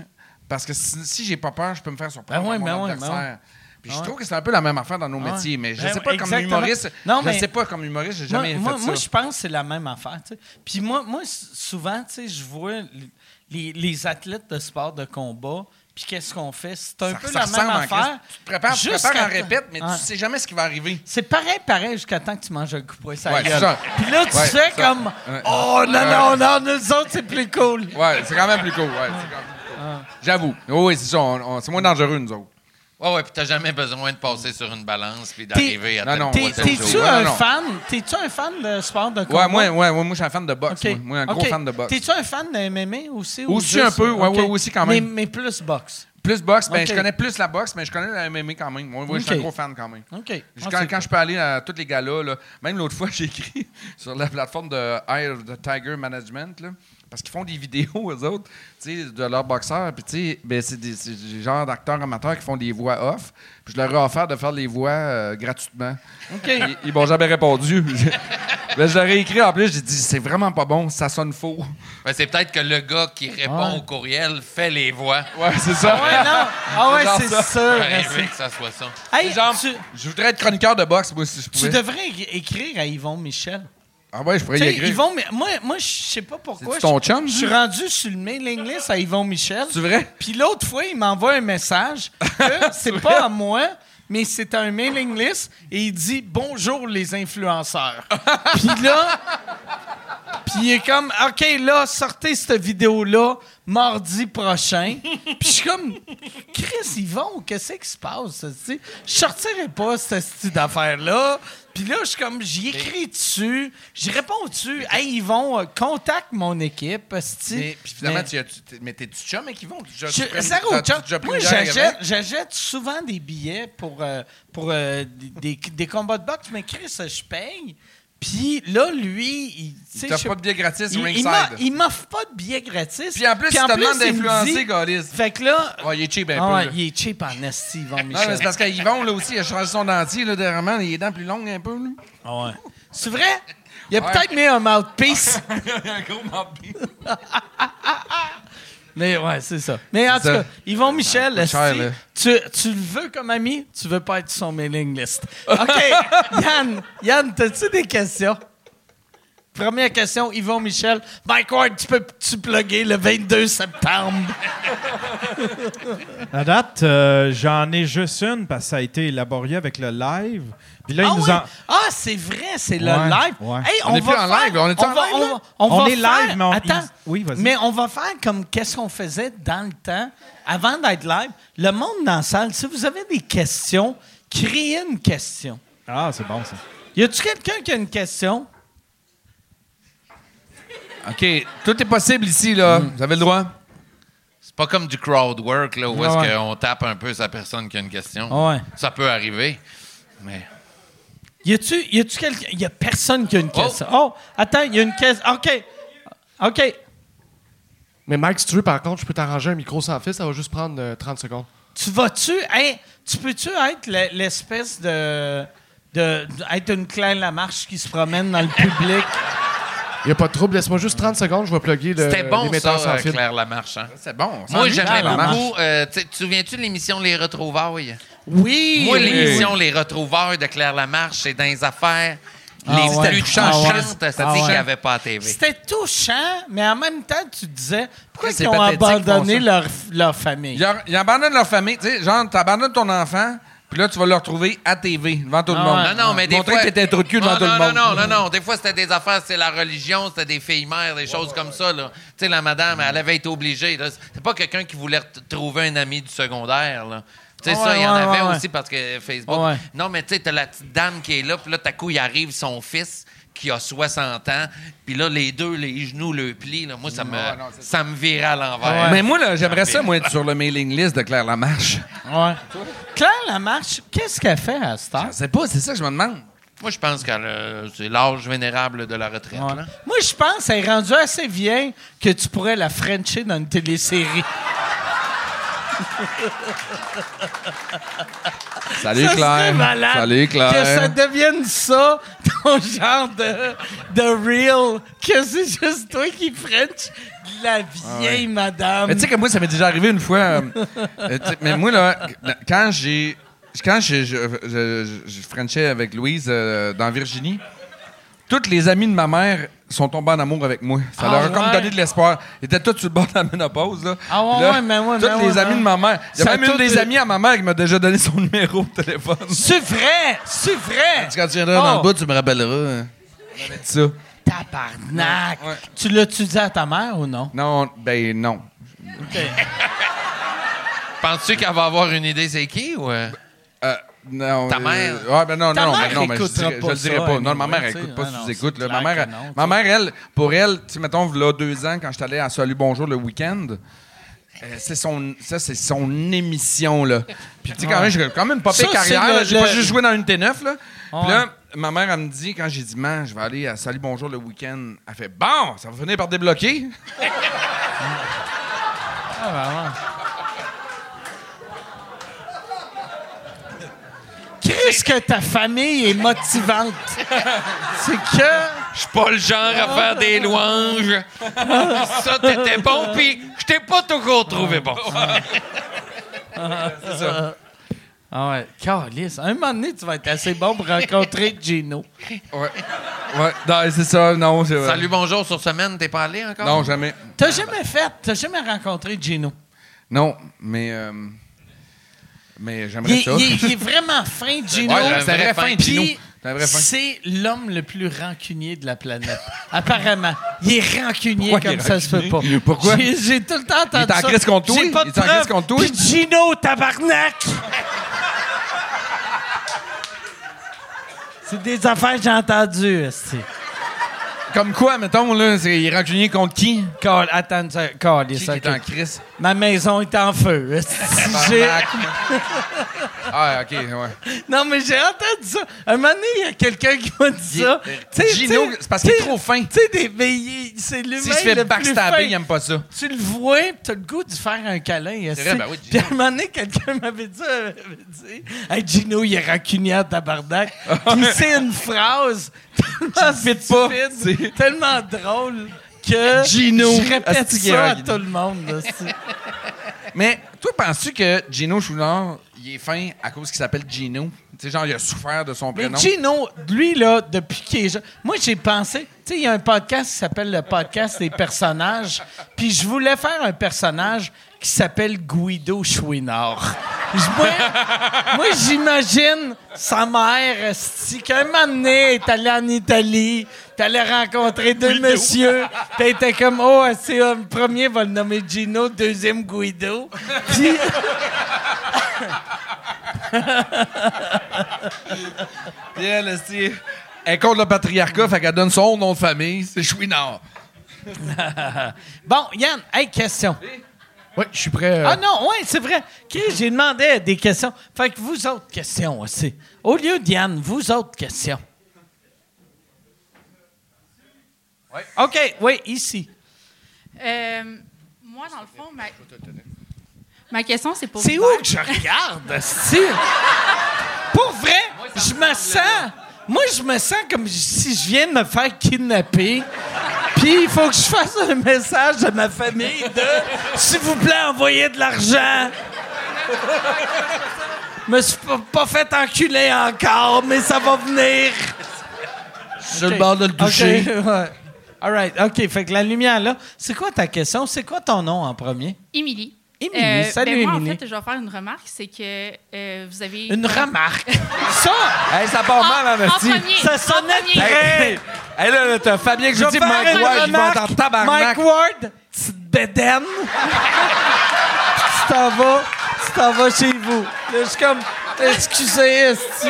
Parce que si, si j'ai pas peur, je peux me faire surprendre Ben ouais, ben mon ouais, adversaire. Puis Ben je ouais. trouve que c'est un peu la même affaire dans nos Ah métiers, mais je Ben sais pas comme humoriste. Non, je mais- sais pas comme humoriste, j'ai Moi, jamais moi, fait moi, ça. je pense que c'est la même affaire. Puis moi, moi, souvent, je vois les, les athlètes de sport de combat puis qu'est-ce qu'on fait? C'est un Ça- peu ça la même affaire. Tu te prépares, tu prépares en répète, mais Ouais. tu sais jamais ce qui va arriver. C'est pareil, pareil, jusqu'à temps que tu manges un coup de poing Ouais, gueule. c'est ça. Puis là, tu Ouais, ça. comme. Oh non, non, non, nous autres, c'est plus cool. Ouais, c'est quand même plus cool. Ouais. J'avoue. Oui, c'est ça. c'est moins dangereux, nous autres. Ouais, ouais, puis t'as jamais besoin de passer sur une balance puis d'arriver à Non, tel non, ouais, T'es- de T'es-tu Ouais, un non, non. fan? T'es-tu un fan de sport de combat? Ouais, moi, ouais, ouais, moi, je suis un fan de boxe. OK. Moi. Moi, un gros OK. fan de boxe. T'es-tu un fan de MMA aussi? ou Aussi juste- un peu, ouais, OK. ouais, aussi quand même. Mais, mais plus boxe. Plus boxe, ben, OK. je connais plus la boxe, mais je connais la MMA quand même. Moi, moi, je suis OK. un gros fan quand même. OK. Je- Ah, quand, c'est quand je peux aller à tous les galas, là, même l'autre [laughs] fois, j'ai écrit [laughs] sur la plateforme de Eye of the Tiger Management, là, parce qu'ils font des vidéos, [laughs] eux autres, tu sais, de leurs boxeurs. Puis, tu sais, ben, c'est des, des genres d'acteurs amateurs qui font des voix off. Puis, je leur ai offert de faire les voix euh, gratuitement. OK. Ils, ils m'ont jamais répondu. [laughs] Ben, je leur ai écrit en plus, j'ai dit, c'est vraiment pas bon, ça sonne faux. Ben, c'est peut-être que le gars qui répond Ouais. au courriel fait les voix. Ouais, c'est ça. Ah ouais, non. [laughs] Ah ouais, c'est ça. sûr. Que ça soit ça. Hey, Genre, tu, je voudrais être chroniqueur de boxe, moi, si je tu pouvais. devrais é- écrire à Yvon Michel. Ah ouais, je pourrais y sais, écrire. Yvon, mais moi, moi je sais pas pourquoi. C'est-tu ton je- chum, Je suis lui? rendu sur le mailing list à Yvon Michel. C'est vrai? Puis l'autre fois, il m'envoie un message que [laughs] c'est pas à moi, mais c'est un mailing list et il dit bonjour les influenceurs. [laughs] Puis là, puis il est comme OK là, sortez cette vidéo là mardi prochain. Puis je suis comme Chris Yvon, qu'est-ce qui se passe tu sais? Je sortirai pas cette style d'affaire là. Puis là, je suis comme, j'y écris dessus, j'y réponds dessus. Hey, Yvon, euh, contacte mon équipe. Mais, puis finalement, tu as- mais t'es-tu chum avec Yvon? Tu- tu- je- tu- zéro t'as- tu- chum. tu as pris Moi, une bière j'achète, avec? j'achète souvent des billets pour, euh, pour euh, des, des combats de boxe, mais Chris, je paye. Puis là, lui, il, Il t'offre pas de billets gratis il, ringside. il m'offre pas de billets gratis. Puis en plus, il te demande d'influencer, Gaulis. Fait que là, Ouais, il est cheap un ah peu. ouais, là. il est cheap en esti, Yvon Non, mais Michel. c'est parce qu'Yvon, là aussi, il a changé son dentier, là, dernièrement. Il les dents plus longues un peu, là. Ah ouais. C'est vrai? Il a Ouais. peut-être mis un mouthpiece. [laughs] un gros mobile. [laughs] Mais ouais, c'est ça. Mais en tout cas, Yvon Michel, cher, tu, tu le veux comme ami, tu veux pas être sur son mailing list. OK, [laughs] Yann, Yann, t'as-tu des questions? Première question, Yvon Michel. Mike Ward, tu peux-tu plugger le 22 septembre? À date, euh, j'en ai juste une parce que ça a été élaboré avec le live. Puis là, Ah, ils nous ouais? en- Ah, c'est vrai, c'est le Ouais, live. ouais. Hey, On on, est va plus en faire- live, on est-tu en va- live, on va- on On va est faire- live, mais on- Attends. ils- oui, vas-y. Mais on va faire comme qu'est-ce qu'on faisait dans le temps, avant d'être live. Le monde dans la salle, si vous avez des questions, créez une question. Ah, c'est bon, ça. Y a-tu quelqu'un qui a une question? OK, tout est possible ici, là. Vous avez le droit? C'est pas comme du crowd work, là, où Ah est-ce ouais. qu'on tape un peu sa personne qui a une question. Ah ouais. Ça peut arriver, mais... Y a-tu, y a-tu quelqu'un? Y a personne qui a une question? Oh, attends, y a une question. OK. OK. Mais Mike, si tu veux, par contre, je peux t'arranger un micro sans fil, ça va juste prendre euh, 30 secondes. Tu vas-tu. Hey, tu peux-tu être le- l'espèce de. de, de- être une Claire Lamarche qui se promène dans le public? [laughs] Il n'y a pas de trouble, laisse-moi juste 30 secondes, je vais plugger le, C'était bon, l'émetteur ça, sans euh, fil. Claire Lamarche. Hein? C'est bon. ça Moi, j'aimais beaucoup... euh, tu te souviens-tu de l'émission Les Retrouvailles? Oui! Moi, oui. l'émission Les Retrouvailles de Claire Lamarche, c'est dans les affaires Ah les ouais. plus Ah ouais. touchantes Ah qu'il n'y avait pas à TV. C'était touchant, mais en même temps, tu te disais pourquoi ils ont abandonné leur, leur famille? Ils, ils abandonnent leur famille. Tu sais, genre, t'abandonnes ton enfant, puis là, tu vas le retrouver à TV, devant tout le Ah monde. Non, non, mais des Montrer fois... que t'étais un trou de cul devant tout le monde. Non, non, non, non. Des fois, c'était des affaires, c'était la religion, c'était des filles mères, des choses comme ça, là. Tu sais, la madame, elle avait été obligée. C'est pas quelqu'un qui voulait trouver un ami du secondaire, là. Tu sais, Ouais, ça, il y en ouais, avait ouais, aussi parce que Facebook... Non, mais tu sais, t'as la petite dame qui est là, puis là, t'as coup, il arrive son fils qui a 60 ans, puis là, les deux, les genoux le plient, là. Moi, ça me, non, ça me virait à l'envers. Ouais. Mais moi, là, j'aimerais ça, moi, être sur le mailing list de Claire Lamarche. Ouais. Claire Lamarche, qu'est-ce qu'elle fait à cette heure? Je sais pas, c'est ça que je me demande. Moi, je pense que euh, c'est l'âge vénérable de la retraite, Ouais. là. Moi, je pense qu'elle est rendue assez vieille que tu pourrais la frencher dans une télésérie. [laughs] Salut, Ça Claire. malade Salut, Que ça Claire. devienne ça, [laughs] ton genre de, de real, que c'est juste toi qui French la vieille madame. Mais tu sais que moi, ça m'est déjà arrivé une fois. euh, [laughs] euh, mais moi, là, quand j'ai. Quand je, je, je, je- je Frenchais avec Louise euh, dans Virginie, Toutes les amies de ma mère sont tombées en amour avec moi. Ça Ah, leur a comme ouais? donné de l'espoir. Ils étaient tous sur le bord de la ménopause. Là. Ah ouais, là, ouais, mais ouais, Toutes mais les ouais, amies ouais. de ma mère. Il y a même une des amies à ma mère qui m'a déjà donné son [laughs] numéro de téléphone. C'est vrai! C'est vrai! Quand tu viendras dans Oh. le bout, tu me rappelleras. hein. On avait dit ça. Tabarnak! Ouais. Tu l'as-tu dit à ta mère ou non? Non, ben non. [laughs] Penses-tu qu'elle va avoir une idée c'est qui ou... euh? Non, Ta euh, mère? Ouais, ben non, Ta non, mère non, mais je, dirais- je pas le dirais pas. Non, ma mère, sais. écoute pas Ah c'est là. Ma mère, non, ma mère, elle, pour elle, tu sais, mettons, là, deux ans, quand j'étais allé à Salut Bonjour le week-end, euh, c'est son, ça, c'est son émission, là. Puis, tu sais, quand même, j'ai quand même pas fait carrière. le-. J'ai pas juste joué dans une T9, là. Ouais. Puis là, ma mère, elle me dit, quand j'ai dit, man, je vais aller à Salut Bonjour le week-end, elle fait, bon, ça va finir par débloquer. [laughs] Ah, vraiment. Qu'est-ce que ta famille est motivante? C'est que. Je suis pas le genre à faire des louanges. Ça, t'étais bon, puis je t'ai pas toujours trouvé bon. [laughs] Ah ouais, calice. Un moment donné, tu vas être assez bon pour rencontrer Gino. Ouais. Ouais, non, c'est ça, non, c'est vrai. Salut, bonjour, sur semaine, t'es pas allé encore? Non, jamais. T'as jamais fait, t'as jamais rencontré Gino? Non, mais. euh, mais Il j'aimerais est, ça. il est- il est vraiment fin, Gino. Ouais, c'est vrai fin, Puis, Gino. C'est l'homme le plus rancunier de la planète. [laughs] Apparemment. Il est rancunier Pourquoi il comme est ça se peut pas. rancunier? Pourquoi? J'ai, tout le temps entendu est en ça. crise contre toi? J'ai pas de Il est en crise preuves. contre toi? Puis Gino, tabarnak! [laughs] C'est des affaires que j'ai entendues, esti. Comme quoi, mettons, là, c'est rancunier contre qui? Cal- Attends, ça- Qui qui est en crise? Ma maison est en feu. [laughs] J'ai- ah, OK, ouais. Non, mais j'ai entendu ça. Un moment donné, il y a quelqu'un qui m'a dit Il ça. euh, Tu sais, Gino, tu c'est parce qu'il est tu trop fin. Tu sais, des, il- c'est l'humain S'il se fait backstabber, il aime pas ça. Tu le vois, pis t'as le goût de faire un câlin. C'est vrai, ben oui, Puis à un moment donné, quelqu'un m'avait dit, euh, dit Hey, Gino, il est rancunier à tabarnak. [laughs] Puis c'est une phrase tellement pas, [laughs] tellement drôle que Gino, je répète ça à tout le monde. là, [laughs] Mais toi, penses-tu que Gino Chouinard, il est fin à cause qu'il s'appelle Gino? Tu sais, genre, il a souffert de son Mais prénom. Gino, lui, là, depuis qu'il est jeune, moi, j'ai pensé, tu sais, il y a un podcast qui s'appelle le podcast des personnages, puis je voulais faire un personnage qui s'appelle Guido Chouinard. Moi, [laughs] moi, j'imagine sa mère, esti, qu'un moment donné, est allée en Italie, a rencontré deux messieurs, était comme, oh, c'est le premier va le nommer Gino, deuxième Guido. Puis... [laughs] Puis elle, esti, elle est contre le patriarcat, fait qu'elle donne son nom de famille, c'est Chouinard. [laughs] Bon, Yann, hey, question. Oui, je suis prêt. euh, Ah non, oui, c'est vrai. J'ai demandé des questions. Fait que vous autres questions aussi. Au lieu d'Yann, vous autres questions. OK, oui, ici. Euh, moi, dans le fond, ma, ma question, c'est pour C'est où que je regarde? Pour vrai, je me sens... Moi, je me sens comme si je viens de me faire kidnapper. Puis il faut que je fasse un message à ma famille de « S'il vous plaît, envoyez de l'argent. » Je me suis pas, fait enculer encore, mais ça va venir. Sur le bord de le toucher. Ouais. All right, OK. Fait que la lumière, là, c'est quoi ta question? C'est quoi ton nom en premier? Émilie. Émilie. Salut, ben moi, Émilie. en fait, je vais faire une remarque, c'est que euh, vous avez... Une remarque? [laughs] Ça, Hey, ça part En, mal, hein, en esti. premier. ça en sonnait très... Hey, hey, là, là, t'as Fabien que Je dis Mike Ward, je en tabarnak. Mike Ward, petite bédaine. [laughs] tu t'en vas, tu t'en vas chez vous. Je suis comme, excusez, esti.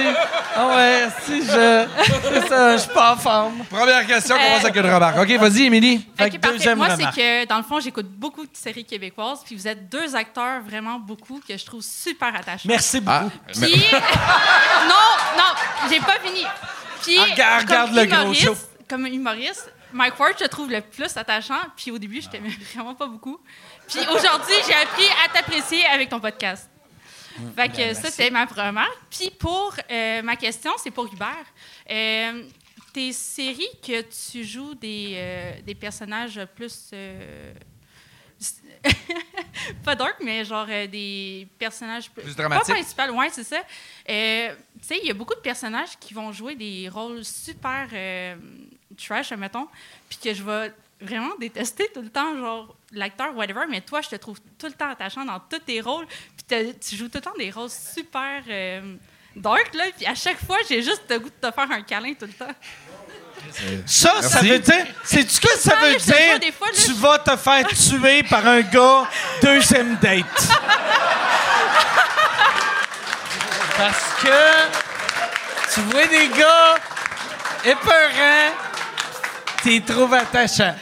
Ah ouais, esti, je... C'est ça, je suis pas en forme. Première question, Euh, commence avec une remarque. OK, vas-y, Émilie. Fait que deuxième Moi, c'est remarque. que, dans le fond, j'écoute beaucoup de séries québécoises, puis vous êtes deux acteurs vraiment beaucoup que je trouve super attachants. Merci beaucoup. Ah, Puis... [laughs] non, non, j'ai pas fini. Puis, Ah, regarde- comme le gros humoriste- show. Comme humoriste, Mike Ward, je le trouve le plus attachant. Puis au début, je t'aimais [laughs] vraiment pas beaucoup. Puis aujourd'hui, j'ai appris à t'apprécier avec ton podcast. Fait que ça, c'est ma remarque. Puis pour euh, ma question, c'est pour Hubert. Euh, tes séries que tu joues des, euh, des personnages plus [laughs] pas dark, mais genre des personnages p- Plus dramatiques. Pas principal, ouais, c'est ça. Tu sais, il y a beaucoup de personnages qui vont jouer des rôles super trash, mettons, puis que je vais vraiment détester tout le temps, genre l'acteur, whatever, mais toi, je te trouve tout le temps attachant dans tous tes rôles, puis tu joues tout le temps des rôles super euh, dark, là, puis à chaque fois, j'ai juste le goût de te faire un câlin tout le temps. Ça, ça veut dire. Sais-tu ce que ça veut dire? fois, là, tu vas te faire tuer par un gars deuxième date. Parce que tu vois des gars épeurants, t'es trouves attachants.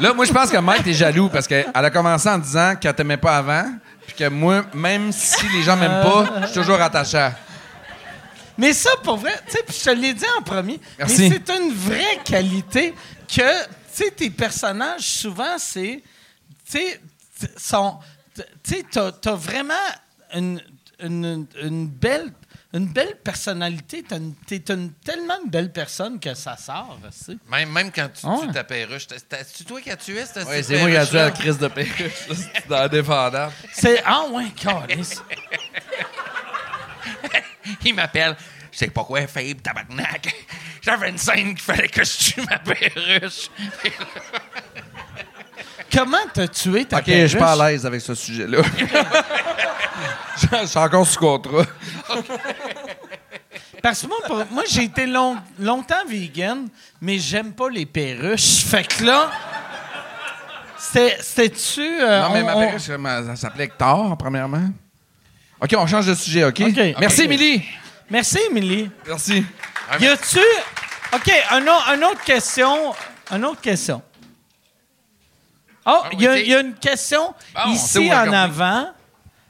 Là, moi, je pense que Mike est jaloux parce qu'elle a commencé en disant qu'elle t'aimait pas avant, puis que moi, même si les gens m'aiment pas, je suis toujours attaché. Mais ça, pour vrai, tu sais, puis je te l'ai dit en premier, Merci. mais c'est une vraie qualité que, tu sais, tes personnages, souvent, c'est, tu sais, sont, tu sais, t'as, t'as vraiment une, une, une belle, une belle personnalité. T'as une- t'es une, tellement une belle personne que ça sort, tu sais. Même, même quand tu Ouais. tues ta perruche, c'est toi qui as tué cette Oui, c'est moi qui ai tué la crise de perruche. dans Indéfendable. [laughs] C'est, ah ouais, câlisse. [laughs] Il m'appelle. Je sais pas quoi, Fabe, tabarnak. [laughs] J'avais une scène qu'il fallait que je tue ma perruche. Comment t'as tué ta OK, je suis pas à l'aise avec ce sujet-là. [laughs] Je suis encore sous contrat. [laughs] Parce que moi, pour- moi j'ai été long- longtemps vegan, mais j'aime pas les perruches. Fait que là, c'était-tu... euh, Non, mais on- ma on- perruche, elle elle s'appelait Hector, premièrement. OK, on change de sujet, OK? OK. Merci, OK. Émilie. Merci, Émilie. Merci. Y a-tu... OK, un, une autre question. Une autre question. Oh, Ah, il y, a- oui, il y a une question Ah, on sait ici en regarder. avant.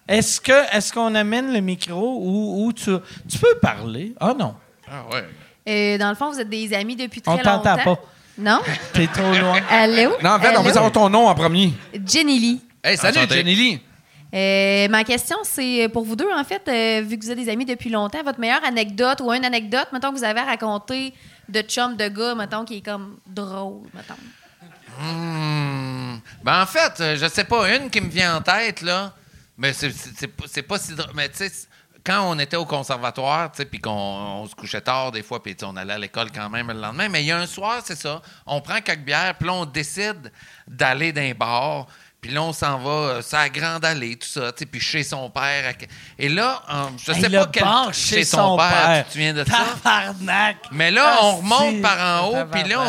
Est-ce que est-ce qu'on amène le micro ou, ou tu, tu peux parler? Ah non, Ah ouais. Euh, dans le fond, vous êtes des amis depuis très on t'entend longtemps. pas. Non? [laughs] T'es trop loin. Allô? Non, en fait, on Allô? veut savoir ton nom en premier. Jenny Lee. Hey, salut, Enchanté. Jenny Lee. Euh, ma question, c'est pour vous deux, en fait, euh, vu que vous êtes des amis depuis longtemps, votre meilleure anecdote ou une anecdote, mettons, que vous avez à raconter de chum de gars, mettons, qui est comme drôle, mettons. Hmm. Ben, en fait, euh, je sais pas, une qui me vient en tête, là, mais c'est- pas- si. Mais tu sais, quand on était au conservatoire, tu sais, puis qu'on on se couchait tard des fois, puis on allait à l'école quand même le lendemain, mais il y a un soir, c'est ça, on prend quelques bières, puis on décide d'aller d'un bar, puis là, on s'en va, euh, sur la grande allée, tout ça, tu sais, puis chez son père. à- Et là, euh, je sais pas quel... bar chez son, père, tu te souviens de ça? Mais là, on remonte par en haut, puis là,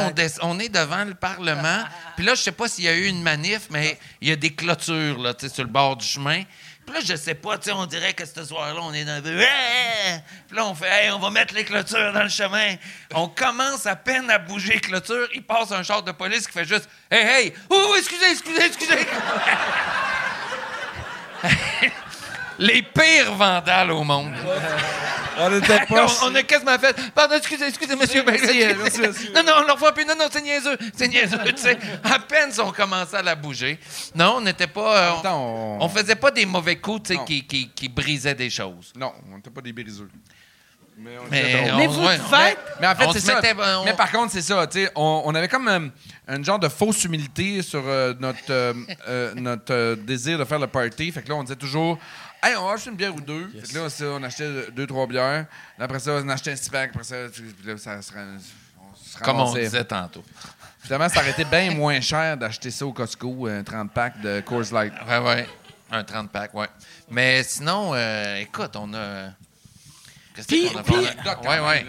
on, on est devant le Parlement. Puis là, je sais pas s'il y a eu une manif, mais il y a des clôtures là, tu sais, sur le bord du chemin. Puis là, je sais pas, tu sais, on dirait que ce soir-là, on est dans le... Puis là, on fait, hey, on va mettre les clôtures dans le chemin. On commence à peine à bouger les clôtures. Il passe un char de police qui fait juste, hey, hey, oh, oh, excusez, excusez, excusez. [laughs] les pires vandales au monde. [laughs] On était pas... on, on a quasiment fait. Pardon, excusez, excusez, monsieur. Ben, Merci, merci. Non, non, on ne le revoit plus. Non, non, c'est niaiseux. C'est niaiseux, tu sais. À peine si on commençait à la bouger. Non, on n'était pas. euh, temps, on, on- faisait pas des mauvais coups, tu sais, qui, qui, qui brisaient des choses. Non, on n'était pas des briseux. Mais on Mais. Mais vous ouais, devez- Mais en fait, On c'est ça. mettait- ben, on- Mais par contre, c'est ça. tu sais, On, on avait comme euh, un genre de fausse humilité sur euh, notre, euh, euh, notre euh, désir de faire le party. Fait que là, on disait toujours Hey, on va acheter une bière ou deux. Fait que là, ça, on achetait deux, trois bières. Là, après ça, on achetait un six-pack. Après ça, là, ça se ram- on se Comme on disait tantôt. Finalement, ça aurait été bien [laughs] moins cher d'acheter ça au Costco, un 30 pack de Coors Light. Ouais, ouais. Un 30 pack, ouais. Mais sinon, euh, écoute, on a. Qu'est-ce Puis- qu'on a puis-? Ouais, ouais.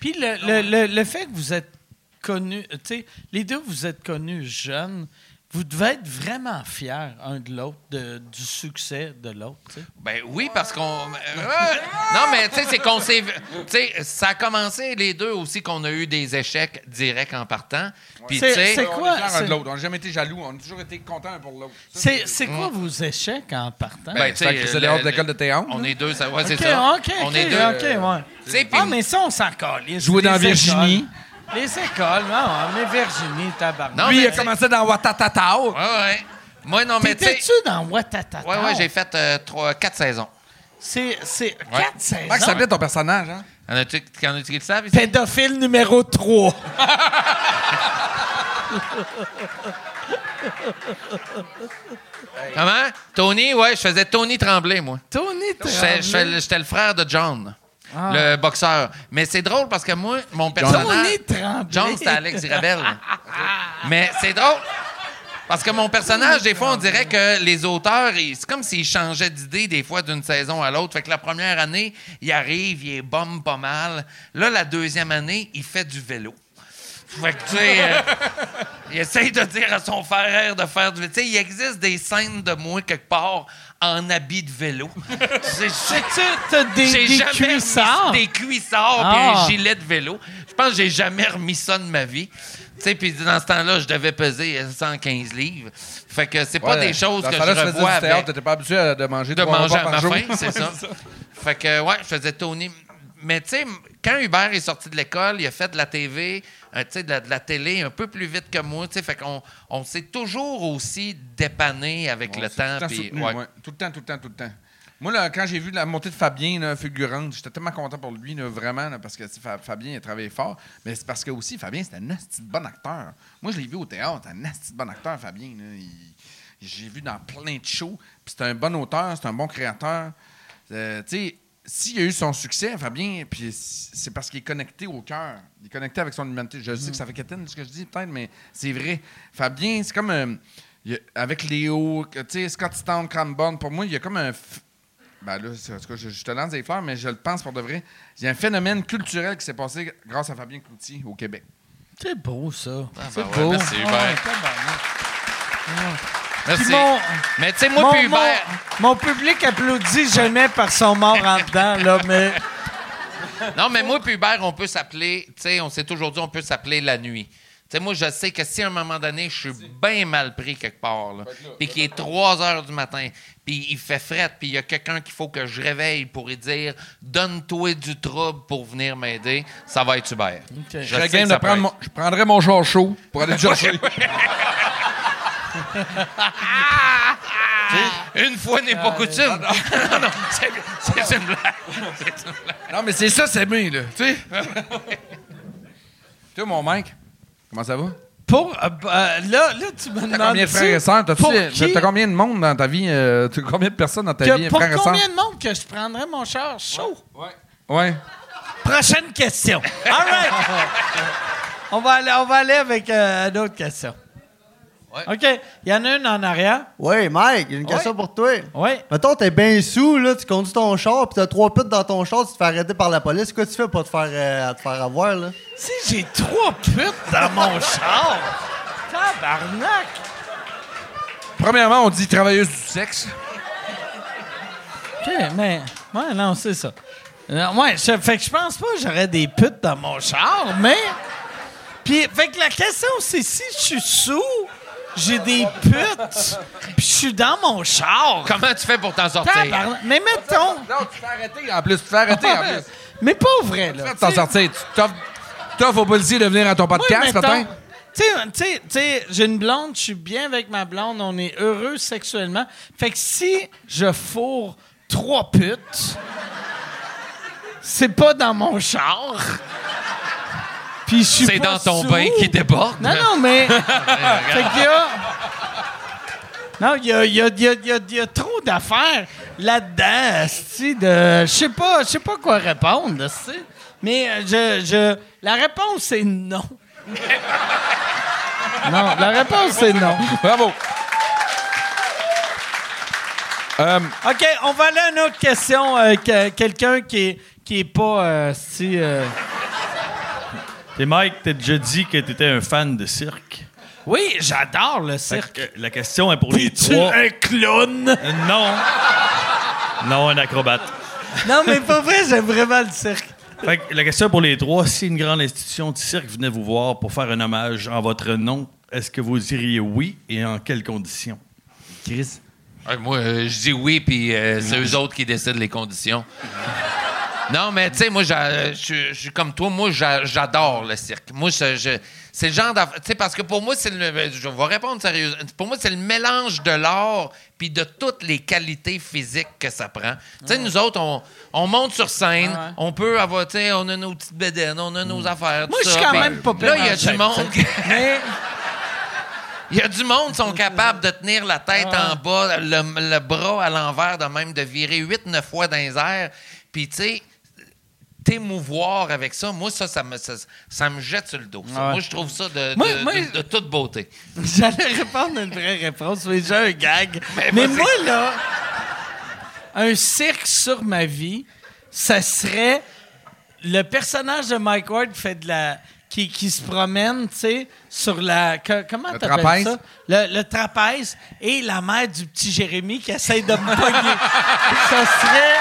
Puis le, le, le, le fait que vous êtes connus, tu sais, les deux, vous êtes connus jeunes, vous devez être vraiment fiers un de l'autre, de- du succès de l'autre. Ben oui, parce qu'on. euh, non, mais tu sais, c'est qu'on s'est. Tu sais, ça a commencé les deux aussi qu'on a eu des échecs directs en partant. Puis tu C'est- sais. c'est On quoi, c'est- l'autre. On n'a jamais été jaloux. On a toujours été contents un pour l'autre. C'est, c'est quoi vos échecs en partant? Ben, Ben, c'est tu sais, c'est de l'école de théâtre. On est deux, ça. Ouais, c'est OK, ça. OK, on OK, est deux. OK, ouais. Ah, mais ça, on s'en calisse. Jouer dans Virginie. écoles. Les écoles, non, mais Virginie, tabarnak. Non, Lui, mais il a commencé dans Watatatao. Ouais, ouais. Moi, non, mais tu sais. T'étais-tu dans Watatata? Ouais, ouais, j'ai fait euh, trois, quatre saisons. C'est, c'est Ouais. quatre saisons. Comment ça s'appelait ton personnage, hein? En as-tu en as-tu qui le savent ici? Pédophile numéro 3. [laughs] Comment? Tony, ouais, je faisais Tony Tremblay, moi. Tony J'étais- Tremblay? J'étais le frère de John, Ah. le boxeur. Mais c'est drôle parce que moi, mon personnage. John, c'était Alex Rebel. Mais c'est drôle. Parce que mon personnage, des fois, on dirait que les auteurs, c'est comme s'ils changeaient d'idée des fois d'une saison à l'autre. Fait que la première année, il arrive, il est bombe pas mal. Là, la deuxième année, il fait du vélo. Fait que, tu sais, euh, [laughs] il essaye de dire à son frère de faire du vélo. Tu sais, il existe des scènes de moi quelque part en habit de vélo. [laughs] C'est- des, j'ai des jamais cuissards. remis des cuissards Ah. puis un gilet de vélo. Je pense que j'ai jamais remis ça de ma vie. Tu sais, puis dans ce temps-là, je devais peser 115 livres. Fait que c'est pas Ouais, des choses que je faisais revois théâtre, avec T'étais pas habitué à- de manger de manger à ma jour. faim, [laughs] c'est ça. Fait que, ouais, je faisais Tony. Mais, tu sais, quand Hubert est sorti de l'école, il a fait de la TV, euh, de la, de la télé un peu plus vite que moi. Fait qu'on on s'est toujours aussi dépanné avec le Ouais, c'est temps. Tout le, temps puis, soutenu, ouais. ouais. tout le temps, tout le temps, tout le temps. Moi, là, quand j'ai vu la montée de Fabien, là, fulgurante, j'étais tellement content pour lui, là, vraiment, là, parce que Fabien a travaillé fort. Mais c'est parce que aussi, Fabien, c'était un asti de bon acteur. Moi, je l'ai vu au théâtre, un asti de bon acteur, Fabien. Il- J'ai vu dans plein de shows. Puis c'est un bon auteur, c'est un bon créateur. Euh, tu sais, s'il a eu son succès, Fabien, puis c'est parce qu'il est connecté au cœur. Il est connecté avec son humanité. Je sais que ça fait quétaine ce que je dis, peut-être, mais c'est vrai. Fabien, c'est comme. euh, a- avec Léo, tu sais, Scott Stone, Cranbourne, pour moi, il y a comme un. Ben là, c'est- en tout cas, je, je te lance des fleurs, mais je le pense pour de vrai. Il y a un phénomène culturel qui s'est passé grâce à Fabien Cloutier au Québec. C'est beau, ça. Ah, c'est ben ouais, beau. merci, Hubert. Ouais, tabarnak. Merci. Mon, Mais, tu sais, moi, mon, puis mon, Hubert. mon public applaudit jamais par son mort en dedans, là, mais... Non, mais moi puis Hubert, on peut s'appeler, tu sais, on s'est toujours dit, on peut s'appeler la nuit. Tu sais, moi, je sais que si à un moment donné, je suis bien mal pris quelque part, là, puis qu'il est 3 heures du matin, puis il fait fret, puis il y a quelqu'un qu'il faut que je réveille pour lui dire « Donne-toi du trouble pour venir m'aider », ça va être Hubert. Je Je de prendre mon- je prendrais mon char chaud pour aller le [laughs] chercher. Une fois n'est pas coutume. [laughs] non, non, c'est c'est une blague. C'est une blague. non, mais c'est ça, c'est bien, là. Tu sais? Toi, mon mec, comment ça va? Pour, euh, euh, là, là, tu me T'as demandes... combien de frères et sœurs? T'as-? T'as combien de monde dans ta vie? euh, t'as combien de personnes dans ta Que- vie, pour frères et combien de monde que je prendrais mon char chaud? Ouais. Prochaine question. All right. [laughs] on, va aller, on va aller avec euh, une autre question. Ouais. OK. Il y en a une en arrière. Oui, Mike, j'ai une question Ouais. pour toi. Oui. Mettons, t'es bien sous, là, tu conduis ton char, puis t'as trois putes dans ton char, tu te fais arrêter par la police. Quoi tu fais pour te faire, euh, te faire avoir, là? Si j'ai trois putes dans mon char. Tabarnak. Premièrement, on dit travailleuse du sexe. OK, mais... Ouais, non, c'est ça. Euh, ouais, je, fait que je pense pas que j'aurais des putes dans mon char, mais... Puis, fait que la question, c'est si je suis sous, j'ai des putes, puis je suis dans mon char. Comment tu fais pour t'en sortir? Tabarnak. Mais mettons... Non, tu te fais arrêter en plus. Tu te fais arrêter en plus. Mais pas vrai, là. Tu t'en sortir. Tu t'offres t'offres aux policiers de venir à ton podcast, peut-être? mettons, Tu sais, tu sais, tu sais, j'ai une blonde, je suis bien avec ma blonde, on est heureux sexuellement. Fait que si je fourre trois putes, c'est pas dans mon char. Puis je suis C'est dans ton sous. bain qui déborde. Non, non, mais. [laughs] [laughs] fait qu'il y a. Non, il y a, y a- y a- y a- il y a trop d'affaires là-dedans, de. Je sais pas, je sais pas quoi répondre. Mais euh, je, je. La réponse, c'est non. [laughs] non, la réponse, c'est non. Bravo. Euh, OK, on va aller à une autre question. euh, que- Quelqu'un qui est, qui est pas euh, si. euh, T'es Mike, t'as déjà dit que t'étais un fan de cirque. Oui, j'adore le Fait cirque. que la question est pour les Es-tu trois. un clown? Euh, non. Non, un acrobate. non, mais pas vrai, j'aime vraiment le cirque. Fait que la question est pour les trois. Si une grande institution de cirque venait vous voir pour faire un hommage en votre nom, est-ce que vous diriez oui et en quelles conditions? Chris? Ouais, moi, euh, je dis oui, puis euh, c'est eux autres qui décident les conditions. [laughs] Non, mais tu sais, moi, je suis comme toi. Moi, j'a- j'adore le cirque. Moi, je- c'est le genre d'affaire. Tu sais, parce que pour moi, c'est le. Je vais répondre sérieusement. Pour moi, c'est le mélange de l'art puis de toutes les qualités physiques que ça prend. Tu sais, nous autres, on, on monte sur scène, ouais. on peut avoir, tu sais, on a nos petites bédaines, on a nos affaires. Moi, je suis quand même pas Là, il y a du monde. Mais, [laughs] Il y a du monde qui sont capables de tenir la tête en bas, le, le bras à l'envers, de même de virer 8-9 fois dans les airs. Puis, tu sais, t'émouvoir avec ça, moi, ça, ça me, ça, ça me jette sur le dos. ça. Ouais. Moi, je trouve ça de, Moi- de- moi- de- de toute beauté. [laughs] J'allais répondre à une vraie réponse, mais j'ai un gag. [laughs] Mais moi, là, un cirque sur ma vie, ça serait le personnage de Mike Ward qui fait de la. Qui, qui se promène, tu sais, sur la. que- comment Le t'appelles trapèze? ça? Le, le trapèze et la mère du petit Jérémy qui essaye de me pogner. [laughs] ça serait.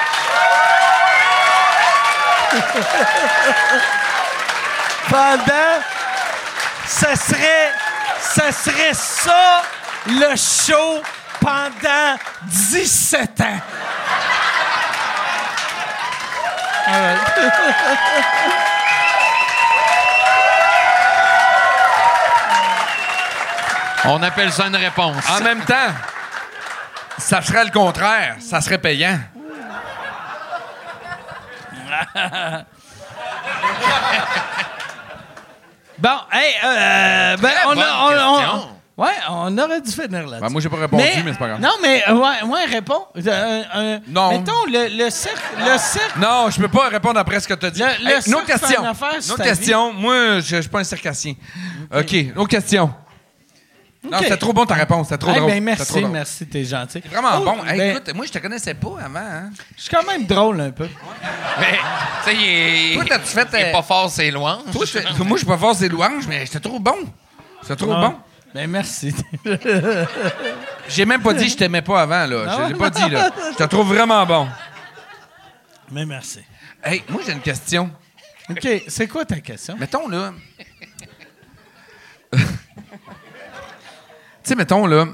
[laughs] Pendant. Ça serait. Ça serait ça, le show, pendant 17 ans. [laughs] On appelle ça une réponse. En même temps, ça serait le contraire. Ça serait payant. Bon, hey, euh, ben, Très on, bonne a, on, on- question. ouais, on aurait dû finir là-dessus. Ben, moi, j'ai pas répondu, mais, c'est pas grave. Non, mais, euh, ouais, ouais, réponds. Euh, euh, Non. Mettons, le, le cirque, le cirque, Non, je peux pas répondre après ce que tu as dit. Le- le Hey, questions. une questions. Moi, je je suis pas un circassien. OK, nos Non, c'était trop bon ta réponse. C'était trop Hey, drôle. ben, merci, trop drôle. merci, t'es gentil. Vraiment Oh, bon. Hey, ben, écoute, moi, je te connaissais pas avant. Hein? Je suis quand même drôle un peu. Mais, tu sais, il est, Toi, t'as-tu fait, il est euh, pas fort, ses louanges. Toi, moi, je peux pas faire des louanges, mais c'était trop bon. C'était trop Ah. bon. Ben, merci. [laughs] J'ai même pas dit que je t'aimais pas avant, là. Non. Je l'ai pas dit, là. Je te trouve vraiment bon. Mais merci. Hey, moi, j'ai une question. OK, c'est quoi ta question? Mettons, là. Sais, mettons, là.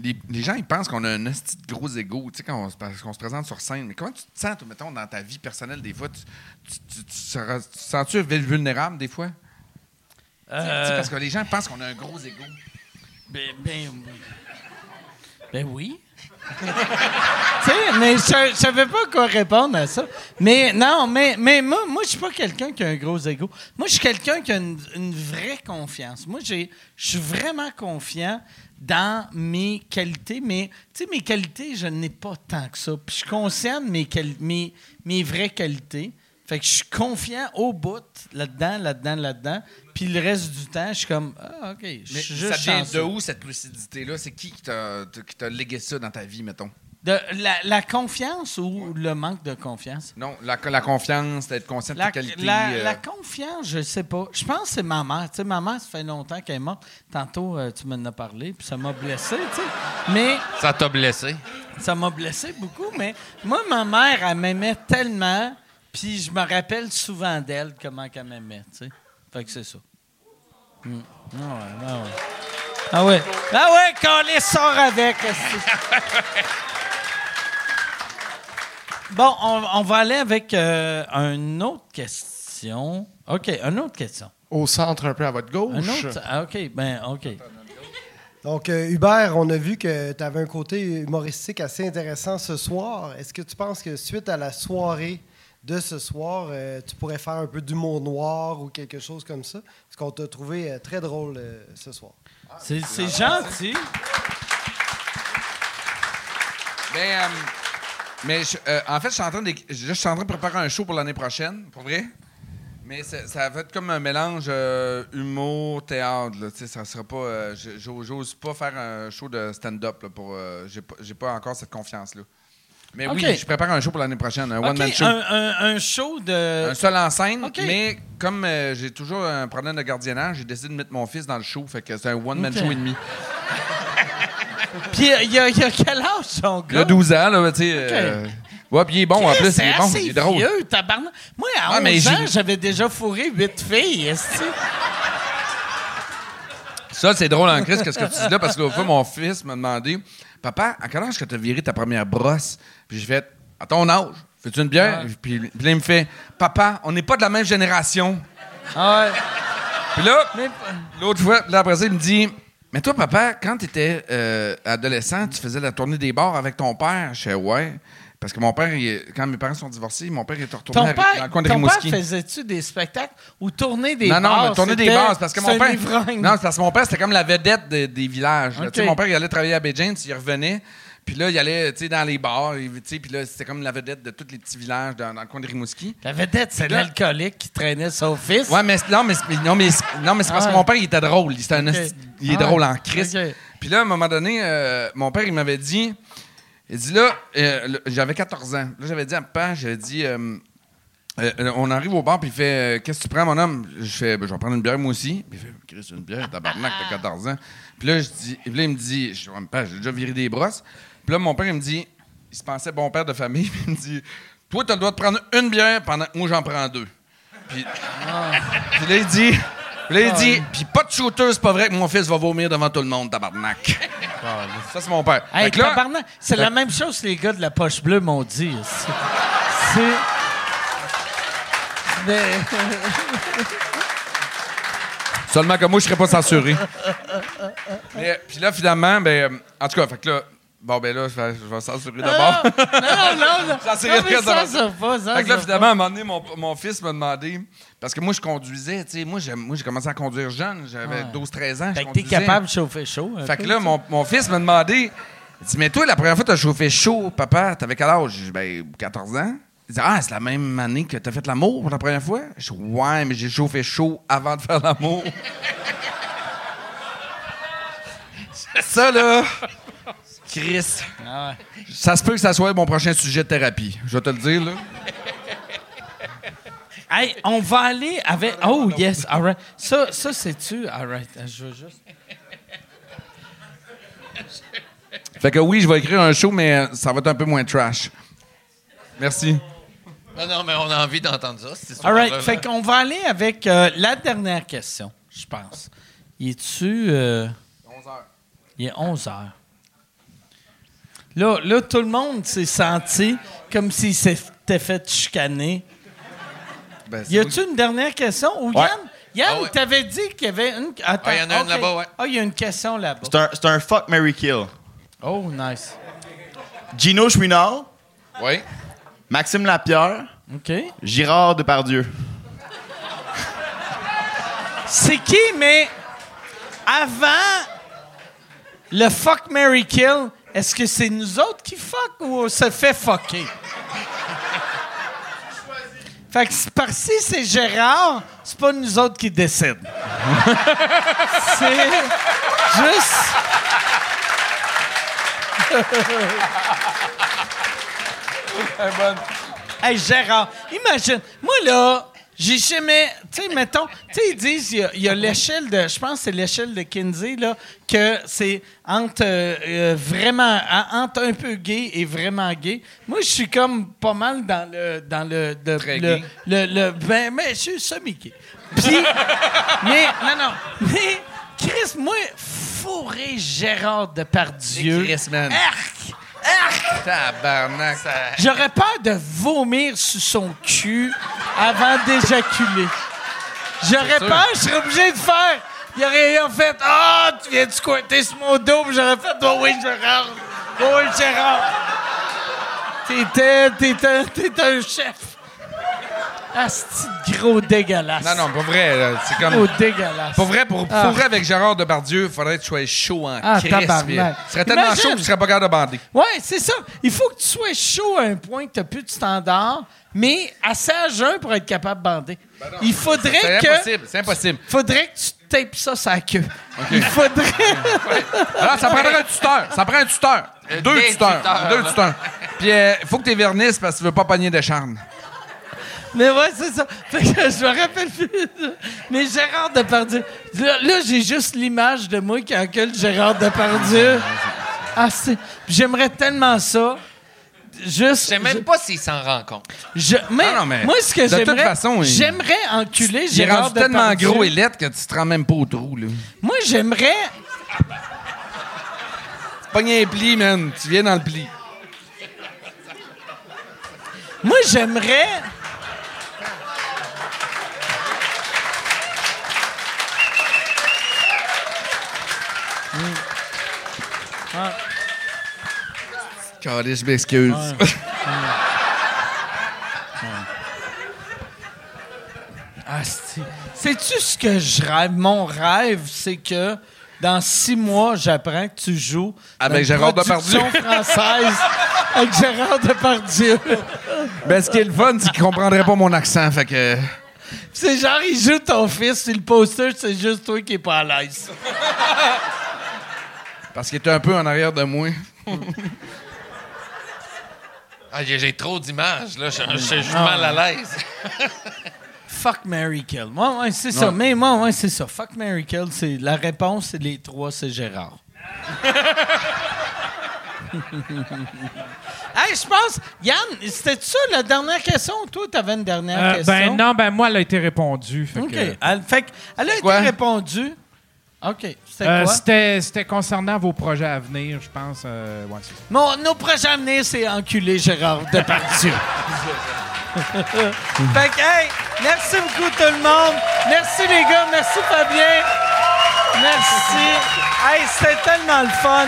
Les, gens, ils pensent qu'on a un de gros ego, tu sais, quand on, parce qu'on se présente sur scène. Mais comment tu te sens, mettons, dans ta vie personnelle, des fois? Tu, tu, tu- tu tu te sens-tu vul- vulnérable, des fois? Tu parce que les gens pensent qu'on a un gros ego. Ben, ben, ben oui. [laughs] tu sais, mais je, je savais pas quoi répondre à ça. Mais non, mais, mais moi, moi je suis pas quelqu'un qui a un gros ego. Moi, je suis quelqu'un qui a une, vraie confiance. Moi, je suis vraiment confiant dans mes qualités, mais tu sais, mes qualités, je n'ai pas tant que ça. Puis je quali- mes, mes vraies qualités. Fait que je suis confiant au bout, là-dedans, là-dedans, là-dedans. Puis le reste du temps, je suis comme, ah, OK, je Mais suis juste ça vient de où, cette lucidité-là? C'est qui qui t'a légué ça dans ta vie, mettons? De la, la confiance ou le manque de confiance? Non, la, la confiance, d'être conscient de La, tes qualités. la- euh, la confiance, je sais pas. Je pense que c'est ma mère. Tu sais, ma mère, ça fait longtemps qu'elle est morte. Tantôt, euh, tu m'en as parlé, puis ça m'a blessé, tu sais. Mais Ça t'a blessé? ça m'a blessé beaucoup. Mais moi, ma mère, elle m'aimait tellement, puis je me rappelle souvent d'elle, comment qu'elle m'aimait, tu sais. Fait que c'est ça. Mm. Ah ouais, ah ouais. Ah ouais. Ah ouais, quand les sort avec. Bon, on, on va aller avec euh, une autre question. OK, une autre question. Au centre, un peu à votre gauche. Un autre. ah, OK, ben, OK. Donc, euh, Hubert, on a vu que tu avais un côté humoristique assez intéressant ce soir. Est-ce que tu penses que suite à la soirée de ce soir, euh, tu pourrais faire un peu d'humour noir ou quelque chose comme ça? Parce qu'on t'a trouvé euh, très drôle euh, ce soir. C'est c'est gentil. Mais, euh, mais je- euh, en fait, je suis en train de, je suis en train de préparer un show pour l'année prochaine, pour vrai. Mais ça, ça va être comme un mélange euh, humour, théâtre. Là, ça sera pas. euh, je- j'ose- J'ose pas faire un show de stand-up. là, pour, euh, j'ai pas, j'ai pas encore cette confiance-là. Mais oui, je prépare un show pour l'année prochaine, un one-man show. un, un- un show de. Un seul en scène, mais comme euh, j'ai toujours un problème de gardiennage, j'ai décidé de mettre mon fils dans le show. Fait que c'est un one-man show et demi. Puis il y, a- y a quel âge, son Il a gars? 12 ans, là, tu sais. euh, ouais, puis il est bon, en plus, il est bon, il est drôle. vieux, tabarnak. Moi, à 11 ans, j'avais déjà fourré 8 filles, esti. Ça, c'est drôle en crise, qu'est-ce que tu dis là, parce que l'autre fois, mon fils m'a demandé Papa, à quel âge que tu as viré ta première brosse? Puis j'ai fait À ton âge, fais-tu une bière? Puis, puis là, il me fait Papa, on n'est pas de la même génération. Ah ouais. Puis là, l'autre fois, là, après ça, il me dit Mais toi, papa, quand tu étais adolescent, tu faisais la tournée des bars avec ton père? Je fais Ouais. Parce que mon père, il- quand mes parents sont divorcés, mon père est retourné Ton à- père, dans le coin de ton père faisait-tu des spectacles ou tourner des non, non, bars? mais tourner des bases parce que mon père. Non, c'est parce que mon père, c'était comme la vedette de- des villages. Tu sais, Mon père, il allait travailler à James, il revenait. Puis là, il allait tu sais, dans les bars. tu sais, Puis là, c'était comme la vedette de tous les petits villages dans, dans le coin de Rimouski. La vedette, c'est l'alcoolique qui traînait son fils? Ouais, mais non, mais, c'est- non, mais, non, mais c'est parce Ah. que mon père, il était drôle. Il, était un Ok. esti- il est Ah. drôle en crise. Puis là, à un moment donné, euh, mon père, il m'avait dit. Il dit là, euh, j'avais 14 ans. Là, j'avais dit à papa, j'avais dit. euh, euh, on arrive au bar, puis il fait euh, Qu'est-ce que tu prends, mon homme? Je fais ben, Je vais prendre une bière, moi aussi. Puis il fait Chris, une bière, tabarnak, t'as 14 ans. Puis là, je dis, puis là, il me dit Je papa, j'ai déjà viré des brosses. Puis là, mon père, il me dit Il se pensait bon père de famille, [laughs] il me dit Toi, t'as le droit de prendre une bière pendant que moi, j'en prends deux. Puis, puis là, il dit. Puis là, il dit, puis pas de shooter, c'est pas vrai que mon fils va vomir devant tout le monde, tabarnak. Ça, c'est mon père. Hey, tabarnak, c'est la même chose que les gars de la poche bleue m'ont dit. C'est-. Mais- Seulement que moi, je serais pas censuré. Mais, puis là, finalement, ben, en tout cas, fait que là, bon, ben là, je vais, je vais censurer d'abord. Non, non, non. non. Censurer [laughs] ça, ça va, ça, Fait que là, finalement, à un moment donné, mon, mon fils m'a demandé, parce que moi, je conduisais, tu sais, moi, j'ai, commencé à conduire jeune, j'avais Ouais. 12-13 ans. Fait que t'es capable de chauffer chaud. Fait peu, que là, mon, mon fils m'a demandé, il dit, mais toi, la première fois que t'as chauffé chaud, papa, t'avais quel âge? Ben, 14 ans. Il dit, ah, c'est la même année que t'as fait l'amour pour la première fois? Je dis, ouais, mais j'ai chauffé chaud avant de faire l'amour. [laughs] ça, là, Chris, Ah ouais. ça se peut que ça soit mon prochain sujet de thérapie. Je vais te le dire, là. Hey, on va aller avec. Oh, yes, all right. Ça, ça c'est-tu? All right. Je veux juste. Fait que oui, je vais écrire un show, mais ça va être un peu moins trash. Merci. Non, non, mais on a envie d'entendre ça. cette All right. Fait qu'on va aller avec euh, la dernière question, je pense. Il est-tu. euh, 11 heures. Il est 11 heures. Là, là, tout le monde s'est senti comme s'il s'était fait chicaner. Ben, c'est Y a-tu une dernière question? Ou Yann, Yann Ah ouais. t'avais dit qu'il y avait une. Attends, Ah, il y en a une là-bas, ouais. Ah, il y a une question là-bas. C'est un, c'est un fuck, Mary kill. Oh, nice. Gino Chouinard, Oui. Maxime Lapierre, OK. Girard Depardieu. C'est qui, mais avant le fuck Mary Kill, est-ce que c'est nous autres qui fuck ou on se fait fucker? fait que par si c'est Gérard, c'est pas nous autres qui décident. [laughs] c'est juste. Hey, Gérard, imagine, moi là, j'ai jamais. Tu sais, mettons, tu sais, ils disent, il y a- l'échelle de. Je pense que c'est l'échelle de Kinsey, là, que c'est entre euh, euh, vraiment. en- Entre un peu gay et vraiment gay. Moi, je suis comme pas mal dans le. Dans le, de- Très le, gay. le, le- ben, mais je suis semi-gay. Puis. mais, non, non. Mais, Chris, moi, fourré Gérard Depardieu. Chris, man. Arc! Tabarnak. J'aurais peur de vomir sur son cul avant d'éjaculer. J'aurais peur, je serais obligé de faire. Il aurait aurait fait Ah, tu viens de squatter sur mon dos, puis j'aurais fait Oh oui, Gérard. Oh oui, Gérard. T'étais, t'étais, t'étais un chef. Ah, c'est gros dégueulasse. Non, non, pas vrai. C'est comme. Gros dégueulasse. Pas vrai, pour Ah. fourrer avec Gérard Depardieu, il faudrait que tu sois chaud en Ah, euh, Tu serais tellement Imagine. chaud que tu serais pas capable de bander. Ouais, c'est ça. Il faut que tu sois chaud à un point que tu n'as plus de standard, mais assez à jeun pour être capable de bander. Il faudrait C'est que. impossible, c'est impossible. faudrait que tu tapes ça sur la queue. Il faudrait. Alors, ça prendrait un tuteur. Ça prend un tuteur. Deux des tuteurs. tuteurs, Deux tuteurs. Puis, il faut que tu vernisses parce que tu veux pas pogner de charne. Mais ouais, c'est ça. [laughs] Fait que je me rappelle plus. Mais Gérard Depardieu. Là, là, j'ai juste l'image de moi qui encule Gérard Depardieu. Ah, c'est. J'aimerais tellement ça. Juste. Je sais même pas s'il s'en rend compte. Je, mais, Ah non, mais moi, ce que de toute j'aimerais. façon, il- J'aimerais enculer Il est Gérard rendu tellement Depardieu. gros et lettre que tu te rends même pas au trou, là. Moi, j'aimerais. Pogner un pli, man. Tu viens dans le pli. Moi, j'aimerais. Calais, je m'excuse. Asti. Sais-tu ce que je rêve? Mon rêve, c'est que dans six mois, j'apprends que tu joues Avec Gérard Depardieu. française avec Gérard Depardieu. Ben, ce qui est le fun, c'est qu'il comprendrait pas mon accent. Fait que. C'est genre, il joue ton fils, sur le poster, c'est juste toi qui est pas à l'aise. Parce qu'il était un peu en arrière de moi. [laughs] Ah, j'ai j'ai trop d'images, là. Je suis Ah, mal à l'aise. [laughs] Fuck Mary Kill. Moi, ouais, c'est ça. Mais moi, ouais, c'est ça. Fuck Mary Kill, c'est la réponse, c'est les trois, c'est Gérard. [laughs] hey, je pense, Yann, c'était ça la dernière question? Toi, t'avais une dernière Euh, question? ben non, ben moi, elle a été répondue. fait OK. que- Elle, fait que- elle a été quoi? répondue. OK. C'était Euh, quoi? C'était c'était concernant vos projets à venir, je pense. euh, ouais. Mon, nos projets à venir, c'est enculer Gérard Depardieu. [laughs] fait que, hey, merci beaucoup tout le monde. Merci les gars, merci Fabien. Merci. Hey, c'était tellement le fun.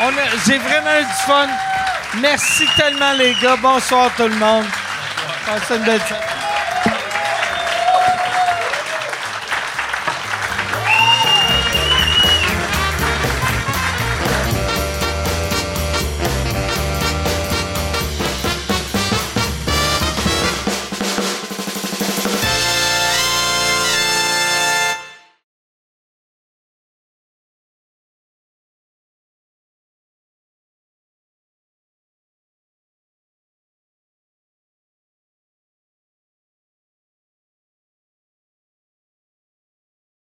On a- J'ai vraiment eu du fun. Merci tellement les gars. Bonsoir tout le monde. Passez une belle soirée.